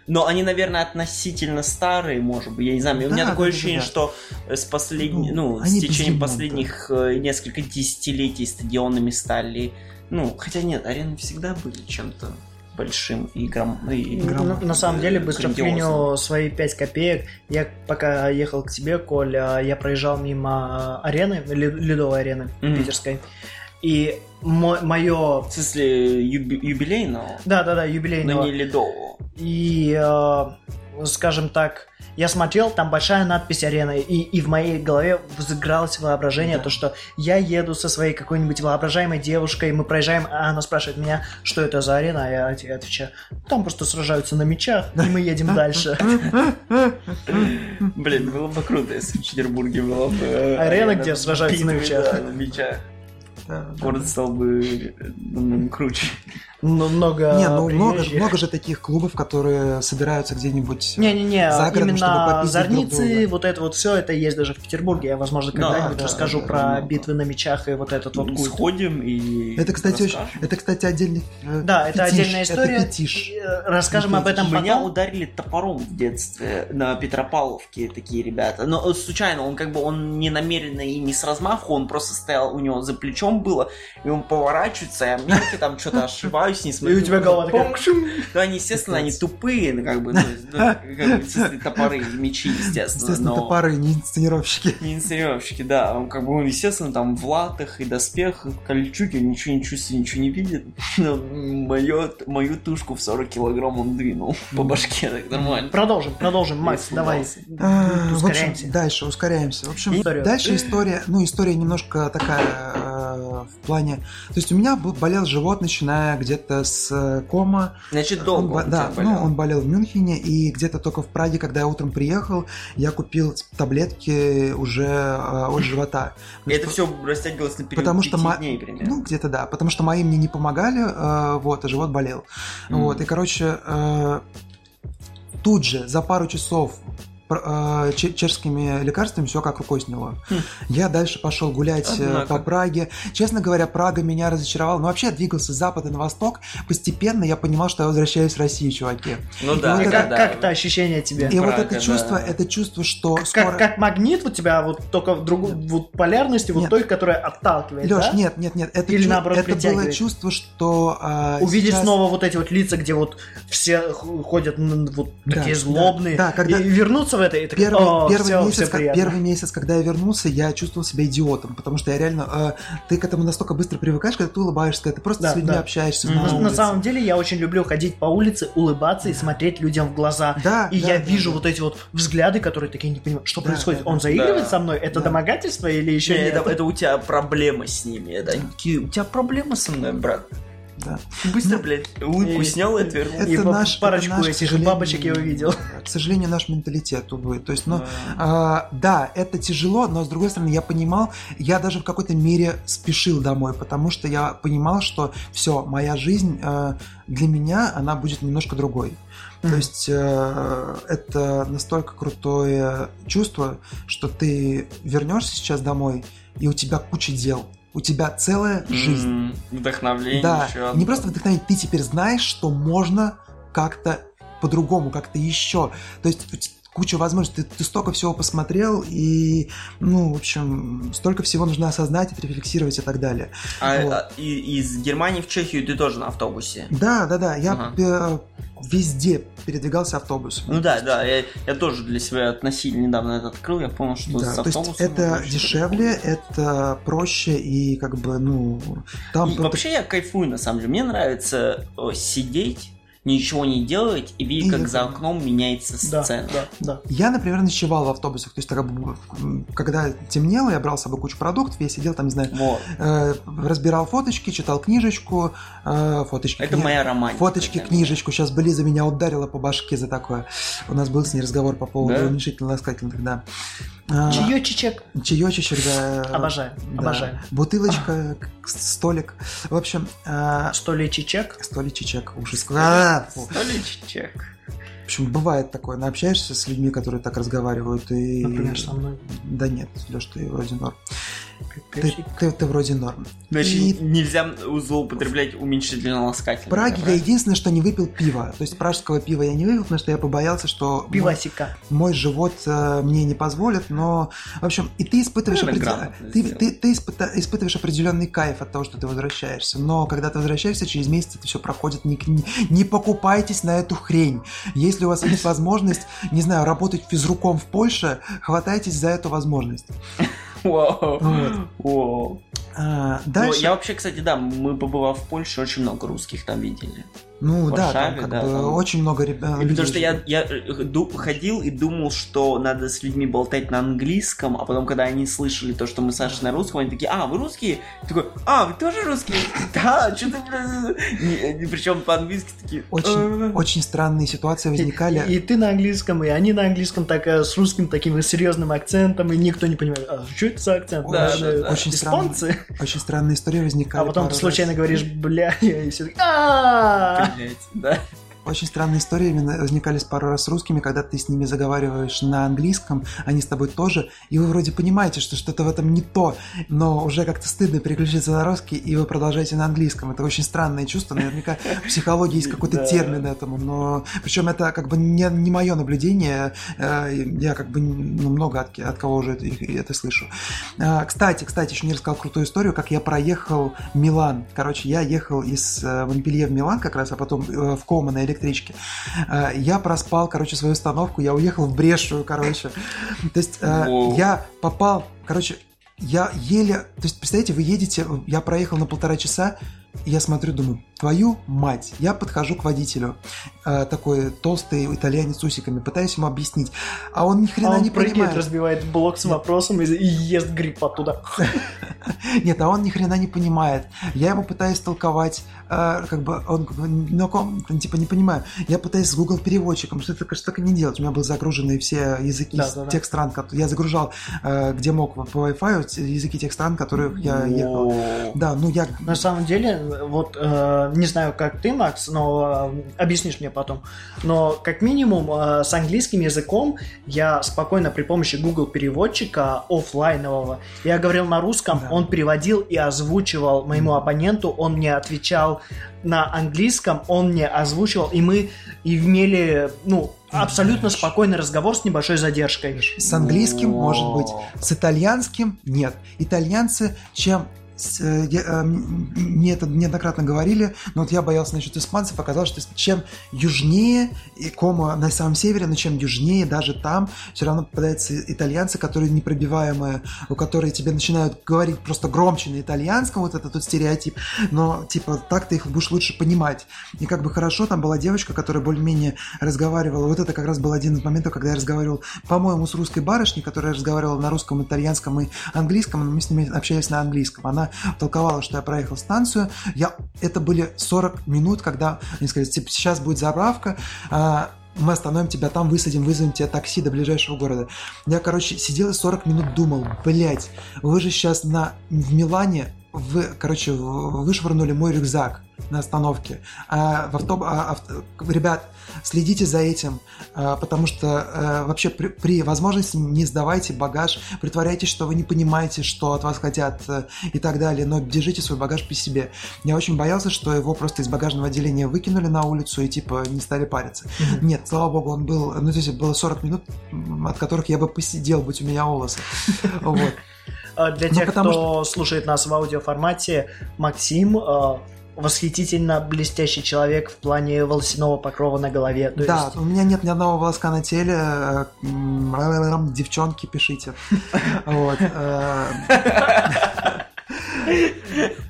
[SPEAKER 3] Но они, наверное, относительно старые, может быть, я не знаю. У
[SPEAKER 2] Да,
[SPEAKER 3] меня
[SPEAKER 2] да,
[SPEAKER 3] такое
[SPEAKER 2] да,
[SPEAKER 3] ощущение,
[SPEAKER 2] да.
[SPEAKER 3] что э, с последним,
[SPEAKER 2] Ну,
[SPEAKER 3] ну, с течением последних э, несколько десятилетий стадионами стали. Ну, хотя нет, арены всегда были чем-то большим и гром... и-
[SPEAKER 2] Грамм.
[SPEAKER 1] Ну, На самом деле, быстро
[SPEAKER 3] грандиозным.
[SPEAKER 1] вклиню свои 5 копеек. Я пока ехал к тебе, Коль, а, я проезжал мимо арены, ли- ледовой арены
[SPEAKER 3] Мгм.
[SPEAKER 1] питерской. И мое...
[SPEAKER 3] В смысле, юби- юбилейного,
[SPEAKER 1] Да-да-да,
[SPEAKER 3] но
[SPEAKER 1] юбилейного.
[SPEAKER 3] не ледового.
[SPEAKER 1] И, э, скажем так, я смотрел, там большая надпись арены, и, и в моей голове взыгралось воображение,
[SPEAKER 2] Да.
[SPEAKER 1] то, что я еду со своей какой-нибудь воображаемой девушкой, мы проезжаем, а она спрашивает меня, что это за арена, а я от- отвечаю, там просто сражаются на мечах, и мы едем дальше.
[SPEAKER 3] Блин, было бы круто, если в Петербурге была бы... э,
[SPEAKER 1] Арена, где сражаются на мечах.
[SPEAKER 3] Да, Город
[SPEAKER 2] да.
[SPEAKER 3] стал бы э, круче.
[SPEAKER 1] Ну, много
[SPEAKER 2] Не, ну много, много же таких клубов, которые собираются где-нибудь.
[SPEAKER 1] Не-не-не,
[SPEAKER 2] за городом, чтобы
[SPEAKER 1] именно Зорницы,
[SPEAKER 2] друг друга.
[SPEAKER 1] вот это вот все, это есть даже в Петербурге. Я, возможно,
[SPEAKER 3] Да,
[SPEAKER 1] когда-нибудь
[SPEAKER 2] да,
[SPEAKER 1] расскажу
[SPEAKER 2] да,
[SPEAKER 1] про
[SPEAKER 3] да.
[SPEAKER 1] битвы на мечах и вот этот вот культ.
[SPEAKER 3] Сходим и...
[SPEAKER 2] Это, кстати, очень, это, кстати, отдельный. э,
[SPEAKER 1] Да, это
[SPEAKER 2] фетиш,
[SPEAKER 1] отдельная история.
[SPEAKER 2] Это фетиш.
[SPEAKER 1] Э, Расскажем об этом
[SPEAKER 3] Меня
[SPEAKER 1] потом.
[SPEAKER 3] ударили топором в детстве на Петропавловке такие ребята. Но э, случайно, он как бы он не намеренно и не с размаху, он просто стоял, у него за плечом было, и он поворачивается, а мелкий там что-то ошибают, улыбаюсь, не смотрю.
[SPEAKER 1] И у тебя голова такая...
[SPEAKER 3] Ну, они, естественно, они тупые, ну, как бы, ну, ну, как бы, естественно, топоры, мечи, естественно,
[SPEAKER 2] Естественно,
[SPEAKER 3] но...
[SPEAKER 2] топоры, не инсценировщики.
[SPEAKER 3] Не инсценировщики, да. Он, как бы, он, естественно, там в латах и доспехах, в кольчуге, он ничего не чувствует, ничего не видит. Но мою, мою тушку в 40 килограмм он двинул по башке, так нормально.
[SPEAKER 1] Продолжим, продолжим. Макс, давай.
[SPEAKER 2] А, В общем,
[SPEAKER 1] Ускоряемся.
[SPEAKER 2] дальше ускоряемся. В общем, дальше история, ну, история немножко такая э, в плане... То есть у меня болел живот, начиная где-то с э, кома.
[SPEAKER 3] Значит, долго
[SPEAKER 2] Он
[SPEAKER 3] он
[SPEAKER 2] да,
[SPEAKER 3] болел.
[SPEAKER 2] ну, он болел в Мюнхене, и где-то только в Праге, когда я утром приехал, я купил таблетки уже э, от живота.
[SPEAKER 3] И это все растягивалось на период
[SPEAKER 2] Потому что
[SPEAKER 3] дней примерно.
[SPEAKER 2] Ну, где-то да, потому что мои мне не помогали, э, вот, а живот болел. Вот, и, короче, э, тут же, за пару часов чешскими лекарствами все как рукой сняло.
[SPEAKER 3] Хм.
[SPEAKER 2] Я дальше пошел гулять э,
[SPEAKER 3] Однако.
[SPEAKER 2] по Праге. Честно говоря, Прага меня разочаровала. Но вообще я двигался с запада на восток. Постепенно я понимал, что я возвращаюсь в Россию, чуваки.
[SPEAKER 3] Ну
[SPEAKER 2] И
[SPEAKER 3] да,
[SPEAKER 2] вот
[SPEAKER 1] И
[SPEAKER 2] это-
[SPEAKER 1] как,
[SPEAKER 3] да.
[SPEAKER 1] как это ощущение тебе?
[SPEAKER 2] И вот
[SPEAKER 3] Прага,
[SPEAKER 2] это чувство,
[SPEAKER 3] да.
[SPEAKER 2] это чувство, что
[SPEAKER 1] Как,
[SPEAKER 2] скоро...
[SPEAKER 1] как магнит у тебя вот только в другой вот полярности, вот
[SPEAKER 2] Нет.
[SPEAKER 1] той, которая отталкивает,
[SPEAKER 2] Леш,
[SPEAKER 1] да?
[SPEAKER 2] нет, нет, нет, это,
[SPEAKER 1] Или
[SPEAKER 2] чу-
[SPEAKER 1] наоборот
[SPEAKER 2] это было чувство, что а,
[SPEAKER 1] Увидеть
[SPEAKER 2] сейчас-
[SPEAKER 1] снова вот эти вот лица, где вот все ходят вот
[SPEAKER 2] Да,
[SPEAKER 1] такие
[SPEAKER 2] да,
[SPEAKER 1] злобные,
[SPEAKER 2] да, когда-
[SPEAKER 1] и вернуться в это, и так,
[SPEAKER 2] Первый,
[SPEAKER 1] «О,
[SPEAKER 2] первый,
[SPEAKER 1] всё,
[SPEAKER 2] месяц,
[SPEAKER 1] всё
[SPEAKER 2] как-
[SPEAKER 1] приятно».
[SPEAKER 2] первый месяц, когда я вернулся, я чувствовал себя идиотом, потому что я реально, э, ты к этому настолько быстро привыкаешь, когда ты улыбаешься, когда ты просто
[SPEAKER 1] Да,
[SPEAKER 2] с людьми
[SPEAKER 1] да.
[SPEAKER 2] общаешься
[SPEAKER 3] Мгм.
[SPEAKER 2] на
[SPEAKER 1] На, на
[SPEAKER 2] улице.
[SPEAKER 1] самом деле я очень люблю ходить по улице, улыбаться и смотреть людям в глаза.
[SPEAKER 2] Да,
[SPEAKER 1] И
[SPEAKER 2] да,
[SPEAKER 1] я
[SPEAKER 2] да,
[SPEAKER 1] вижу
[SPEAKER 2] да.
[SPEAKER 1] вот эти вот взгляды, которые такие не понимают, что
[SPEAKER 2] Да,
[SPEAKER 1] происходит.
[SPEAKER 2] да,
[SPEAKER 1] Он
[SPEAKER 2] да.
[SPEAKER 1] заигрывает
[SPEAKER 3] Да.
[SPEAKER 1] со мной? Это
[SPEAKER 2] Да.
[SPEAKER 1] домогательство или еще
[SPEAKER 3] Не,
[SPEAKER 1] нет?
[SPEAKER 3] это, это у тебя проблема с ними. Это, у тебя проблема со мной, брат.
[SPEAKER 2] Да.
[SPEAKER 3] Быстро,
[SPEAKER 2] Ну,
[SPEAKER 3] блядь, улыбку
[SPEAKER 1] и-
[SPEAKER 3] снял и отвернул.
[SPEAKER 2] Это
[SPEAKER 1] И
[SPEAKER 2] наш-
[SPEAKER 1] парочку
[SPEAKER 2] это наш,
[SPEAKER 1] этих бабочек я увидел.
[SPEAKER 2] К сожалению, наш менталитет, увы. То есть, ну,
[SPEAKER 3] Да.
[SPEAKER 2] а, да, это тяжело, но с другой стороны, я понимал, я даже в какой-то мере спешил домой, потому что я понимал, что все, моя жизнь э, для меня, она будет немножко другой. То есть э, это настолько крутое чувство, что ты вернешься сейчас домой, и у тебя куча дел. У тебя целая жизнь.
[SPEAKER 3] М, Вдохновление
[SPEAKER 2] Да,
[SPEAKER 3] еще одно.
[SPEAKER 2] не просто вдохновение, ты теперь знаешь, что можно как-то по-другому, как-то еще. То есть куча возможностей, ты, ты столько всего посмотрел, и, ну, в общем, столько всего нужно осознать, отрефлексировать и так далее.
[SPEAKER 3] А,
[SPEAKER 2] Вот.
[SPEAKER 3] а, и- из Германии в Чехию ты тоже на автобусе?
[SPEAKER 2] Да, да, да, я
[SPEAKER 3] Ага.
[SPEAKER 2] э, везде передвигался автобусом.
[SPEAKER 3] Ну да, да, я, я тоже для себя относительно недавно это открыл, я понял, что
[SPEAKER 2] Да,
[SPEAKER 3] с
[SPEAKER 2] то есть
[SPEAKER 3] автобусом
[SPEAKER 2] это дешевле, это проще и как бы, ну, там...
[SPEAKER 3] И вообще я кайфую на самом деле. Мне нравится э, сидеть, ничего не делать и видеть,
[SPEAKER 2] И
[SPEAKER 3] как
[SPEAKER 2] это-
[SPEAKER 3] за окном меняется
[SPEAKER 1] Да,
[SPEAKER 3] сцена.
[SPEAKER 1] да, да.
[SPEAKER 2] Я, например, ночевал в автобусах, то есть когда темнело, я брал с собой кучу продуктов, я сидел там, не знаю,
[SPEAKER 3] Вот.
[SPEAKER 2] э, разбирал фоточки, читал книжечку, э, фоточки.
[SPEAKER 3] Это
[SPEAKER 2] кни-
[SPEAKER 3] моя романтика.
[SPEAKER 2] Фоточки,
[SPEAKER 3] меня.
[SPEAKER 2] книжечку. Сейчас Белиза меня ударила по башке за такое. У нас был с ней разговор по поводу
[SPEAKER 3] Да?
[SPEAKER 2] уменьшительно-ласкательных, да. А,
[SPEAKER 1] Чаечечек.
[SPEAKER 2] Чаечечек, да.
[SPEAKER 1] Обожаю,
[SPEAKER 2] да.
[SPEAKER 1] обожаю.
[SPEAKER 2] Бутылочка, столик. В общем, а,
[SPEAKER 1] Что ли чечек?
[SPEAKER 2] столичечек. Ужас. А, фу.
[SPEAKER 3] Столичек.
[SPEAKER 2] В общем, бывает такое. Но общаешься с людьми, которые так разговаривают, и...
[SPEAKER 1] Например, со мной.
[SPEAKER 2] Да нет, Леш, ты вроде норм. Ты, ты, ты вроде норм.
[SPEAKER 3] Значит,
[SPEAKER 2] И-
[SPEAKER 3] нельзя злоупотреблять уменьшительно ласкательно.
[SPEAKER 2] В Праге я единственное, что не выпил пива. То есть пражского пива я не выпил, потому что я побоялся, что мой,
[SPEAKER 1] Пивасика.
[SPEAKER 2] мой живот э, мне не позволит. Но, в общем, и ты испытываешь,
[SPEAKER 3] грамотно
[SPEAKER 2] ты,
[SPEAKER 3] сделал.
[SPEAKER 2] ты, ты испыта- испытываешь определенный кайф от того, что ты возвращаешься. Но когда ты возвращаешься, через месяц это все проходит. Не, не, не покупайтесь на эту хрень. Если у вас есть возможность, не знаю, работать физруком в Польше, хватайтесь за эту возможность.
[SPEAKER 3] Вау. Вау.
[SPEAKER 2] А,
[SPEAKER 3] Ну,
[SPEAKER 2] дальше...
[SPEAKER 3] я вообще, кстати, да, мы побывав в Польше, очень много русских там видели.
[SPEAKER 2] Ну
[SPEAKER 3] в
[SPEAKER 2] да, там
[SPEAKER 3] Варшаве,
[SPEAKER 2] как
[SPEAKER 3] да,
[SPEAKER 2] бы
[SPEAKER 3] там.
[SPEAKER 2] очень много ребят.
[SPEAKER 3] И потому что я, я э, ду- ходил и думал, что надо с людьми болтать на английском, а потом, когда они слышали то, что мы с Сашей на русском, они такие, а, вы русские? Я такой, а, вы тоже русские? Да, что-то... Причем по-английски такие...
[SPEAKER 2] Очень,
[SPEAKER 3] «Э».
[SPEAKER 2] очень странные ситуации возникали.
[SPEAKER 1] И, и ты на английском, и они на английском, так э, с русским таким серьезным акцентом, и никто не понимает, а что это за акцент?
[SPEAKER 3] Да, да, да.
[SPEAKER 2] Очень
[SPEAKER 1] испанцы?
[SPEAKER 2] Очень странные истории возникали.
[SPEAKER 1] А потом ты случайно
[SPEAKER 2] раз.
[SPEAKER 1] говоришь, бля, и все таки «А-а-а!»
[SPEAKER 3] Блядь, да.
[SPEAKER 2] Очень странные истории именно возникали с пару раз с русскими, когда ты с ними заговариваешь на английском, они с тобой тоже, и вы вроде понимаете, что что-то в этом не то, но уже как-то стыдно переключиться на русский, и вы продолжаете на английском. Это очень странное чувство, наверняка в психологии есть какой-то термин этому, но причем это как бы не, не мое наблюдение, э, я как бы ну, много от, от кого уже это, это слышу. А, кстати, кстати, еще не рассказал крутую историю, как я проехал Милан. Короче, я ехал из э, Монпелье в Милан как раз, а потом э, в Кома на электричке. Я проспал, короче, свою остановку, я уехал в Брешую, короче. То есть я попал, короче, я еле... То есть, представляете, вы едете, я проехал на полтора часа, я смотрю, думаю, твою мать. Я подхожу к водителю, э, такой толстый итальянец с усиками, пытаюсь ему объяснить, а он ни хрена а он не прыгает, понимает.
[SPEAKER 1] разбивает блок с вопросом и, и ест гриб оттуда.
[SPEAKER 2] Нет, а он ни хрена не понимает. Я ему пытаюсь толковать, э, как бы он, ну, типа не понимаю. Я пытаюсь с Google переводчиком, что это, конечно, так не делать. У меня были загружены все языки да, да, тех стран, я загружал, э, где мог по Wi-Fi языки тех стран, которых я ехал. Да, ну я.
[SPEAKER 1] На самом деле, вот э, не знаю, как ты, Макс, но э, объяснишь мне потом. Но как минимум э, с английским языком я спокойно при помощи Google переводчика офлайнового я говорил на русском, да. он переводил и озвучивал моему оппоненту, он мне отвечал на английском, он мне озвучивал, и мы имели, ну, абсолютно спокойный разговор с небольшой задержкой.
[SPEAKER 2] С английским, может быть, с итальянским нет. Итальянцы, чем Э, э, мне это неоднократно говорили, но вот я боялся насчет испанцев, оказалось, что чем южнее, и Кома на самом севере, но чем южнее, даже там, все равно попадаются итальянцы, которые непробиваемые, у которых тебе начинают говорить просто громче на итальянском, вот это тут стереотип, но типа так ты их будешь лучше понимать. И как бы хорошо, там была девочка, которая более-менее разговаривала, вот это как раз был один из моментов, когда я разговаривал, по-моему, с русской барышней, которая разговаривала на русском, итальянском и английском, но мы с ними общались на английском. Она толковала, что я проехал станцию. Я, это были 40 минут, когда они сказали, типа, сейчас будет заправка, а, мы остановим тебя там, высадим, вызовем тебе такси до ближайшего города. Я, короче, сидел и 40 минут думал, блять, вы же сейчас на, в Милане, вы, короче, вышвырнули мой рюкзак на остановке. А, в авто... а, авто... Ребят, следите за этим, а, потому что а, вообще при, при возможности не сдавайте багаж, притворяйтесь, что вы не понимаете, что от вас хотят а, и так далее, но держите свой багаж при себе. Я очень боялся, что его просто из багажного отделения выкинули на улицу и типа не стали париться. Mm-hmm. Нет, слава богу, он был, ну то есть было 40 минут, от которых я бы посидел, будь у меня волосы. Вот.
[SPEAKER 1] Для ну, тех, кто что... слушает нас в аудиоформате, Максим восхитительно блестящий человек в плане волосяного покрова на голове.
[SPEAKER 2] То да, есть... у меня нет ни одного волоска на теле. Э, девчонки, пишите. Вот. Э.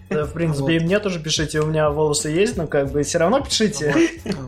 [SPEAKER 1] В принципе, и мне тоже пишите, у меня волосы есть, но как бы все равно пишите.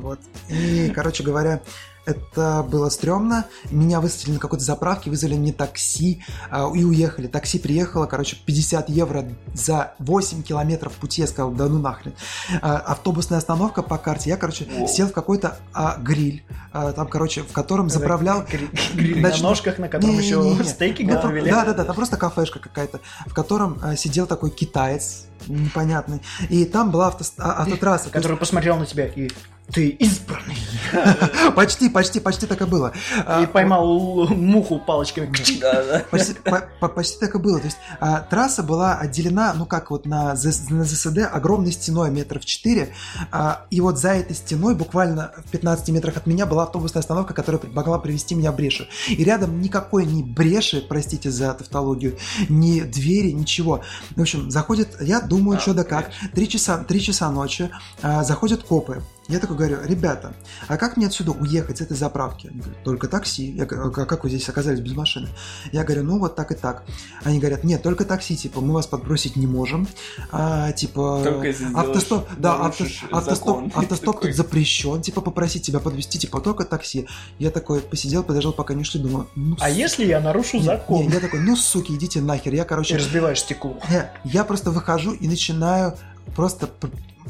[SPEAKER 2] Вот. И, короче говоря, это было стрёмно. Меня высадили на какой-то заправке, вызвали мне такси э, и уехали. Такси приехало, короче, 50 евро за 8 километров пути. Я сказал, да ну нахрен. Э, автобусная остановка по карте. Я, короче, О. сел в какой-то э, гриль, э, там, короче, в котором заправлял...
[SPEAKER 1] Гриль на ножках, на котором еще стейки готовили.
[SPEAKER 2] Да-да-да, там просто кафешка какая-то, в котором э, сидел такой китаец, непонятный. И там была авто, автотрасса.
[SPEAKER 1] Который посмотрел на тебя и ты избранный.
[SPEAKER 2] Почти, почти, почти так и было.
[SPEAKER 1] И поймал муху палочками.
[SPEAKER 2] Почти, так и было. То есть а, трасса была отделена, ну как вот на, ЗСД, огромной стеной метров 4. А, и вот за этой стеной, буквально в 15 метрах от меня, была автобусная остановка, которая могла привести меня в брешу. И рядом никакой ни бреши, простите за тавтологию, ни двери, ничего. В общем, заходит, я думаю, что да как, три часа, три часа ночи, а, заходят копы. Я такой говорю, ребята, а как мне отсюда уехать с этой заправки? Они говорят, только такси. Я говорю, а как вы здесь оказались без машины? Я говорю, ну вот так и так. Они говорят, нет, только такси, типа, мы вас подбросить не можем. А, типа, автостоп, да, авто, автостоп, автостоп тут запрещен, типа, попросить тебя подвести, типа, только такси. Я такой посидел, подождал, пока не шли, думаю,
[SPEAKER 1] ну... А если я нарушу закон?
[SPEAKER 2] Не, я такой, ну, суки, идите нахер. Я, короче...
[SPEAKER 1] И разбиваешь стекло.
[SPEAKER 2] Я, я просто выхожу и начинаю просто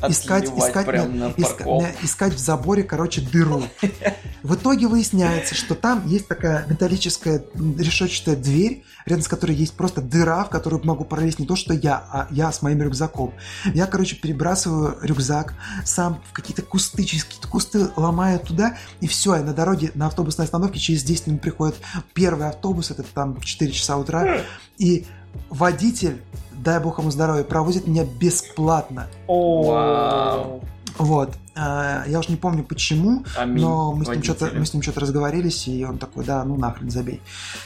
[SPEAKER 2] искать, искать,
[SPEAKER 3] прям
[SPEAKER 2] на искать, искать в заборе, короче, дыру. В итоге выясняется, что там есть такая металлическая решетчатая дверь, рядом с которой есть просто дыра, в которую могу пролезть не то, что я, а я с моим рюкзаком. Я, короче, перебрасываю рюкзак, сам в какие-то кусты, через какие-то кусты ломаю туда, и все, я на дороге, на автобусной остановке через 10 минут приходит первый автобус, это там в 4 часа утра, и водитель, дай бог ему здоровья, проводит меня бесплатно.
[SPEAKER 1] О,
[SPEAKER 3] Вау.
[SPEAKER 2] Вот. А, Я уж не помню почему,
[SPEAKER 3] Аминь,
[SPEAKER 2] но мы с, ним что-то, мы с ним что-то разговорились, и он такой, да, ну нахрен, забей.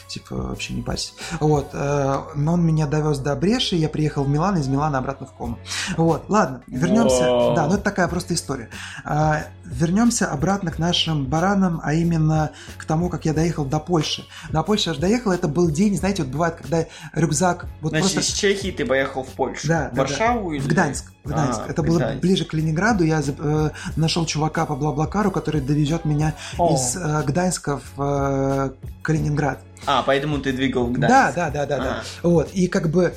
[SPEAKER 2] Типа, вообще не парься. Вот. э, Но он меня довез до Бреши, я приехал в Милан, из Милана обратно в Кому. Вот. Ладно, вернемся.
[SPEAKER 3] Вау.
[SPEAKER 2] Да, ну это такая просто история. А, Вернемся обратно к нашим баранам, а именно к тому, как я доехал до Польши. До Польши аж доехал, это был день, знаете, вот бывает, когда рюкзак вот
[SPEAKER 3] Значит,
[SPEAKER 2] просто...
[SPEAKER 3] из Чехии ты поехал в Польшу.
[SPEAKER 2] Да,
[SPEAKER 3] в
[SPEAKER 2] да,
[SPEAKER 3] Варшаву или...
[SPEAKER 2] В Гданьск. В Гданьск.
[SPEAKER 3] А,
[SPEAKER 2] это было
[SPEAKER 3] Гданьск.
[SPEAKER 2] ближе к Ленинграду. Я э, нашел чувака по Блаблакару, который довезет меня
[SPEAKER 1] О.
[SPEAKER 2] из э, Гданьска в э, Калининград.
[SPEAKER 3] А, поэтому ты двигал в Гданьск.
[SPEAKER 2] Да, да, да, да, да.
[SPEAKER 3] А.
[SPEAKER 2] Вот. И как бы,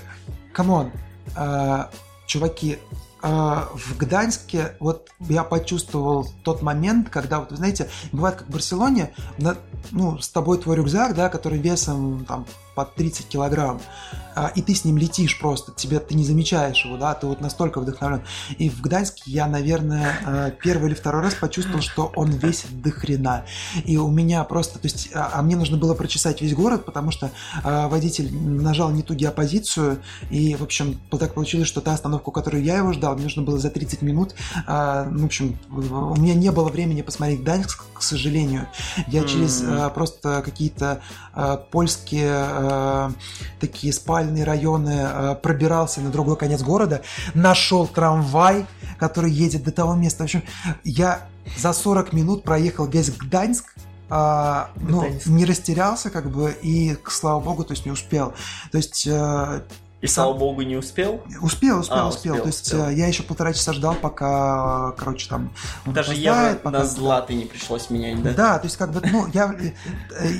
[SPEAKER 2] come on, э, чуваки, э, в Гданьске вот я почувствовал тот момент, когда, вот вы знаете, бывает как в Барселоне, на- ну, с тобой твой рюкзак, да, который весом там под 30 килограмм, а, и ты с ним летишь просто, тебе ты не замечаешь его, да, ты вот настолько вдохновлен. И в Гданьске я, наверное, э, первый или второй раз почувствовал, что он весит до хрена. И у меня просто, то есть, а а мне нужно было прочесать весь город, потому что а, водитель нажал не ту геопозицию, и, в общем, так получилось, что та остановка, у которой я его ждал, мне нужно было за 30 минут, а, ну, в общем, у меня не было времени посмотреть Гданьск, к сожалению. Я через а, просто какие-то а, польские а, такие спальные районы а, пробирался на другой конец города, нашел трамвай, который едет до того места. В общем, я за 40 минут проехал весь Гданьск, а, ну,
[SPEAKER 1] Гданьск.
[SPEAKER 2] не растерялся, как бы, и, к слава богу, то есть не успел. То есть э,
[SPEAKER 3] И, слава богу, не успел.
[SPEAKER 2] успел, успел,
[SPEAKER 3] А,
[SPEAKER 2] успел.
[SPEAKER 3] успел,
[SPEAKER 2] То есть
[SPEAKER 3] успел.
[SPEAKER 2] э, я еще полтора часа ждал, пока, короче, там
[SPEAKER 3] Даже евро
[SPEAKER 2] пока-
[SPEAKER 3] на златы не пришлось менять, да?
[SPEAKER 2] да, то есть как бы, ну, я, э,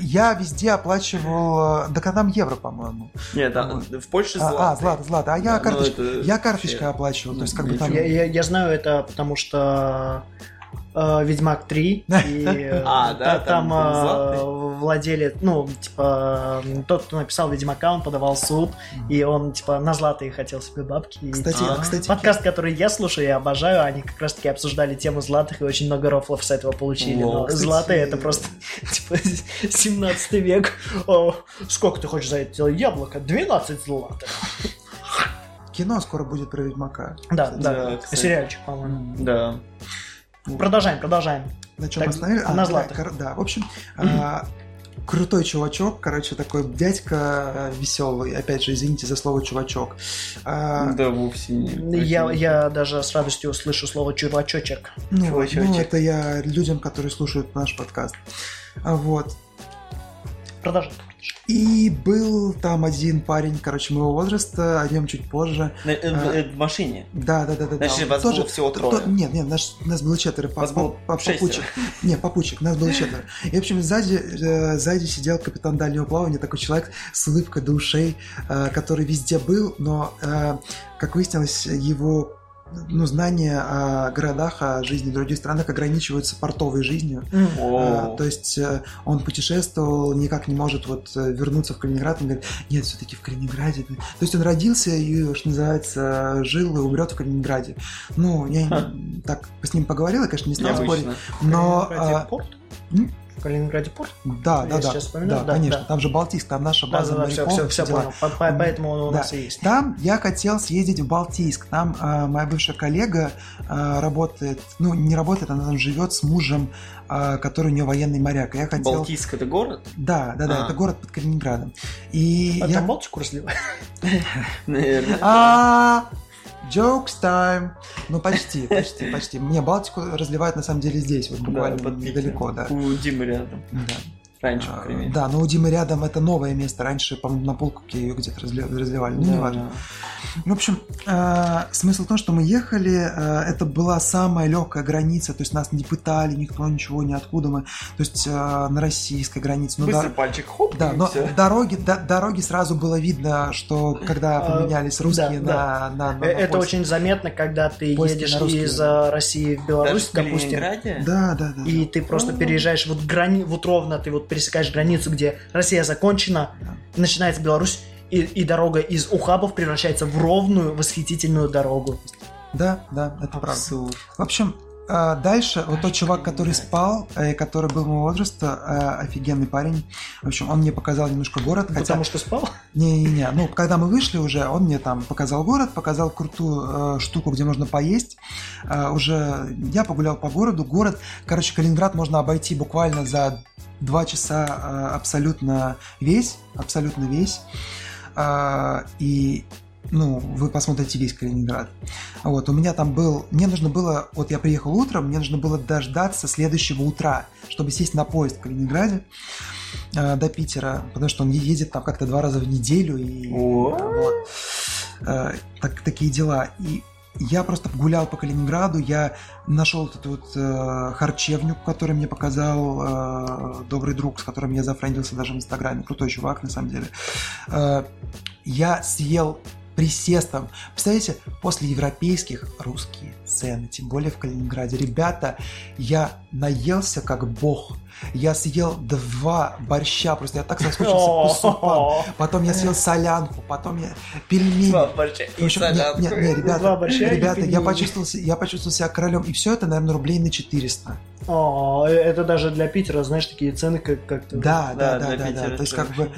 [SPEAKER 2] я везде оплачивал, э, да когда там евро, по-моему.
[SPEAKER 3] Нет, да,
[SPEAKER 2] Вот.
[SPEAKER 3] в Польше
[SPEAKER 2] А,
[SPEAKER 3] златы.
[SPEAKER 2] а, злато, злато. А я,
[SPEAKER 3] Да, ну
[SPEAKER 2] карточ-
[SPEAKER 3] это
[SPEAKER 2] я карточкой оплачивал, то есть как бы
[SPEAKER 3] Я
[SPEAKER 2] там...
[SPEAKER 1] Я, я- я знаю это, потому что э, Ведьмак 3, и э,
[SPEAKER 3] А, да,
[SPEAKER 1] та-
[SPEAKER 3] там
[SPEAKER 1] э, владелец, ну, типа, э, тот, кто написал Ведьмака, он подавал суд, и он, типа, на златые хотел себе бабки.
[SPEAKER 2] Кстати,
[SPEAKER 3] А.
[SPEAKER 2] кстати,
[SPEAKER 1] Подкаст, который я слушаю и обожаю, они как раз-таки обсуждали тему златых и очень много рофлов с этого получили.
[SPEAKER 3] Во,
[SPEAKER 1] Но
[SPEAKER 2] кстати,
[SPEAKER 1] златые это просто типа 17 век. О, сколько ты хочешь за это яблоко? 12 златых.
[SPEAKER 2] кино скоро будет про Ведьмака.
[SPEAKER 1] Да,
[SPEAKER 3] Да,
[SPEAKER 1] да, сериальчик, по-моему.
[SPEAKER 3] Да.
[SPEAKER 1] Продолжаем, продолжаем.
[SPEAKER 2] На чем
[SPEAKER 1] Так,
[SPEAKER 2] остановились?
[SPEAKER 1] на
[SPEAKER 2] да,
[SPEAKER 1] златых.
[SPEAKER 2] кор- да, в общем, а, крутой чувачок, короче, такой дядька веселый. Опять же, извините за слово чувачок. А,
[SPEAKER 3] Да, вовсе не.
[SPEAKER 1] Я, я даже с радостью услышу слово чувачочек.
[SPEAKER 2] ну,
[SPEAKER 3] чувачочек.
[SPEAKER 2] ну, это я людям, которые слушают наш подкаст. А, Вот.
[SPEAKER 1] Продолжай.
[SPEAKER 2] И был там один парень, короче, моего возраста, о нем чуть позже.
[SPEAKER 3] На- э, в-
[SPEAKER 2] А.
[SPEAKER 3] э, В машине.
[SPEAKER 2] Да, да, да, да.
[SPEAKER 3] Значит,
[SPEAKER 2] да.
[SPEAKER 3] вас было всего трое.
[SPEAKER 2] то- нет, нет, наш, нас было четверо. По,
[SPEAKER 3] Вас было
[SPEAKER 2] по- попутчик. Не, попутчик, нас было четверо. И, в общем, сзади, э, сзади сидел капитан дальнего плавания, такой человек с улыбкой до ушей, э, который везде был, но, э, как выяснилось, его ну, знания о городах, о жизни в других странах ограничиваются портовой жизнью.
[SPEAKER 3] О.
[SPEAKER 2] А, то есть э, он путешествовал, никак не может вот э, вернуться в Калининград. Он говорит, нет, все-таки в Калининграде. То есть он родился и, что называется, жил и умрет в Калининграде. Ну, я
[SPEAKER 3] Ха.
[SPEAKER 2] так с ним поговорил, я, конечно, не стал спорить.
[SPEAKER 3] Необычно.
[SPEAKER 2] Но,
[SPEAKER 1] В Калининграде
[SPEAKER 2] а,
[SPEAKER 1] порт?
[SPEAKER 2] М?
[SPEAKER 1] В Калининграде порт?
[SPEAKER 2] да, да, да,
[SPEAKER 1] сейчас вспоминаю,
[SPEAKER 2] да,
[SPEAKER 1] да,
[SPEAKER 2] конечно,
[SPEAKER 1] да.
[SPEAKER 2] там же Балтийск, там наша база
[SPEAKER 1] да, да, все,
[SPEAKER 2] моряков,
[SPEAKER 1] все, все
[SPEAKER 2] дела.
[SPEAKER 1] понял. По- по- Поэтому он у
[SPEAKER 2] Да.
[SPEAKER 1] нас и есть.
[SPEAKER 2] Там я хотел съездить в Балтийск. Там э, моя бывшая коллега э, работает, ну, не работает, она там живет с мужем, э, который у нее военный моряк. Я хотел...
[SPEAKER 3] Балтийск это город?
[SPEAKER 2] Да, да, да,
[SPEAKER 3] А.
[SPEAKER 2] это город под Калининградом. И
[SPEAKER 1] А
[SPEAKER 2] я...
[SPEAKER 1] там Балтику разливают?
[SPEAKER 3] Наверное.
[SPEAKER 2] Jokes time. Ну, почти, почти, почти. Мне Балтику разливают на самом деле здесь, вот буквально
[SPEAKER 3] Да,
[SPEAKER 2] недалеко, да.
[SPEAKER 3] У Димы рядом.
[SPEAKER 2] Да.
[SPEAKER 3] Раньше,
[SPEAKER 2] А,
[SPEAKER 3] по крайней мере.
[SPEAKER 2] Да, но у Димы рядом это новое место. Раньше, по-моему, на полкуке ее где-то разли- разливали. Ну,
[SPEAKER 3] Да,
[SPEAKER 2] неважно. В общем, э, смысл в том, что мы ехали, э, это была самая легкая граница, то есть нас не пытали, никто ничего, ниоткуда мы, то есть э, на российской границе.
[SPEAKER 3] да.
[SPEAKER 2] Ну,
[SPEAKER 3] Быстро
[SPEAKER 2] да,
[SPEAKER 3] пальчик хоп,
[SPEAKER 2] да,
[SPEAKER 3] и
[SPEAKER 2] но
[SPEAKER 3] всё.
[SPEAKER 2] дороги, да- дороги сразу было видно, что когда
[SPEAKER 1] А,
[SPEAKER 2] поменялись русские
[SPEAKER 1] да,
[SPEAKER 2] на, на, на-
[SPEAKER 1] Э,
[SPEAKER 2] на
[SPEAKER 1] Это
[SPEAKER 2] польские.
[SPEAKER 1] очень заметно, когда ты едешь
[SPEAKER 2] на
[SPEAKER 1] из России в Беларусь,
[SPEAKER 3] Даже в
[SPEAKER 1] допустим?
[SPEAKER 2] Да, да, да.
[SPEAKER 1] и
[SPEAKER 2] да.
[SPEAKER 1] ты просто
[SPEAKER 3] А.
[SPEAKER 1] переезжаешь вот грани, вот ровно ты вот пересекаешь границу, где Россия закончена, начинается Беларусь, и, и дорога из ухабов превращается в ровную восхитительную дорогу.
[SPEAKER 2] Да, да, это правда.
[SPEAKER 3] Абсурд.
[SPEAKER 2] В общем, а, дальше вот тот чувак, который спал, э, который был моего возраста, э, офигенный парень. В общем, он мне показал немножко город, хотя...
[SPEAKER 1] Потому что спал?
[SPEAKER 2] Не-не-не, ну, когда мы вышли уже, он мне там показал город, показал крутую э, штуку, где можно поесть. Э, уже я погулял по городу. Город, короче, Калининград можно обойти буквально за два часа э, абсолютно весь, абсолютно весь. Э, и ну, вы посмотрите весь Калининград. Вот, у меня там был, мне нужно было, вот я приехал утром, мне нужно было дождаться следующего утра, чтобы сесть на поезд в Калининграде э, до Питера, потому что он ездит там как-то два раза в неделю и вот. Э, так, такие дела. И я просто гулял по Калининграду, я нашел вот эту вот э, харчевню, которую мне показал э, добрый друг, с которым я зафрендился даже в Инстаграме. Крутой чувак, на самом деле. Э, я съел присестом. Представляете, после европейских русские цены, тем более в Калининграде. Ребята, я наелся как бог. Я съел два борща, просто я так соскучился по супам. Потом я съел солянку, потом я пельмени.
[SPEAKER 3] Два борща и
[SPEAKER 2] В общем, не,
[SPEAKER 3] солянку.
[SPEAKER 2] не, не, ребята,
[SPEAKER 1] Два борща и
[SPEAKER 2] ребята, я почувствовал, я почувствовал себя королем, и все это, наверное, рублей на 400.
[SPEAKER 1] О, это даже для Питера, знаешь, такие цены, как, как
[SPEAKER 2] Да, да, да, да, да. То есть, как бы,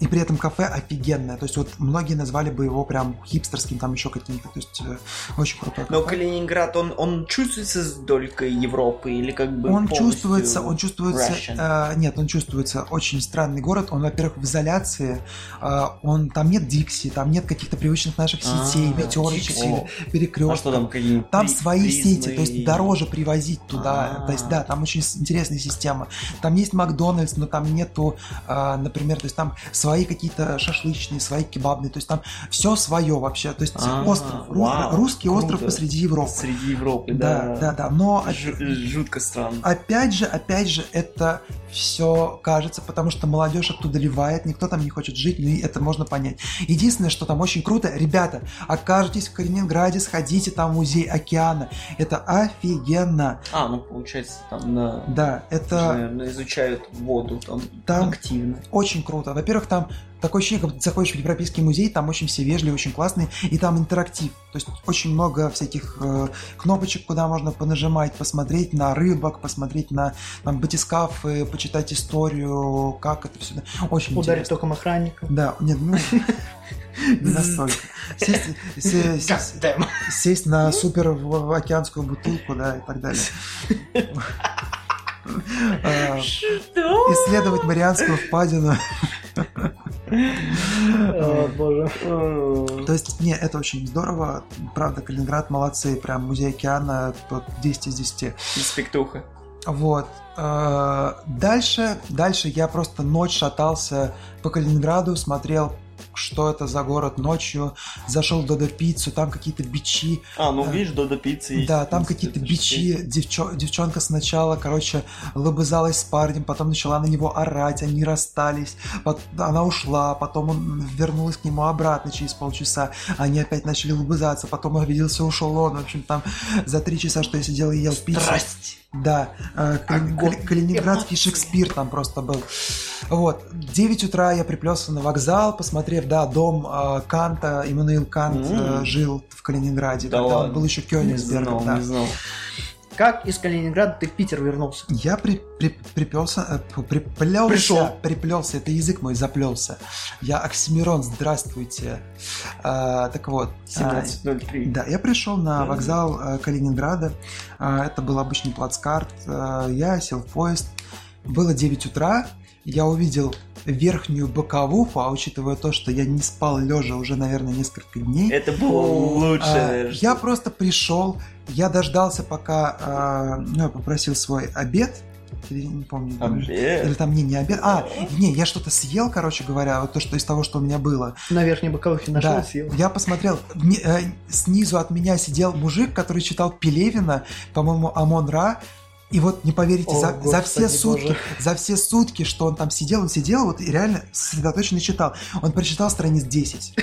[SPEAKER 2] а, и при этом кафе офигенное. То есть, вот многие назвали бы его прям хипстерским, там еще каким-то. То есть, э, очень крутой
[SPEAKER 3] Но
[SPEAKER 2] кафе.
[SPEAKER 3] Калининград, он, он чувствуется с долькой Европы или как бы
[SPEAKER 2] Он чувствуется, он чувствуется,
[SPEAKER 3] Russian?
[SPEAKER 2] э, нет, он чувствуется очень странный город. Он, во-первых, в изоляции. э, он там нет Дикси, там нет каких-то привычных наших сетей,
[SPEAKER 3] А,
[SPEAKER 2] пятерочек
[SPEAKER 3] Dixie.
[SPEAKER 2] или перекрестков.
[SPEAKER 3] А что там какие-нибудь
[SPEAKER 2] Там свои сети, то есть дороже привозить туда.
[SPEAKER 3] А.
[SPEAKER 2] То есть, да, там очень интересная система. Там есть Макдональдс, но там нету, а, например, то есть там свои какие-то шашлычные, свои кебабные, то есть там все свое вообще. То есть
[SPEAKER 3] А,
[SPEAKER 2] остров,
[SPEAKER 3] вау,
[SPEAKER 2] русский остров
[SPEAKER 3] круто.
[SPEAKER 2] посреди Европы.
[SPEAKER 3] Среди Европы,
[SPEAKER 2] Да,
[SPEAKER 3] да.
[SPEAKER 2] да, да. Но
[SPEAKER 3] Жу- жутко странно.
[SPEAKER 2] опять же, опять же, это все кажется, потому что молодежь оттуда ливает, никто там не хочет жить, ну и это можно понять. Единственное, что там очень круто, ребята, окажетесь в Калининграде, сходите там в музей океана. Это офигенно.
[SPEAKER 3] А, ну получается там на...
[SPEAKER 2] Да, это
[SPEAKER 3] Наверное, изучают воду там,
[SPEAKER 2] Там-
[SPEAKER 3] активно.
[SPEAKER 2] очень круто. Во-первых, там такое ощущение, как будто ты заходишь в Европейский музей, там очень все вежливые, очень классные, и там интерактив. То есть очень много всяких э, кнопочек, куда можно понажимать, посмотреть на рыбок, посмотреть на там, батискафы, почитать историю, как это все. Очень
[SPEAKER 1] Ударить
[SPEAKER 2] интересно.
[SPEAKER 1] током охранника.
[SPEAKER 2] Да, нет, ну, не настолько. Сесть, се- се-
[SPEAKER 1] Goddamn.
[SPEAKER 2] сесть на супер океанскую бутылку, да, и так далее. А,
[SPEAKER 3] Что?
[SPEAKER 2] Исследовать Марианскую впадину.
[SPEAKER 1] Боже.
[SPEAKER 2] То есть, не, это очень здорово. Правда, Калининград молодцы. Прям музей океана, тот 10 из 10.
[SPEAKER 3] Респектуха.
[SPEAKER 2] Вот. Э, Дальше, дальше я просто ночь шатался по Калининграду, смотрел, что это за город ночью, зашел в Додо Пиццу, там какие-то бичи,
[SPEAKER 3] А, ну видишь, Додо пицца есть.
[SPEAKER 2] да, там какие-то бичи, девчо- девчонка сначала, короче, лобызалась с парнем, потом начала на него орать, они расстались, пот- она ушла, потом он вернулась к нему обратно через полчаса, они опять начали лобызаться, потом обиделся, ушел он, в общем, там за три часа, что я сидел и ел пиццу.
[SPEAKER 3] Страсть.
[SPEAKER 2] Да, э. Кали- Калининградский. Шекспир там просто был. Вот, 9 утра я приплелся на вокзал, посмотрев, да, дом э, Канта, Иммануил Кант э,
[SPEAKER 3] М.
[SPEAKER 2] жил в Калининграде,
[SPEAKER 3] Да
[SPEAKER 2] когда он
[SPEAKER 3] ладно.
[SPEAKER 2] был еще
[SPEAKER 3] Не
[SPEAKER 2] Кёнигсбергом,
[SPEAKER 3] знал,
[SPEAKER 2] да.
[SPEAKER 3] не знал.
[SPEAKER 1] Как из Калининграда ты в Питер вернулся?
[SPEAKER 2] Я при, при, припелся, э, приплелся,
[SPEAKER 1] Пришел.
[SPEAKER 2] приплелся, это язык мой заплелся. Я Оксимирон, здравствуйте. А, так вот, а,
[SPEAKER 3] 17.03.
[SPEAKER 2] Да, я пришел на
[SPEAKER 3] Да.
[SPEAKER 2] вокзал э, Калининграда. А, Это был обычный плацкарт. А, Я сел в поезд. Было 9 утра. Я увидел верхнюю боковуху, а учитывая то, что я не спал лежа уже, наверное, несколько дней,
[SPEAKER 3] Это было лучше.
[SPEAKER 2] а, я просто пришел, я дождался, пока а, ну, я попросил свой обед, Или не помню.
[SPEAKER 3] Обед.
[SPEAKER 2] Или там, не, не обед. А, не, я что-то съел, короче говоря, вот то, что из того, что у меня было.
[SPEAKER 1] На верхней боковухе нашел,
[SPEAKER 2] Да,
[SPEAKER 1] съел.
[SPEAKER 2] я посмотрел, мне, э, снизу от меня сидел мужик, который читал Пелевина, по-моему, Амон Ра, и вот не поверите,
[SPEAKER 1] О,
[SPEAKER 2] за, за все
[SPEAKER 1] Господи
[SPEAKER 2] сутки,
[SPEAKER 1] Боже.
[SPEAKER 2] за все сутки, что он там сидел, он сидел вот и реально сосредоточенно читал. Он прочитал страниц 10.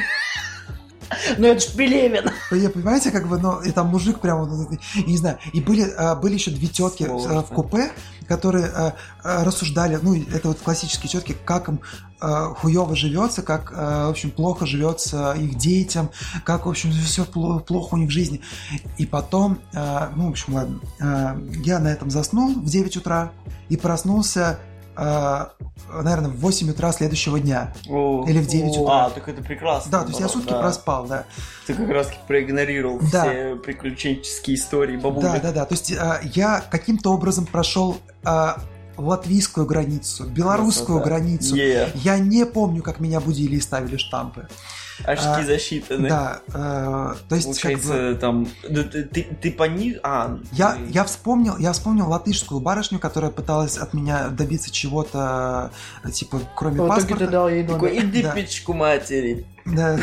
[SPEAKER 1] Ну это ж Пелевин.
[SPEAKER 2] Понимаете, как бы, ну, и там мужик прям, вот, я не знаю, и были, а, были еще две тетки э,
[SPEAKER 3] Сложно.
[SPEAKER 2] в купе, которые э, рассуждали, ну, это вот классические тетки, как им э, хуево живется, как, в общем, плохо живется их детям, как, в общем, все плохо у них в жизни. И потом, ну, в общем, ладно, я на этом заснул в 9 утра и проснулся, э, наверное, в 8 утра следующего дня. Или в 9 утра.
[SPEAKER 3] А, так это прекрасно.
[SPEAKER 2] Да, то есть я сутки
[SPEAKER 3] да.
[SPEAKER 2] проспал, да.
[SPEAKER 3] Ты как раз проигнорировал
[SPEAKER 2] Да.
[SPEAKER 3] все приключенческие истории бабулек.
[SPEAKER 2] Да, да, да. То есть э, я каким-то образом прошел э, латвийскую границу, белорусскую
[SPEAKER 3] Красота.
[SPEAKER 2] границу.
[SPEAKER 3] Е.
[SPEAKER 2] Я не помню, как меня будили и ставили штампы.
[SPEAKER 3] Очки
[SPEAKER 2] А,
[SPEAKER 3] засчитаны.
[SPEAKER 2] Да, э, то есть как бы,
[SPEAKER 3] Получается, там... да ты, ты, ты пони... А,
[SPEAKER 2] я,
[SPEAKER 3] ты-
[SPEAKER 2] я вспомнил, я вспомнил латышскую барышню, которая пыталась от меня добиться чего-то, типа, кроме
[SPEAKER 1] итоге
[SPEAKER 2] паспорта.
[SPEAKER 1] ты дал ей
[SPEAKER 3] Такой,
[SPEAKER 1] номер.
[SPEAKER 3] иди
[SPEAKER 2] Да.
[SPEAKER 3] печку матери.
[SPEAKER 1] Курва!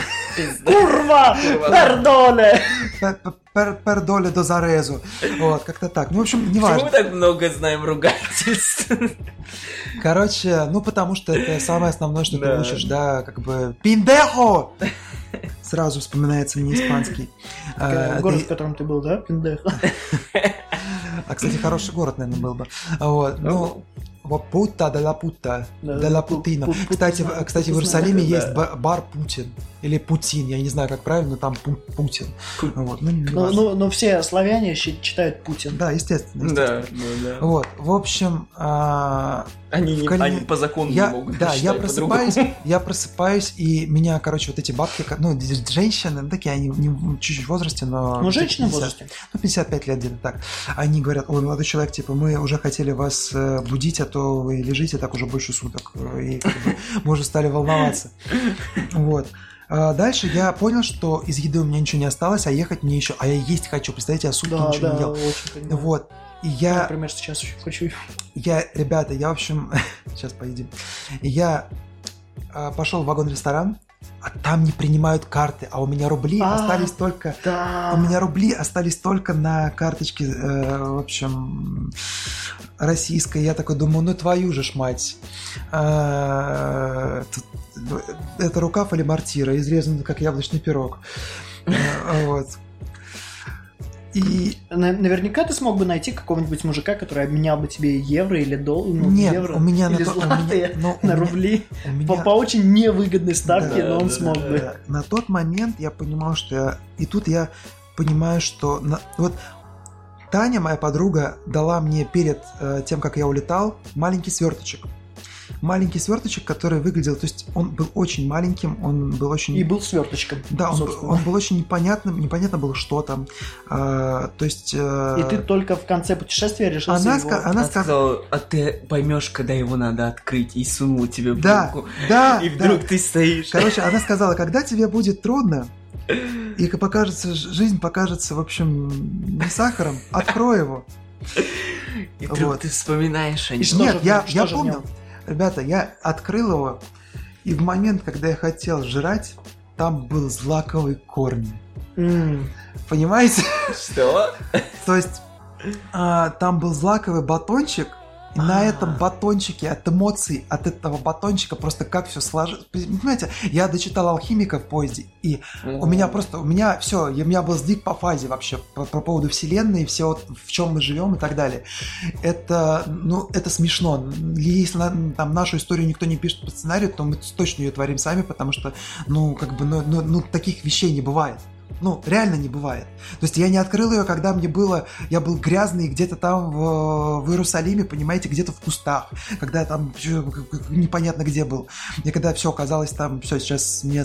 [SPEAKER 3] Курва.
[SPEAKER 1] Пардоне!
[SPEAKER 2] Пер- пер- Пердоле до зарезу. Вот, как-то так. Ну, в общем,
[SPEAKER 3] Почему
[SPEAKER 2] неважно.
[SPEAKER 3] мы так много знаем ругательств?
[SPEAKER 2] Короче, ну потому что это самое основное, что ты учишь, да, как бы «Пиндехо!» Сразу вспоминается мне испанский. А,
[SPEAKER 1] Город, в котором ты был, да? Пиндеха.
[SPEAKER 2] А, кстати, хороший город, наверное, был бы. Вот, ну, вот Пута де ла Пута,
[SPEAKER 1] Да,
[SPEAKER 2] де ла
[SPEAKER 1] Пу-
[SPEAKER 2] Путина.
[SPEAKER 1] Пу- Пу-
[SPEAKER 2] Кстати, кстати, в Иерусалиме есть бар Путин. Или Путин, я не знаю, как правильно, но там Пу- Путин.
[SPEAKER 3] Пу-
[SPEAKER 2] Вот, ну, важно.
[SPEAKER 1] ну, ну, все славяне читают Путин.
[SPEAKER 2] Да, естественно.
[SPEAKER 3] Да,
[SPEAKER 2] естественно.
[SPEAKER 3] да, да.
[SPEAKER 2] Вот, в общем, а,
[SPEAKER 3] Они, не-
[SPEAKER 2] Калини-
[SPEAKER 3] они по закону
[SPEAKER 2] я,
[SPEAKER 3] не могут
[SPEAKER 2] да, я просыпаюсь, я просыпаюсь, и меня, короче, вот эти бабки, ну, женщины, ну, такие, они не в- чуть-чуть в возрасте, но...
[SPEAKER 1] Ну, женщина в
[SPEAKER 2] 50,
[SPEAKER 1] возрасте.
[SPEAKER 2] Ну, 55 лет где-то так. Они говорят, ой, молодой человек, типа, мы уже хотели вас э, будить, а то вы лежите так уже больше суток, э, и как бы, мы уже стали волноваться. Вот. А Дальше я понял, что из еды у меня ничего не осталось, а ехать мне еще... А я есть хочу, представляете, я сутки
[SPEAKER 1] Да,
[SPEAKER 2] ничего
[SPEAKER 1] да,
[SPEAKER 2] не ел.
[SPEAKER 1] очень.
[SPEAKER 2] Вот. И
[SPEAKER 1] Я,
[SPEAKER 2] я...
[SPEAKER 1] например, сейчас очень хочу.
[SPEAKER 2] Я, ребята, я, в общем, сейчас поедем. Я а, пошел в вагон-ресторан, а там не принимают карты, а у меня рубли
[SPEAKER 1] А.
[SPEAKER 2] остались только...
[SPEAKER 1] Да.
[SPEAKER 2] У меня рубли остались только на карточке, э, в общем, российской. Я такой думаю, ну твою же ж мать. А, тут, это рукав или мортира, изрезан как яблочный пирог. Э, Вот. И
[SPEAKER 1] На- Наверняка ты смог бы найти какого-нибудь мужика, который обменял бы тебе евро или доллар, ну,
[SPEAKER 2] нет,
[SPEAKER 1] евро
[SPEAKER 2] у меня на
[SPEAKER 1] или
[SPEAKER 2] то- у меня- у
[SPEAKER 1] на
[SPEAKER 2] меня-
[SPEAKER 1] рубли
[SPEAKER 2] у меня-
[SPEAKER 1] по, по очень невыгодной ставке,
[SPEAKER 3] Да,
[SPEAKER 1] но он
[SPEAKER 3] да,
[SPEAKER 1] смог
[SPEAKER 3] да,
[SPEAKER 1] бы.
[SPEAKER 2] На тот момент я понимал, что я... И тут я понимаю, что... на- Вот Таня, моя подруга, дала мне перед э, тем, как я улетал, маленький сверточек. Маленький сверточек, который выглядел... То есть он был очень маленьким, он был очень...
[SPEAKER 1] И был сверточком.
[SPEAKER 2] да, он,
[SPEAKER 1] собственно.
[SPEAKER 2] он был очень непонятным, непонятно было, что там. А, то есть... э,
[SPEAKER 1] И ты только в конце путешествия решил
[SPEAKER 2] она,
[SPEAKER 1] его...
[SPEAKER 2] ска- она
[SPEAKER 3] Она
[SPEAKER 2] сказала...
[SPEAKER 3] а ты поймешь, когда его надо открыть, и сунула тебе в
[SPEAKER 2] Да,
[SPEAKER 3] руку.
[SPEAKER 2] да,
[SPEAKER 3] И
[SPEAKER 2] да.
[SPEAKER 3] вдруг ты стоишь.
[SPEAKER 2] Короче, она сказала, когда тебе будет трудно, и как покажется, жизнь покажется, в общем, не сахаром, открой его.
[SPEAKER 3] И вдруг
[SPEAKER 2] вот.
[SPEAKER 3] ты вспоминаешь о нем.
[SPEAKER 2] Нет,
[SPEAKER 1] же
[SPEAKER 2] я, я помню. Ребята, я открыл его, и в момент, когда я хотел жрать, там был злаковый корм.
[SPEAKER 1] М,
[SPEAKER 2] Понимаете?
[SPEAKER 3] Что?
[SPEAKER 2] То есть а, там был злаковый батончик, и на
[SPEAKER 3] А.
[SPEAKER 2] этом батончике, от эмоций, от этого батончика просто как все сложилось. Понимаете, я дочитал алхимика в поезде, и У меня просто, у меня все, у меня был сдвиг по фазе вообще по, по поводу вселенной, все вот, в чем мы живем и так далее. Это, ну, это смешно. Если на- там нашу историю никто не пишет по сценарию, то мы точно ее творим сами, потому что, ну, как бы, ну, ну, ну, таких вещей не бывает. Ну, реально не бывает. То есть я не открыл ее, когда мне было... Я был грязный где-то там в, в Иерусалиме, понимаете, где-то в кустах. Когда я там непонятно где был. И когда все оказалось там, все, сейчас мне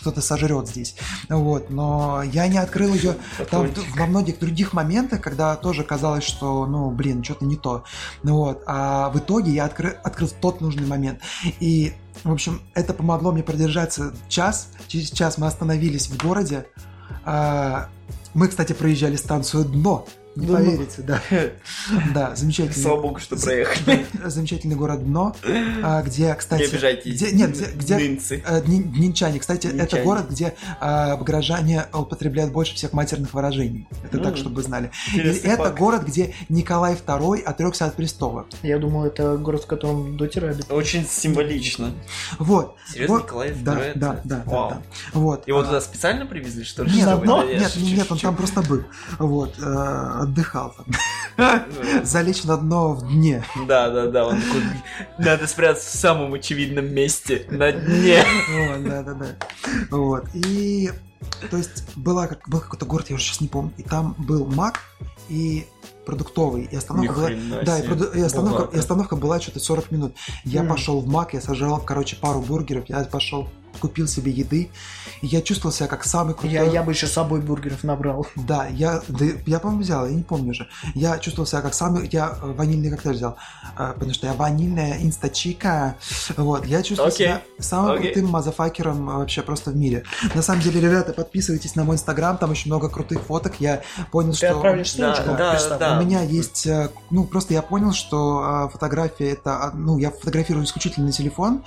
[SPEAKER 2] кто-то сожрет здесь. Вот. Но я не открыл ее там во многих других моментах, когда тоже казалось, что, ну, блин, что-то не то. Ну вот. А в итоге я откры- открыл тот нужный момент. И, в общем, это помогло мне продержаться час. Через час мы остановились в городе. А, Мы, кстати, проезжали станцию Дно. Не
[SPEAKER 1] Дно.
[SPEAKER 2] поверите, да. Да, замечательный.
[SPEAKER 3] Слава богу, что проехали.
[SPEAKER 2] Замечательный город Дно, а, где, кстати...
[SPEAKER 3] Не обижайтесь.
[SPEAKER 2] где- Нет, где...
[SPEAKER 3] Нынцы.
[SPEAKER 2] э, дни- Днинчане. Кстати, это город, где а, горожане употребляют больше всех матерных выражений. Это так, чтобы вы знали. И это город, где Николай II отрекся от престола.
[SPEAKER 1] Я думал, это город, в котором дотер обитает.
[SPEAKER 3] Очень символично.
[SPEAKER 2] Вот.
[SPEAKER 3] Серьезно,
[SPEAKER 2] Вот.
[SPEAKER 3] Николай II?
[SPEAKER 2] да,
[SPEAKER 3] это-
[SPEAKER 2] да, да,
[SPEAKER 3] Вау.
[SPEAKER 2] да. Вот.
[SPEAKER 3] Его
[SPEAKER 2] а,
[SPEAKER 3] туда специально привезли, что ли?
[SPEAKER 2] Нет,
[SPEAKER 3] я
[SPEAKER 2] нет, нет, он там просто был. Вот, э, отдыхал там. Залечь на дно в дне.
[SPEAKER 3] Да, да, да, он такой, надо спрятаться в самом очевидном месте, на дне.
[SPEAKER 2] Да, да, да. Вот. И то есть была как, был какой-то город, я уже сейчас не помню, и там был Мак и продуктовый, и остановка была...
[SPEAKER 3] хрена
[SPEAKER 2] Да, и, проду- и остановка,
[SPEAKER 3] Богато.
[SPEAKER 2] и остановка была что-то 40 минут. Я
[SPEAKER 1] Мгм.
[SPEAKER 2] пошел в Мак, я сожрал, короче, пару бургеров, я пошел, купил себе еды, и я чувствовал себя как самый крутой...
[SPEAKER 1] Я, я бы еще с собой бургеров набрал.
[SPEAKER 2] Да, я, да, я, по-моему, взял, я не помню уже. Я чувствовал себя как самый, я э, ванильный коктейль взял, э, потому что я ванильная инстачика, вот, я чувствую
[SPEAKER 3] Окей,
[SPEAKER 2] себя самым
[SPEAKER 3] окей.
[SPEAKER 2] крутым мазафакером э, вообще просто в мире. На самом деле, ребята, подписывайтесь на мой инстаграм, там очень много крутых фоток, я понял,
[SPEAKER 1] Ты
[SPEAKER 2] что...
[SPEAKER 1] отправишь
[SPEAKER 3] Да,
[SPEAKER 1] ссылочку,
[SPEAKER 3] да,
[SPEAKER 1] представь.
[SPEAKER 3] да.
[SPEAKER 2] У меня есть, ну, просто я понял, что фотография это, а, ну, я фотографирую исключительно на телефон,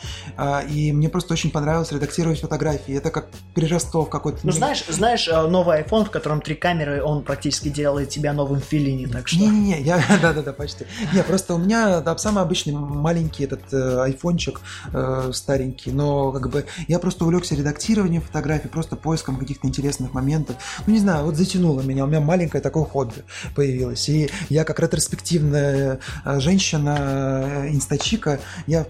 [SPEAKER 2] и мне просто очень понравилось редактировать фотографии. Это как переростов какой-то.
[SPEAKER 1] Ну, знаешь, знаешь, э, новый iPhone, в котором три камеры, он практически делает тебя новым Филини, так что...
[SPEAKER 2] Не-не-не, я, да-да-да, почти. Не, просто у меня да, самый обычный маленький этот э, айфончик э, старенький, но как бы я просто увлекся редактированием фотографий, просто поиском каких-то интересных моментов. Ну, не знаю, вот затянуло меня, у меня маленькое такое хобби появилось. И я как ретроспективная э, женщина, э, инстачика, я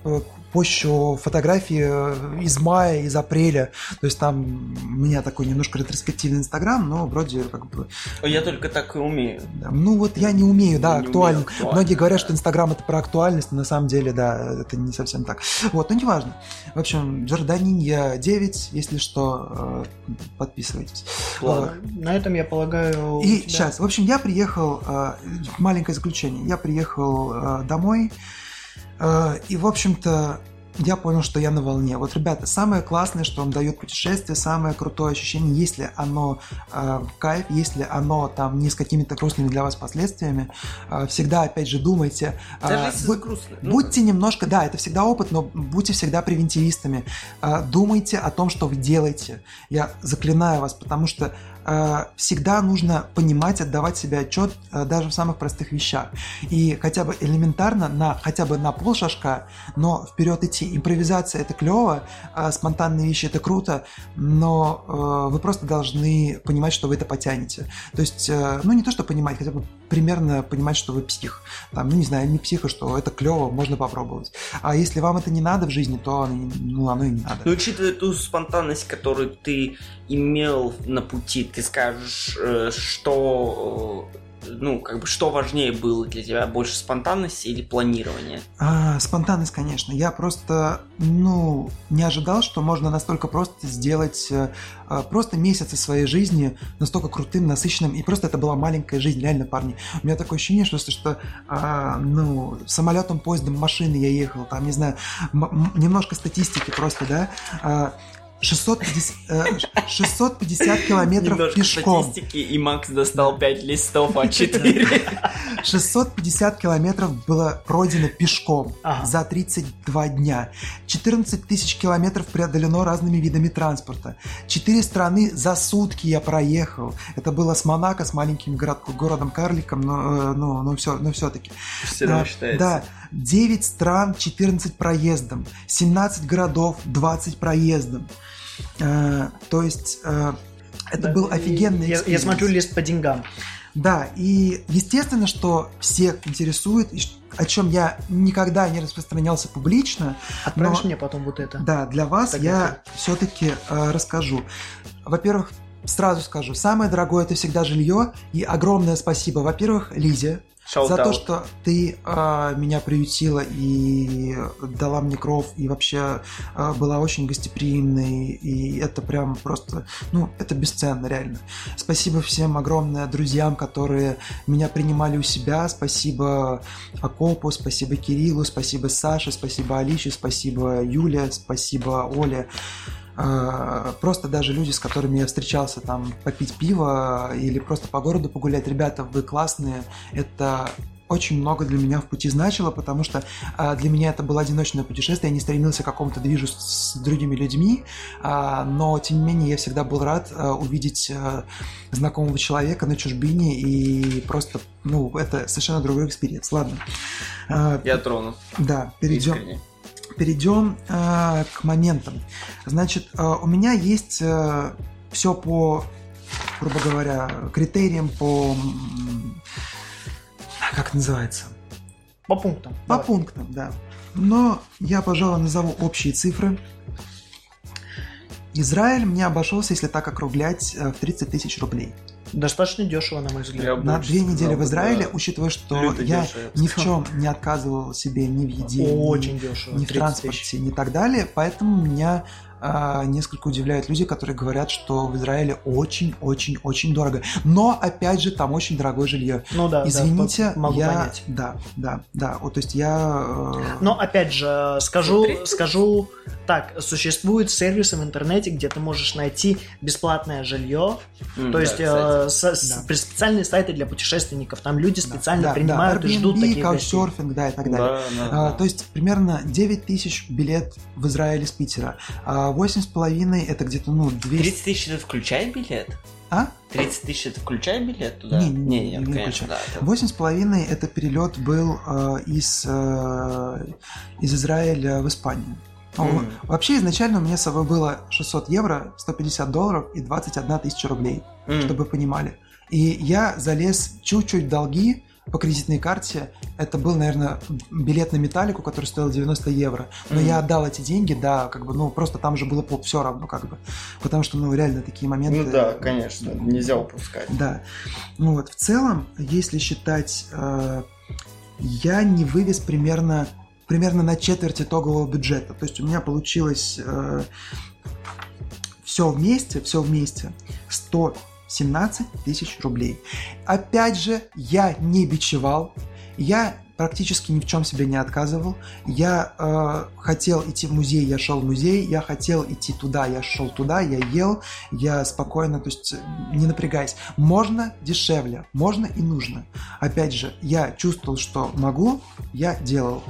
[SPEAKER 2] пощу фотографии э, из мая, из апреля. То есть там у меня такой немножко ретроспективный инстаграм, но вроде как бы
[SPEAKER 3] Я только так и умею.
[SPEAKER 2] да. Ну вот я не умею, да,
[SPEAKER 3] Не
[SPEAKER 2] актуально.
[SPEAKER 3] умею актуально,
[SPEAKER 2] Многие говорят, что Инстаграм это про актуальность, но на самом деле, да, это не совсем так. Вот, но неважно. В общем, Джорданинья 9, если что, э, подписывайтесь.
[SPEAKER 3] Ладно.
[SPEAKER 1] На этом, я полагаю...
[SPEAKER 2] И
[SPEAKER 1] тебя-
[SPEAKER 2] сейчас, в общем, я приехал, э, маленькое заключение, я приехал домой, и, в общем-то, я понял, что я на волне. Вот, ребята, самое классное, что вам дает путешествие, самое крутое ощущение, если оно э, в кайф, если оно там не с какими-то грустными для вас последствиями, э, всегда, опять же, думайте. э,
[SPEAKER 3] Даже если
[SPEAKER 2] вы-
[SPEAKER 3] грустно. ну,
[SPEAKER 2] Будьте немножко, да, это всегда опыт, но будьте всегда превентивистами. А, Думайте о том, что вы делаете. Я заклинаю вас, потому что а, всегда нужно понимать, отдавать себе отчет а, даже в самых простых вещах. И хотя бы элементарно, на, хотя бы на пол шажка, но вперед идти. Импровизация это клево, а, спонтанные вещи это круто, но вы просто должны понимать, что вы это потянете. То есть, э, ну не то, что понимать, хотя бы примерно понимать, что вы псих. Там, ну не знаю, не псих, а что это клево, можно попробовать. А если вам это не надо в жизни, то ну, оно и не надо.
[SPEAKER 3] Ну, учитывая ту спонтанность, которую ты имел на пути, ты скажешь, э, что, э, ну, как бы, что важнее было для тебя, больше спонтанности или планирование?
[SPEAKER 2] А, спонтанность, конечно. Я просто, ну, не ожидал, что можно настолько просто сделать э, а, просто месяцы своей жизни настолько крутым, насыщенным. И просто это была маленькая жизнь, реально, парни. У меня такое ощущение, что, что а, ну, самолетом, поездом, машиной я ехал, там, не знаю, немножко статистики просто, да. А, 650, э, 650 километров
[SPEAKER 3] Немножко
[SPEAKER 2] пешком.
[SPEAKER 3] статистики, и Макс достал 5 листов А4.
[SPEAKER 2] 650 километров было пройдено пешком
[SPEAKER 1] Ага.
[SPEAKER 2] за 32 дня. 14 тысяч километров преодолено разными видами транспорта. Четыре страны за сутки я проехал. Это было с Монако, с маленьким город- городом-карликом, но, э, но, но, все, но все-таки.
[SPEAKER 3] Все равно
[SPEAKER 2] Да,
[SPEAKER 3] считается.
[SPEAKER 2] Да, 9 стран, 14 проездом, 17 городов, 20 проездом. Э, то есть э, это
[SPEAKER 1] Да,
[SPEAKER 2] был офигенный
[SPEAKER 1] я, я смотрю лист по деньгам.
[SPEAKER 2] Да, и естественно, что всех интересует, и о чем я никогда не распространялся публично.
[SPEAKER 1] Отправишь
[SPEAKER 2] Но-
[SPEAKER 1] мне потом вот это.
[SPEAKER 2] Да, для вас
[SPEAKER 1] Так
[SPEAKER 2] я все-таки расскажу. Во-первых, сразу скажу, самое дорогое это всегда жилье. И огромное спасибо, во-первых, Лизе, за то,
[SPEAKER 3] Shout-out.
[SPEAKER 2] что ты а, меня приютила и дала мне кров, и вообще а, была очень гостеприимной, и это прям просто, ну, это бесценно, реально. Спасибо всем огромное друзьям, которые меня принимали у себя, спасибо Акопу, спасибо Кириллу, спасибо Саше, спасибо Алише, спасибо Юле, спасибо Оле. Э, Просто даже люди, с которыми я встречался там попить пиво или просто по городу погулять, ребята, вы классные, это очень много для меня в пути значило, потому что а, для меня это было одиночное путешествие, я не стремился к какому-то движу с, с другими людьми, а, но тем не менее я всегда был рад а, увидеть а, знакомого человека на чужбине и просто, ну, это совершенно другой experience. Ладно. А,
[SPEAKER 3] Я тронут.
[SPEAKER 2] да, перейдем
[SPEAKER 3] Искренне.
[SPEAKER 2] Перейдем э, к моментам. Значит, э, у меня есть все по, грубо говоря, критериям по... Как это называется?
[SPEAKER 1] По пунктам.
[SPEAKER 2] По
[SPEAKER 1] Давай.
[SPEAKER 2] пунктам, да. Но я, пожалуй, назову общие цифры. Израиль мне обошелся, если так округлять, э, в 30 тысяч рублей.
[SPEAKER 1] Достаточно дешево, на мой взгляд.
[SPEAKER 3] Я
[SPEAKER 2] На две недели в Израиле,
[SPEAKER 3] да.
[SPEAKER 2] учитывая, что
[SPEAKER 3] Люто
[SPEAKER 2] я
[SPEAKER 3] дешево,
[SPEAKER 2] ни в чем не отказывал себе ни в еде, ни-
[SPEAKER 1] Очень дешево.
[SPEAKER 2] ни в
[SPEAKER 1] 30
[SPEAKER 2] транспорте,
[SPEAKER 1] тысяч.
[SPEAKER 2] ни так далее. Поэтому меня а, несколько удивляют люди, которые говорят, что в Израиле очень-очень-очень дорого. Но, опять же, там очень дорогое жилье.
[SPEAKER 1] Ну да, да,
[SPEAKER 2] Извините,
[SPEAKER 1] по- могу
[SPEAKER 2] я...
[SPEAKER 1] понять.
[SPEAKER 2] Да, да, да. Вот, то есть я... э,
[SPEAKER 1] Но опять же, скажу,
[SPEAKER 3] Смотри.
[SPEAKER 1] скажу так, существуют сервисы в интернете, где ты можешь найти бесплатное жилье,
[SPEAKER 3] М,
[SPEAKER 1] то
[SPEAKER 3] да,
[SPEAKER 1] есть э, со- с-
[SPEAKER 2] Да.
[SPEAKER 1] при- специальные сайты для путешественников, там люди
[SPEAKER 2] да,
[SPEAKER 1] специально
[SPEAKER 2] да,
[SPEAKER 1] принимают
[SPEAKER 2] да,
[SPEAKER 1] и ждут
[SPEAKER 2] Airbnb,
[SPEAKER 1] таких.
[SPEAKER 2] Couchsurfing, да, и так далее.
[SPEAKER 3] Да, да,
[SPEAKER 2] А,
[SPEAKER 3] да.
[SPEAKER 2] то есть примерно 9 тысяч билет в Израиле с Питера. А 8,5 это где-то, ну, 200...
[SPEAKER 3] 30 тысяч это включая билет?
[SPEAKER 2] А?
[SPEAKER 3] 30 тысяч это включая билет туда?
[SPEAKER 2] Не, не, не, не
[SPEAKER 3] конечно, да.
[SPEAKER 2] Восемь с половиной это перелет был э, из, э, из Израиля в Испанию.
[SPEAKER 3] Мгм.
[SPEAKER 2] Вообще изначально у меня с собой было 600 евро, 150 долларов и 21 тысяча рублей,
[SPEAKER 3] М.
[SPEAKER 2] чтобы вы понимали. И я залез чуть-чуть в долги по кредитной карте. Это был, наверное, билет на металлику, который стоил 90 евро. Но
[SPEAKER 3] Мгм.
[SPEAKER 2] я отдал эти деньги, да, как бы, ну, просто там же было все равно, как бы. Потому что, ну, реально такие моменты...
[SPEAKER 3] Ну да, конечно, нельзя упускать.
[SPEAKER 2] Да. Ну вот, в целом, если считать, э, я не вывез примерно, примерно на четверть итогового бюджета. То есть у меня получилось все вместе, все вместе 117 тысяч рублей. Опять же, я не бичевал, я практически ни в чем себе не отказывал. Я э, хотел идти в музей, я шел в музей, я хотел идти туда, я шел туда, я ел, я спокойно, то есть э, не напрягаясь. Можно дешевле, можно и нужно. Опять же, я чувствовал, что могу, я делал.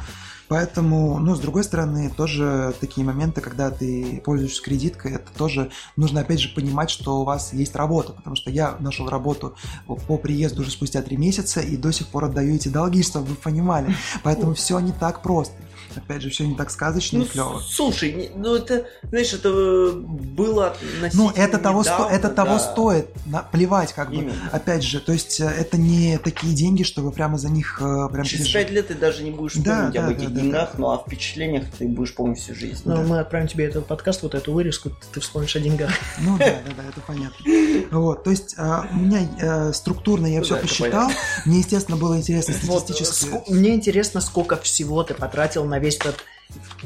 [SPEAKER 2] Поэтому, ну, с другой стороны, тоже такие моменты, когда ты пользуешься кредиткой, это тоже нужно, опять же, понимать, что у вас есть работа, потому что я нашел работу по приезду уже спустя три месяца и до сих пор отдаю эти долги, чтобы вы понимали. Поэтому все не так просто. Опять же, все не так сказочно
[SPEAKER 3] Ну,
[SPEAKER 2] и клево.
[SPEAKER 3] слушай, ну это, знаешь, это э, было относительно
[SPEAKER 2] Ну, это того, сто-
[SPEAKER 3] недавно,
[SPEAKER 2] это того
[SPEAKER 3] да.
[SPEAKER 2] стоит. На- плевать, как бы.
[SPEAKER 3] Именно.
[SPEAKER 2] Опять же, то есть э, это не такие деньги, чтобы прямо за них э, прям
[SPEAKER 3] Через пять лет ты даже не будешь
[SPEAKER 2] Да,
[SPEAKER 3] помнить
[SPEAKER 2] да,
[SPEAKER 3] об этих
[SPEAKER 2] да, да,
[SPEAKER 3] деньгах,
[SPEAKER 2] да.
[SPEAKER 3] ну а впечатлениях ты будешь помнить всю жизнь.
[SPEAKER 1] Ну,
[SPEAKER 2] Да.
[SPEAKER 1] мы отправим тебе этот подкаст, вот эту вырезку, ты вспомнишь о деньгах.
[SPEAKER 2] Ну да, да, да, это понятно. Вот, то есть а, у меня структурно я
[SPEAKER 3] Ну
[SPEAKER 2] все
[SPEAKER 3] да, это
[SPEAKER 2] посчитал. Мне, естественно, было интересно статистически.
[SPEAKER 1] ск- мне интересно, сколько всего ты потратил на весь этот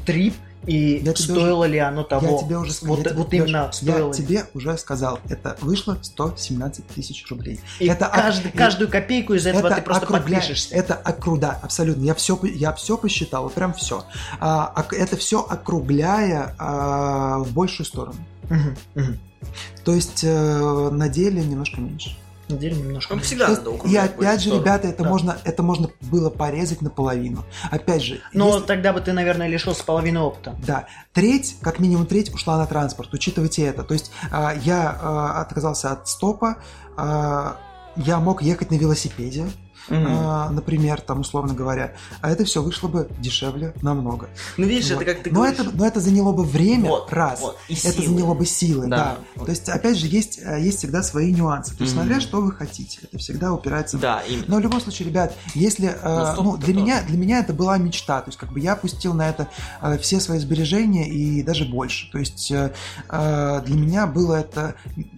[SPEAKER 1] трип, и
[SPEAKER 2] Я
[SPEAKER 1] стоило ли оно того.
[SPEAKER 2] Я тебе уже сказал.
[SPEAKER 1] Вот,
[SPEAKER 2] я тебе-
[SPEAKER 1] вот именно
[SPEAKER 2] Лёш,
[SPEAKER 1] стоило.
[SPEAKER 2] Я тебе уже сказал, это вышло 117 тысяч рублей.
[SPEAKER 1] И
[SPEAKER 2] это
[SPEAKER 1] каждый-
[SPEAKER 2] ок-
[SPEAKER 1] каждую копейку из этого ты просто
[SPEAKER 2] округля-
[SPEAKER 1] подпишешься.
[SPEAKER 2] Это окруда, абсолютно. Я все, я все посчитал, вот прям все. это все округляя а, в большую сторону.
[SPEAKER 1] Мгм, мгм.
[SPEAKER 2] То есть э, на деле немножко меньше.
[SPEAKER 1] На деле немножко.
[SPEAKER 3] Ну,
[SPEAKER 1] меньше.
[SPEAKER 3] всегда надо
[SPEAKER 2] и опять же,
[SPEAKER 3] сторону.
[SPEAKER 2] ребята, это
[SPEAKER 1] Да.
[SPEAKER 2] можно, это можно было порезать наполовину. Опять же,
[SPEAKER 1] Но
[SPEAKER 2] если-
[SPEAKER 1] тогда бы ты, наверное, лишился половины опыта.
[SPEAKER 2] Да, треть, как минимум треть ушла на транспорт, учитывайте это. То есть а, я а, отказался от стопа, а, я мог ехать на велосипеде,
[SPEAKER 3] Мгм.
[SPEAKER 2] а, например, там, условно говоря, а это все вышло бы дешевле намного.
[SPEAKER 3] Ну, видишь,
[SPEAKER 2] Вот.
[SPEAKER 3] это как ты
[SPEAKER 2] но,
[SPEAKER 3] говоришь.
[SPEAKER 2] это, но это заняло бы время,
[SPEAKER 3] Вот,
[SPEAKER 2] раз.
[SPEAKER 3] вот, и
[SPEAKER 2] это
[SPEAKER 3] силы.
[SPEAKER 2] заняло бы силы, да.
[SPEAKER 3] Да, вот.
[SPEAKER 2] То есть, опять же, есть, э, есть всегда свои нюансы. То есть,
[SPEAKER 3] Мгм.
[SPEAKER 2] смотря что вы хотите. Это всегда упирается
[SPEAKER 3] Да, именно.
[SPEAKER 2] но в любом случае, ребят, если э,
[SPEAKER 3] Ну,
[SPEAKER 2] ну, для меня для меня это была мечта, то есть как бы я пустил на это э, все свои сбережения и даже больше. То есть э, для меня было это,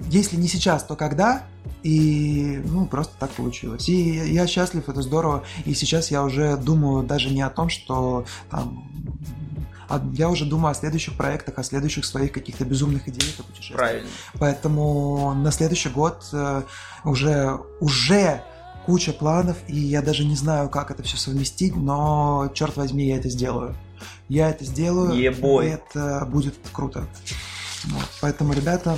[SPEAKER 2] если не сейчас, то когда? И ну просто так получилось. И я счастлив, это здорово. И сейчас я уже думаю даже не о том, что там а я уже думаю о следующих проектах, о следующих своих каких-то безумных идеях о путешествиях.
[SPEAKER 3] Правильно.
[SPEAKER 2] Поэтому на следующий год э, уже, уже куча планов, и я даже не знаю, как это все совместить, но, черт возьми, я это сделаю. Я это сделаю,
[SPEAKER 3] Ебой.
[SPEAKER 2] и это будет круто. Вот. Поэтому, ребята,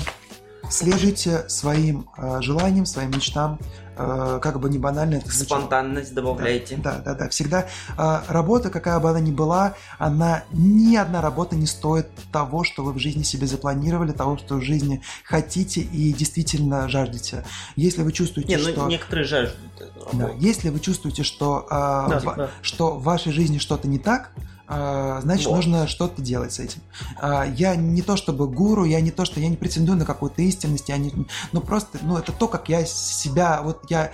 [SPEAKER 2] следуйте своим э, желаниям, своим мечтам, э, как бы не банально это звучало.
[SPEAKER 3] Спонтанность добавляйте.
[SPEAKER 2] Да, да, да. Всегда э, работа, какая бы она ни была, она ни одна работа не стоит того, что вы в жизни себе запланировали, того, что в жизни хотите и действительно жаждете. Если вы чувствуете,
[SPEAKER 3] Не, ну
[SPEAKER 2] что
[SPEAKER 3] некоторые жаждут
[SPEAKER 2] да, если вы чувствуете, что, э,
[SPEAKER 1] Да,
[SPEAKER 2] ва-
[SPEAKER 1] да.
[SPEAKER 2] что в вашей жизни что-то не так, значит,
[SPEAKER 3] Вот.
[SPEAKER 2] нужно что-то делать с этим. А, я не то чтобы гуру, я не то, что я не претендую на какую-то истинность, я не, ну просто, ну это то, как я себя, вот я,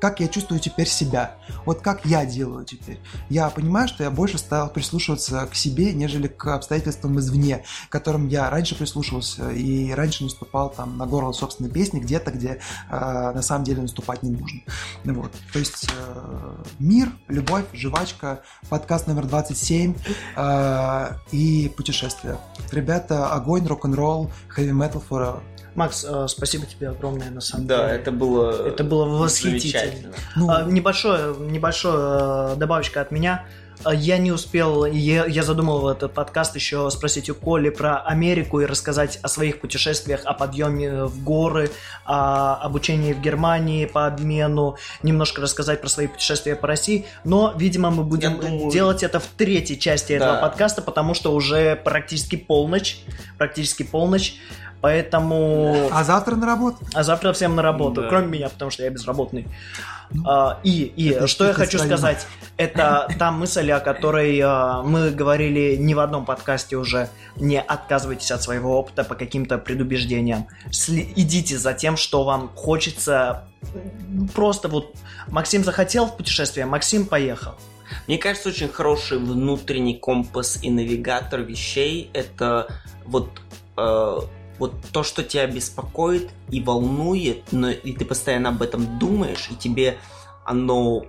[SPEAKER 2] как- я чувствую теперь себя, вот как я делаю теперь. Я понимаю, что я больше стал прислушиваться к себе, нежели к обстоятельствам извне, к которым я раньше прислушивался и раньше наступал там на горло собственной песни где-то, где э, на самом деле наступать не нужно. Ну Вот. То есть э, мир, любовь, жвачка, подкаст номер 27 э, и путешествия. Ребята, огонь, рок-н-ролл, heavy metal forever.
[SPEAKER 1] Макс, э, спасибо тебе огромное, на самом
[SPEAKER 3] Да,
[SPEAKER 1] деле.
[SPEAKER 3] это было...
[SPEAKER 1] Это было восхитительно.
[SPEAKER 2] Ну,
[SPEAKER 1] А, Небольшое, небольшое э, добавочка от меня. А, Я не успел, я, я задумал этот подкаст еще спросить у Коли про Америку и рассказать о своих путешествиях, о подъеме в горы, о обучении в Германии по обмену, немножко рассказать про свои путешествия по России. Но, видимо, мы будем
[SPEAKER 3] Я думаю-
[SPEAKER 1] делать это в третьей части этого
[SPEAKER 3] Да.
[SPEAKER 1] подкаста, потому что уже практически полночь, практически полночь. Поэтому...
[SPEAKER 2] а завтра на работу.
[SPEAKER 1] А завтра всем на работу,
[SPEAKER 3] Да.
[SPEAKER 1] кроме меня, потому что я безработный.
[SPEAKER 2] Ну,
[SPEAKER 1] А, и и
[SPEAKER 2] это
[SPEAKER 1] что я хочу
[SPEAKER 2] стоит.
[SPEAKER 1] сказать, это та мысль, о которой а, мы говорили не в одном подкасте уже. Не отказывайтесь от своего опыта по каким-то предубеждениям. Сли- идите за тем, что вам хочется. Просто вот Максим захотел в путешествие, Максим поехал.
[SPEAKER 3] Мне кажется, очень хороший внутренний компас и навигатор вещей это вот, э, вот то, что тебя беспокоит и волнует, но и ты постоянно об этом думаешь, и тебе оно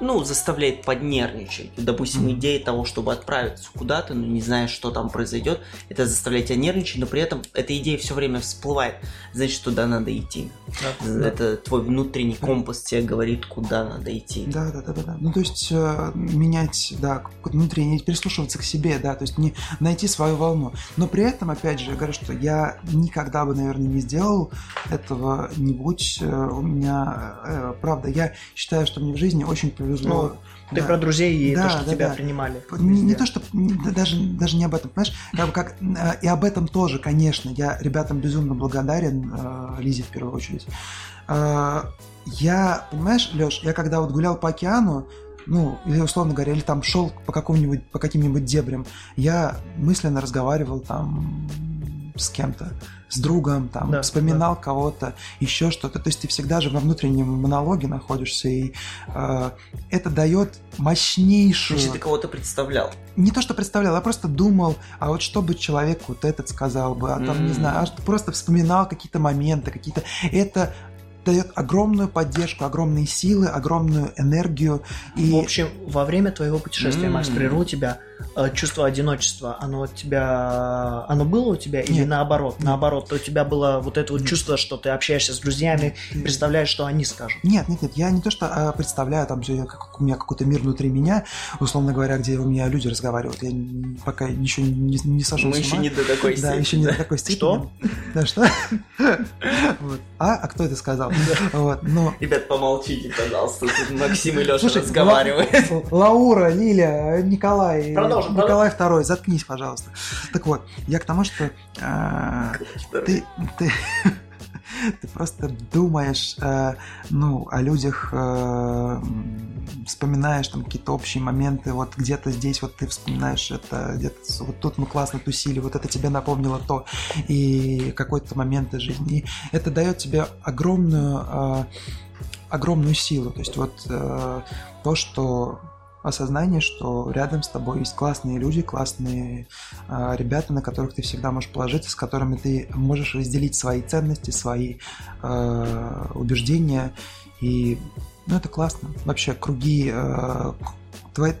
[SPEAKER 3] ну, заставляет поднервничать. Допустим,
[SPEAKER 2] Мгм.
[SPEAKER 3] идея того, чтобы отправиться куда-то, но не знаешь, что там произойдет, это заставляет тебя нервничать, но при этом эта идея все время всплывает. Значит, туда надо идти. Это твой внутренний компас тебе говорит, куда надо идти.
[SPEAKER 2] Да, да, да, да, да. Ну, то есть э, менять, да, какое-то внутреннее, прислушиваться к себе, да, то есть не найти свою волну. Но при этом, опять же, я говорю, что я никогда бы, наверное, не сделал этого, не будь э, у меня, э, правда, я считаю, что мне в жизни очень повезло.
[SPEAKER 1] Ну, Ты
[SPEAKER 2] Да.
[SPEAKER 1] про друзей и
[SPEAKER 2] Да,
[SPEAKER 1] то, что
[SPEAKER 2] да,
[SPEAKER 1] тебя
[SPEAKER 2] да.
[SPEAKER 1] принимали.
[SPEAKER 2] Не, не то, что да, даже, даже не об этом, понимаешь? Как, как, э, и об этом тоже, конечно. Я ребятам безумно благодарен, э, Лизе в первую очередь. Э, я, понимаешь, Леш, я когда вот гулял по океану, ну, или условно говоря, или там шел по какому-нибудь, по каким-нибудь дебрям, я мысленно разговаривал там с кем-то, с другом, там,
[SPEAKER 1] Да,
[SPEAKER 2] вспоминал кого-то, еще что-то. То есть ты всегда же во внутреннем монологе находишься, и э, это дает мощнейшую...
[SPEAKER 3] Если ты кого-то представлял.
[SPEAKER 2] Не то, что представлял, я просто думал, а вот что бы человек вот этот сказал бы, а там, не
[SPEAKER 3] М.
[SPEAKER 2] знаю, а просто вспоминал какие-то моменты, какие-то... Это дает огромную поддержку, огромные силы, огромную энергию. И
[SPEAKER 1] В общем, во время твоего путешествия,
[SPEAKER 3] М.
[SPEAKER 1] Макс, прерву тебя, чувство одиночества, оно у тебя, оно было у тебя или
[SPEAKER 2] Нет.
[SPEAKER 1] наоборот?
[SPEAKER 2] Нет.
[SPEAKER 1] Наоборот, то у тебя было вот это вот
[SPEAKER 2] Нет.
[SPEAKER 1] чувство, что ты общаешься с друзьями,
[SPEAKER 2] Ты-
[SPEAKER 1] представляешь, что они скажут.
[SPEAKER 2] Нет, нет, нет, я не то, что а, представляю, там же как у меня какой-то мир внутри меня, условно говоря, где у меня люди разговаривают. Я пока еще не, не сошел
[SPEAKER 3] Мы
[SPEAKER 2] с
[SPEAKER 3] еще не до такой
[SPEAKER 2] Да,
[SPEAKER 3] степени.
[SPEAKER 2] еще не до такой степени.
[SPEAKER 1] Что?
[SPEAKER 2] Да, что? А, а кто это сказал? Вот, но
[SPEAKER 3] Ребят, помолчите, пожалуйста. Максим и Леша разговаривают.
[SPEAKER 2] Ла- Лаура, Лиля, Николай,
[SPEAKER 1] Продолжим,
[SPEAKER 2] Николай Второй, заткнись, пожалуйста. Так вот, я к тому, что а, ты, ты, просто думаешь, э, ну, о людях, э, вспоминаешь там какие-то общие моменты, вот где-то здесь вот ты вспоминаешь это, где-то вот тут мы классно тусили, вот это тебе напомнило то, и какой-то момент из жизни. И это дает тебе огромную, э, огромную силу. То есть вот э, то, что осознание, что рядом с тобой есть классные люди, классные э, ребята, на которых ты всегда можешь положиться, с которыми ты можешь разделить свои ценности, свои э, убеждения. И ну, это классно. Вообще, круги... э, твои-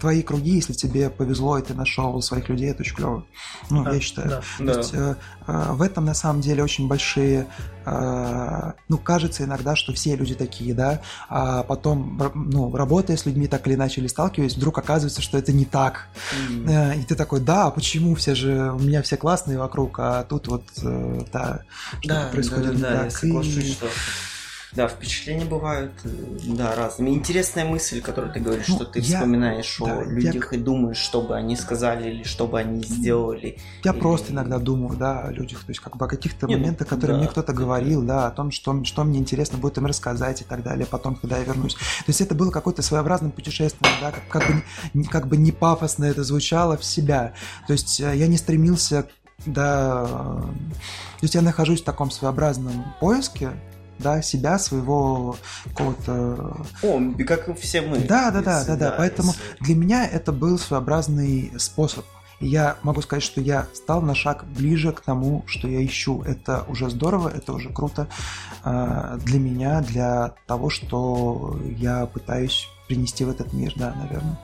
[SPEAKER 2] твои круги, если тебе повезло, и ты нашел своих людей, это очень клево. Ну,
[SPEAKER 1] Да,
[SPEAKER 2] я считаю.
[SPEAKER 1] да.
[SPEAKER 2] То
[SPEAKER 3] Да.
[SPEAKER 2] есть, э, э, в этом на самом деле очень большие, э, ну, кажется иногда, что все люди такие, да, а потом, ну, работая с людьми так или иначе, или сталкиваясь, вдруг оказывается, что это не так.
[SPEAKER 3] М.
[SPEAKER 2] Э, И ты такой, да, а почему все же, у меня все классные вокруг, а тут вот, э, да, что-то происходит не
[SPEAKER 3] да, я
[SPEAKER 2] так.
[SPEAKER 3] соглашусь,
[SPEAKER 2] И-
[SPEAKER 3] что да, впечатления бывают, э, да, разными. Интересная мысль, которую ты говоришь,
[SPEAKER 2] Ну,
[SPEAKER 3] что ты
[SPEAKER 2] я-
[SPEAKER 3] вспоминаешь
[SPEAKER 2] да,
[SPEAKER 3] о
[SPEAKER 2] я-
[SPEAKER 3] людях и думаешь, что бы они сказали или что бы они сделали.
[SPEAKER 2] Я
[SPEAKER 3] И-
[SPEAKER 2] просто иногда думаю, да, о людях, то есть как бы о каких-то
[SPEAKER 3] Не, ну,
[SPEAKER 2] моментах, которые
[SPEAKER 3] да,
[SPEAKER 2] мне кто-то
[SPEAKER 3] да.
[SPEAKER 2] говорил, да, о том, что, что мне интересно будет им рассказать и так далее, потом, когда я вернусь. То есть это было какое-то своеобразное путешествие, да, как, как, бы, не- как бы не пафосно это звучало в себя. То есть э, я не стремился, да, э, то есть я нахожусь в таком своеобразном поиске, да, себя, своего какого-то
[SPEAKER 3] О, как все мы.
[SPEAKER 2] да, да, да, да, да. Поэтому для меня это был своеобразный способ. И я могу сказать, что я стал на шаг ближе к тому, что я ищу. Это уже здорово, это уже круто а, для меня, для того, что я пытаюсь принести в этот мир, да, наверное.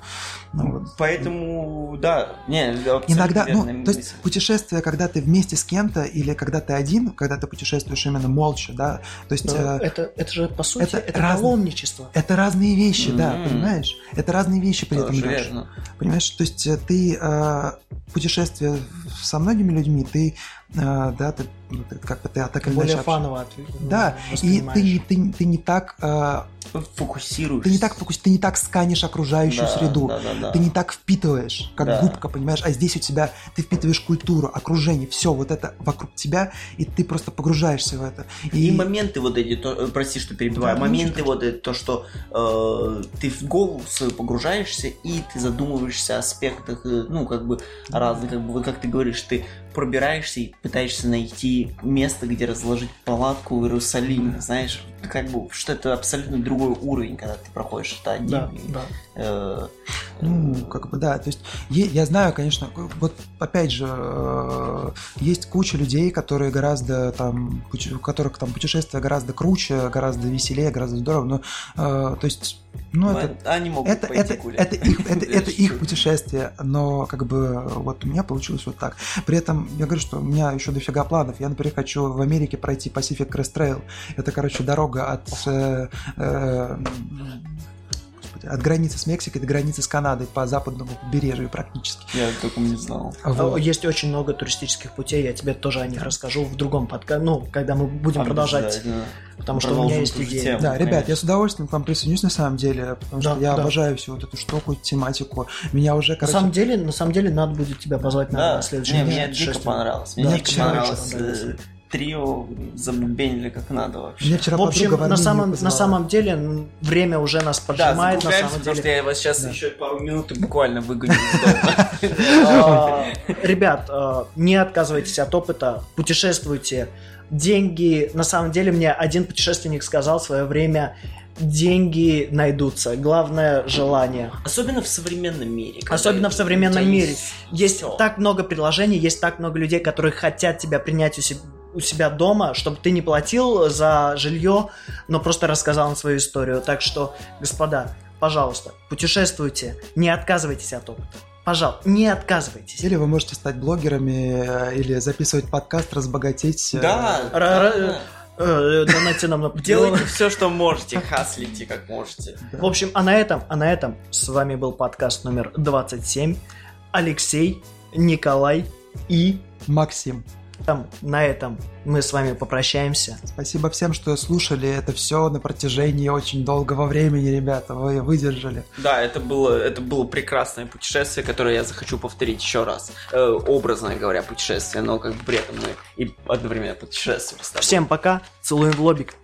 [SPEAKER 2] Ну, вот.
[SPEAKER 3] Поэтому, да, не,
[SPEAKER 2] Иногда, ну, то есть путешествие, когда ты вместе с кем-то, или когда ты один, когда ты путешествуешь именно молча, да, то есть
[SPEAKER 1] Но
[SPEAKER 2] э,
[SPEAKER 1] это, это же, по сути,
[SPEAKER 2] это
[SPEAKER 1] это,
[SPEAKER 2] разные-
[SPEAKER 1] паломничество.
[SPEAKER 2] это разные вещи, да,
[SPEAKER 3] Мгм.
[SPEAKER 2] понимаешь? Это разные вещи при этом
[SPEAKER 3] Тоже верно.
[SPEAKER 2] Понимаешь, то есть э, ты э, путешествие со многими людьми, ты, э, да, ты, ну, ты как бы ты так или
[SPEAKER 1] более
[SPEAKER 2] иначе
[SPEAKER 1] фаново ну,
[SPEAKER 2] Да, и ты, ты, ты не так, э,
[SPEAKER 3] Фокусируешься.
[SPEAKER 2] ты не так фокус, ты не так сканишь окружающую
[SPEAKER 3] Да,
[SPEAKER 2] среду,
[SPEAKER 3] да, да, да.
[SPEAKER 2] ты не так впитываешь, как
[SPEAKER 3] Да.
[SPEAKER 2] губка, понимаешь, а здесь у тебя ты впитываешь культуру, окружение, все вот это вокруг тебя, и ты просто погружаешься в это.
[SPEAKER 3] И моменты вот эти, то, э, прости, что перебиваю,
[SPEAKER 2] Да,
[SPEAKER 3] моменты вот это, то, что э, ты в голову свою погружаешься, и ты задумываешься о аспектах, э, ну, как бы, разных, как бы, как ты говоришь, ты пробираешься и пытаешься найти место, где разложить палатку в Иерусалиме, знаешь, как бы, что это абсолютно другой уровень, когда ты проходишь это один.
[SPEAKER 1] Да,
[SPEAKER 3] и,
[SPEAKER 1] да.
[SPEAKER 3] э,
[SPEAKER 2] Ну, как бы да, то есть я знаю, конечно, вот опять же, э, есть куча людей, которые гораздо там, у которых там путешествия гораздо круче, гораздо веселее, гораздо здорово, но, э, то есть, ну,
[SPEAKER 3] ну,
[SPEAKER 2] это,
[SPEAKER 3] они могут
[SPEAKER 2] это,
[SPEAKER 3] пойти
[SPEAKER 2] это,
[SPEAKER 3] гулять.
[SPEAKER 2] это их, это, это их путешествие, но как бы вот у меня получилось вот так. При этом я говорю, что у меня еще дофига планов. Я, например, хочу в Америке пройти Pacific Crest Trail. Это, короче, дорога от, э, э, господи, от границы с Мексикой до границы с Канадой по западному побережью практически.
[SPEAKER 3] Я только не знал.
[SPEAKER 1] А,
[SPEAKER 2] Вот.
[SPEAKER 1] Есть очень много туристических путей, я тебе тоже о них расскажу в другом подкасте, ну, когда мы будем продолжать, потому что у меня есть идеи.
[SPEAKER 3] тему.
[SPEAKER 2] Да, ребят, я
[SPEAKER 3] конечно.
[SPEAKER 2] с удовольствием к вам присоединюсь на самом деле, потому
[SPEAKER 1] Да,
[SPEAKER 2] что я
[SPEAKER 1] да.
[SPEAKER 2] обожаю всю вот эту штуку, тематику. Меня уже,
[SPEAKER 1] На
[SPEAKER 2] короче,
[SPEAKER 1] самом деле, на самом деле, надо будет тебя позвать
[SPEAKER 3] Да,
[SPEAKER 1] на следующий
[SPEAKER 3] не,
[SPEAKER 1] день
[SPEAKER 3] мне дико понравилось. Мне
[SPEAKER 1] Да,
[SPEAKER 3] дико понравилось. Трио забубенили как надо вообще.
[SPEAKER 2] мне вчера
[SPEAKER 1] В общем, на самом, на самом деле, время уже нас
[SPEAKER 3] Да,
[SPEAKER 1] поджимает, на
[SPEAKER 3] закругляемся,
[SPEAKER 1] самом
[SPEAKER 3] потому
[SPEAKER 1] деле.
[SPEAKER 3] что я вас сейчас
[SPEAKER 2] Да.
[SPEAKER 3] еще пару минут и буквально выгоню.
[SPEAKER 1] А, Ребят, а, не отказывайтесь от опыта, путешествуйте. Деньги, на самом деле, мне один путешественник сказал в свое время, деньги найдутся, главное желание.
[SPEAKER 3] Особенно в современном мире.
[SPEAKER 1] Особенно в современном мире. Есть
[SPEAKER 3] всё.
[SPEAKER 1] так много предложений, есть так много людей, которые хотят тебя принять у себя у себя дома, чтобы ты не платил за жилье, но просто рассказал им свою историю. Так что, господа, пожалуйста, путешествуйте, не отказывайтесь от опыта. Пожалуйста, не отказывайтесь.
[SPEAKER 2] Или вы можете стать блогерами, э, или записывать подкаст, разбогатеть. э,
[SPEAKER 3] Да,
[SPEAKER 1] Ра-
[SPEAKER 3] да,
[SPEAKER 1] Э, Донайте нам на.
[SPEAKER 3] Делайте все, что можете, хаслите как можете.
[SPEAKER 1] В общем, а на этом, а на этом с вами был подкаст номер 27. Алексей, Николай и
[SPEAKER 2] Максим,
[SPEAKER 1] там, на этом мы с вами попрощаемся.
[SPEAKER 2] спасибо всем, что слушали это все на протяжении очень долгого времени, ребята. Вы выдержали.
[SPEAKER 3] Да, это было, это было прекрасное путешествие, которое я захочу повторить еще раз. Э, образно говоря, путешествие, но как бы при этом мы и одновременно путешествуем.
[SPEAKER 1] Всем пока, целуем в лобик.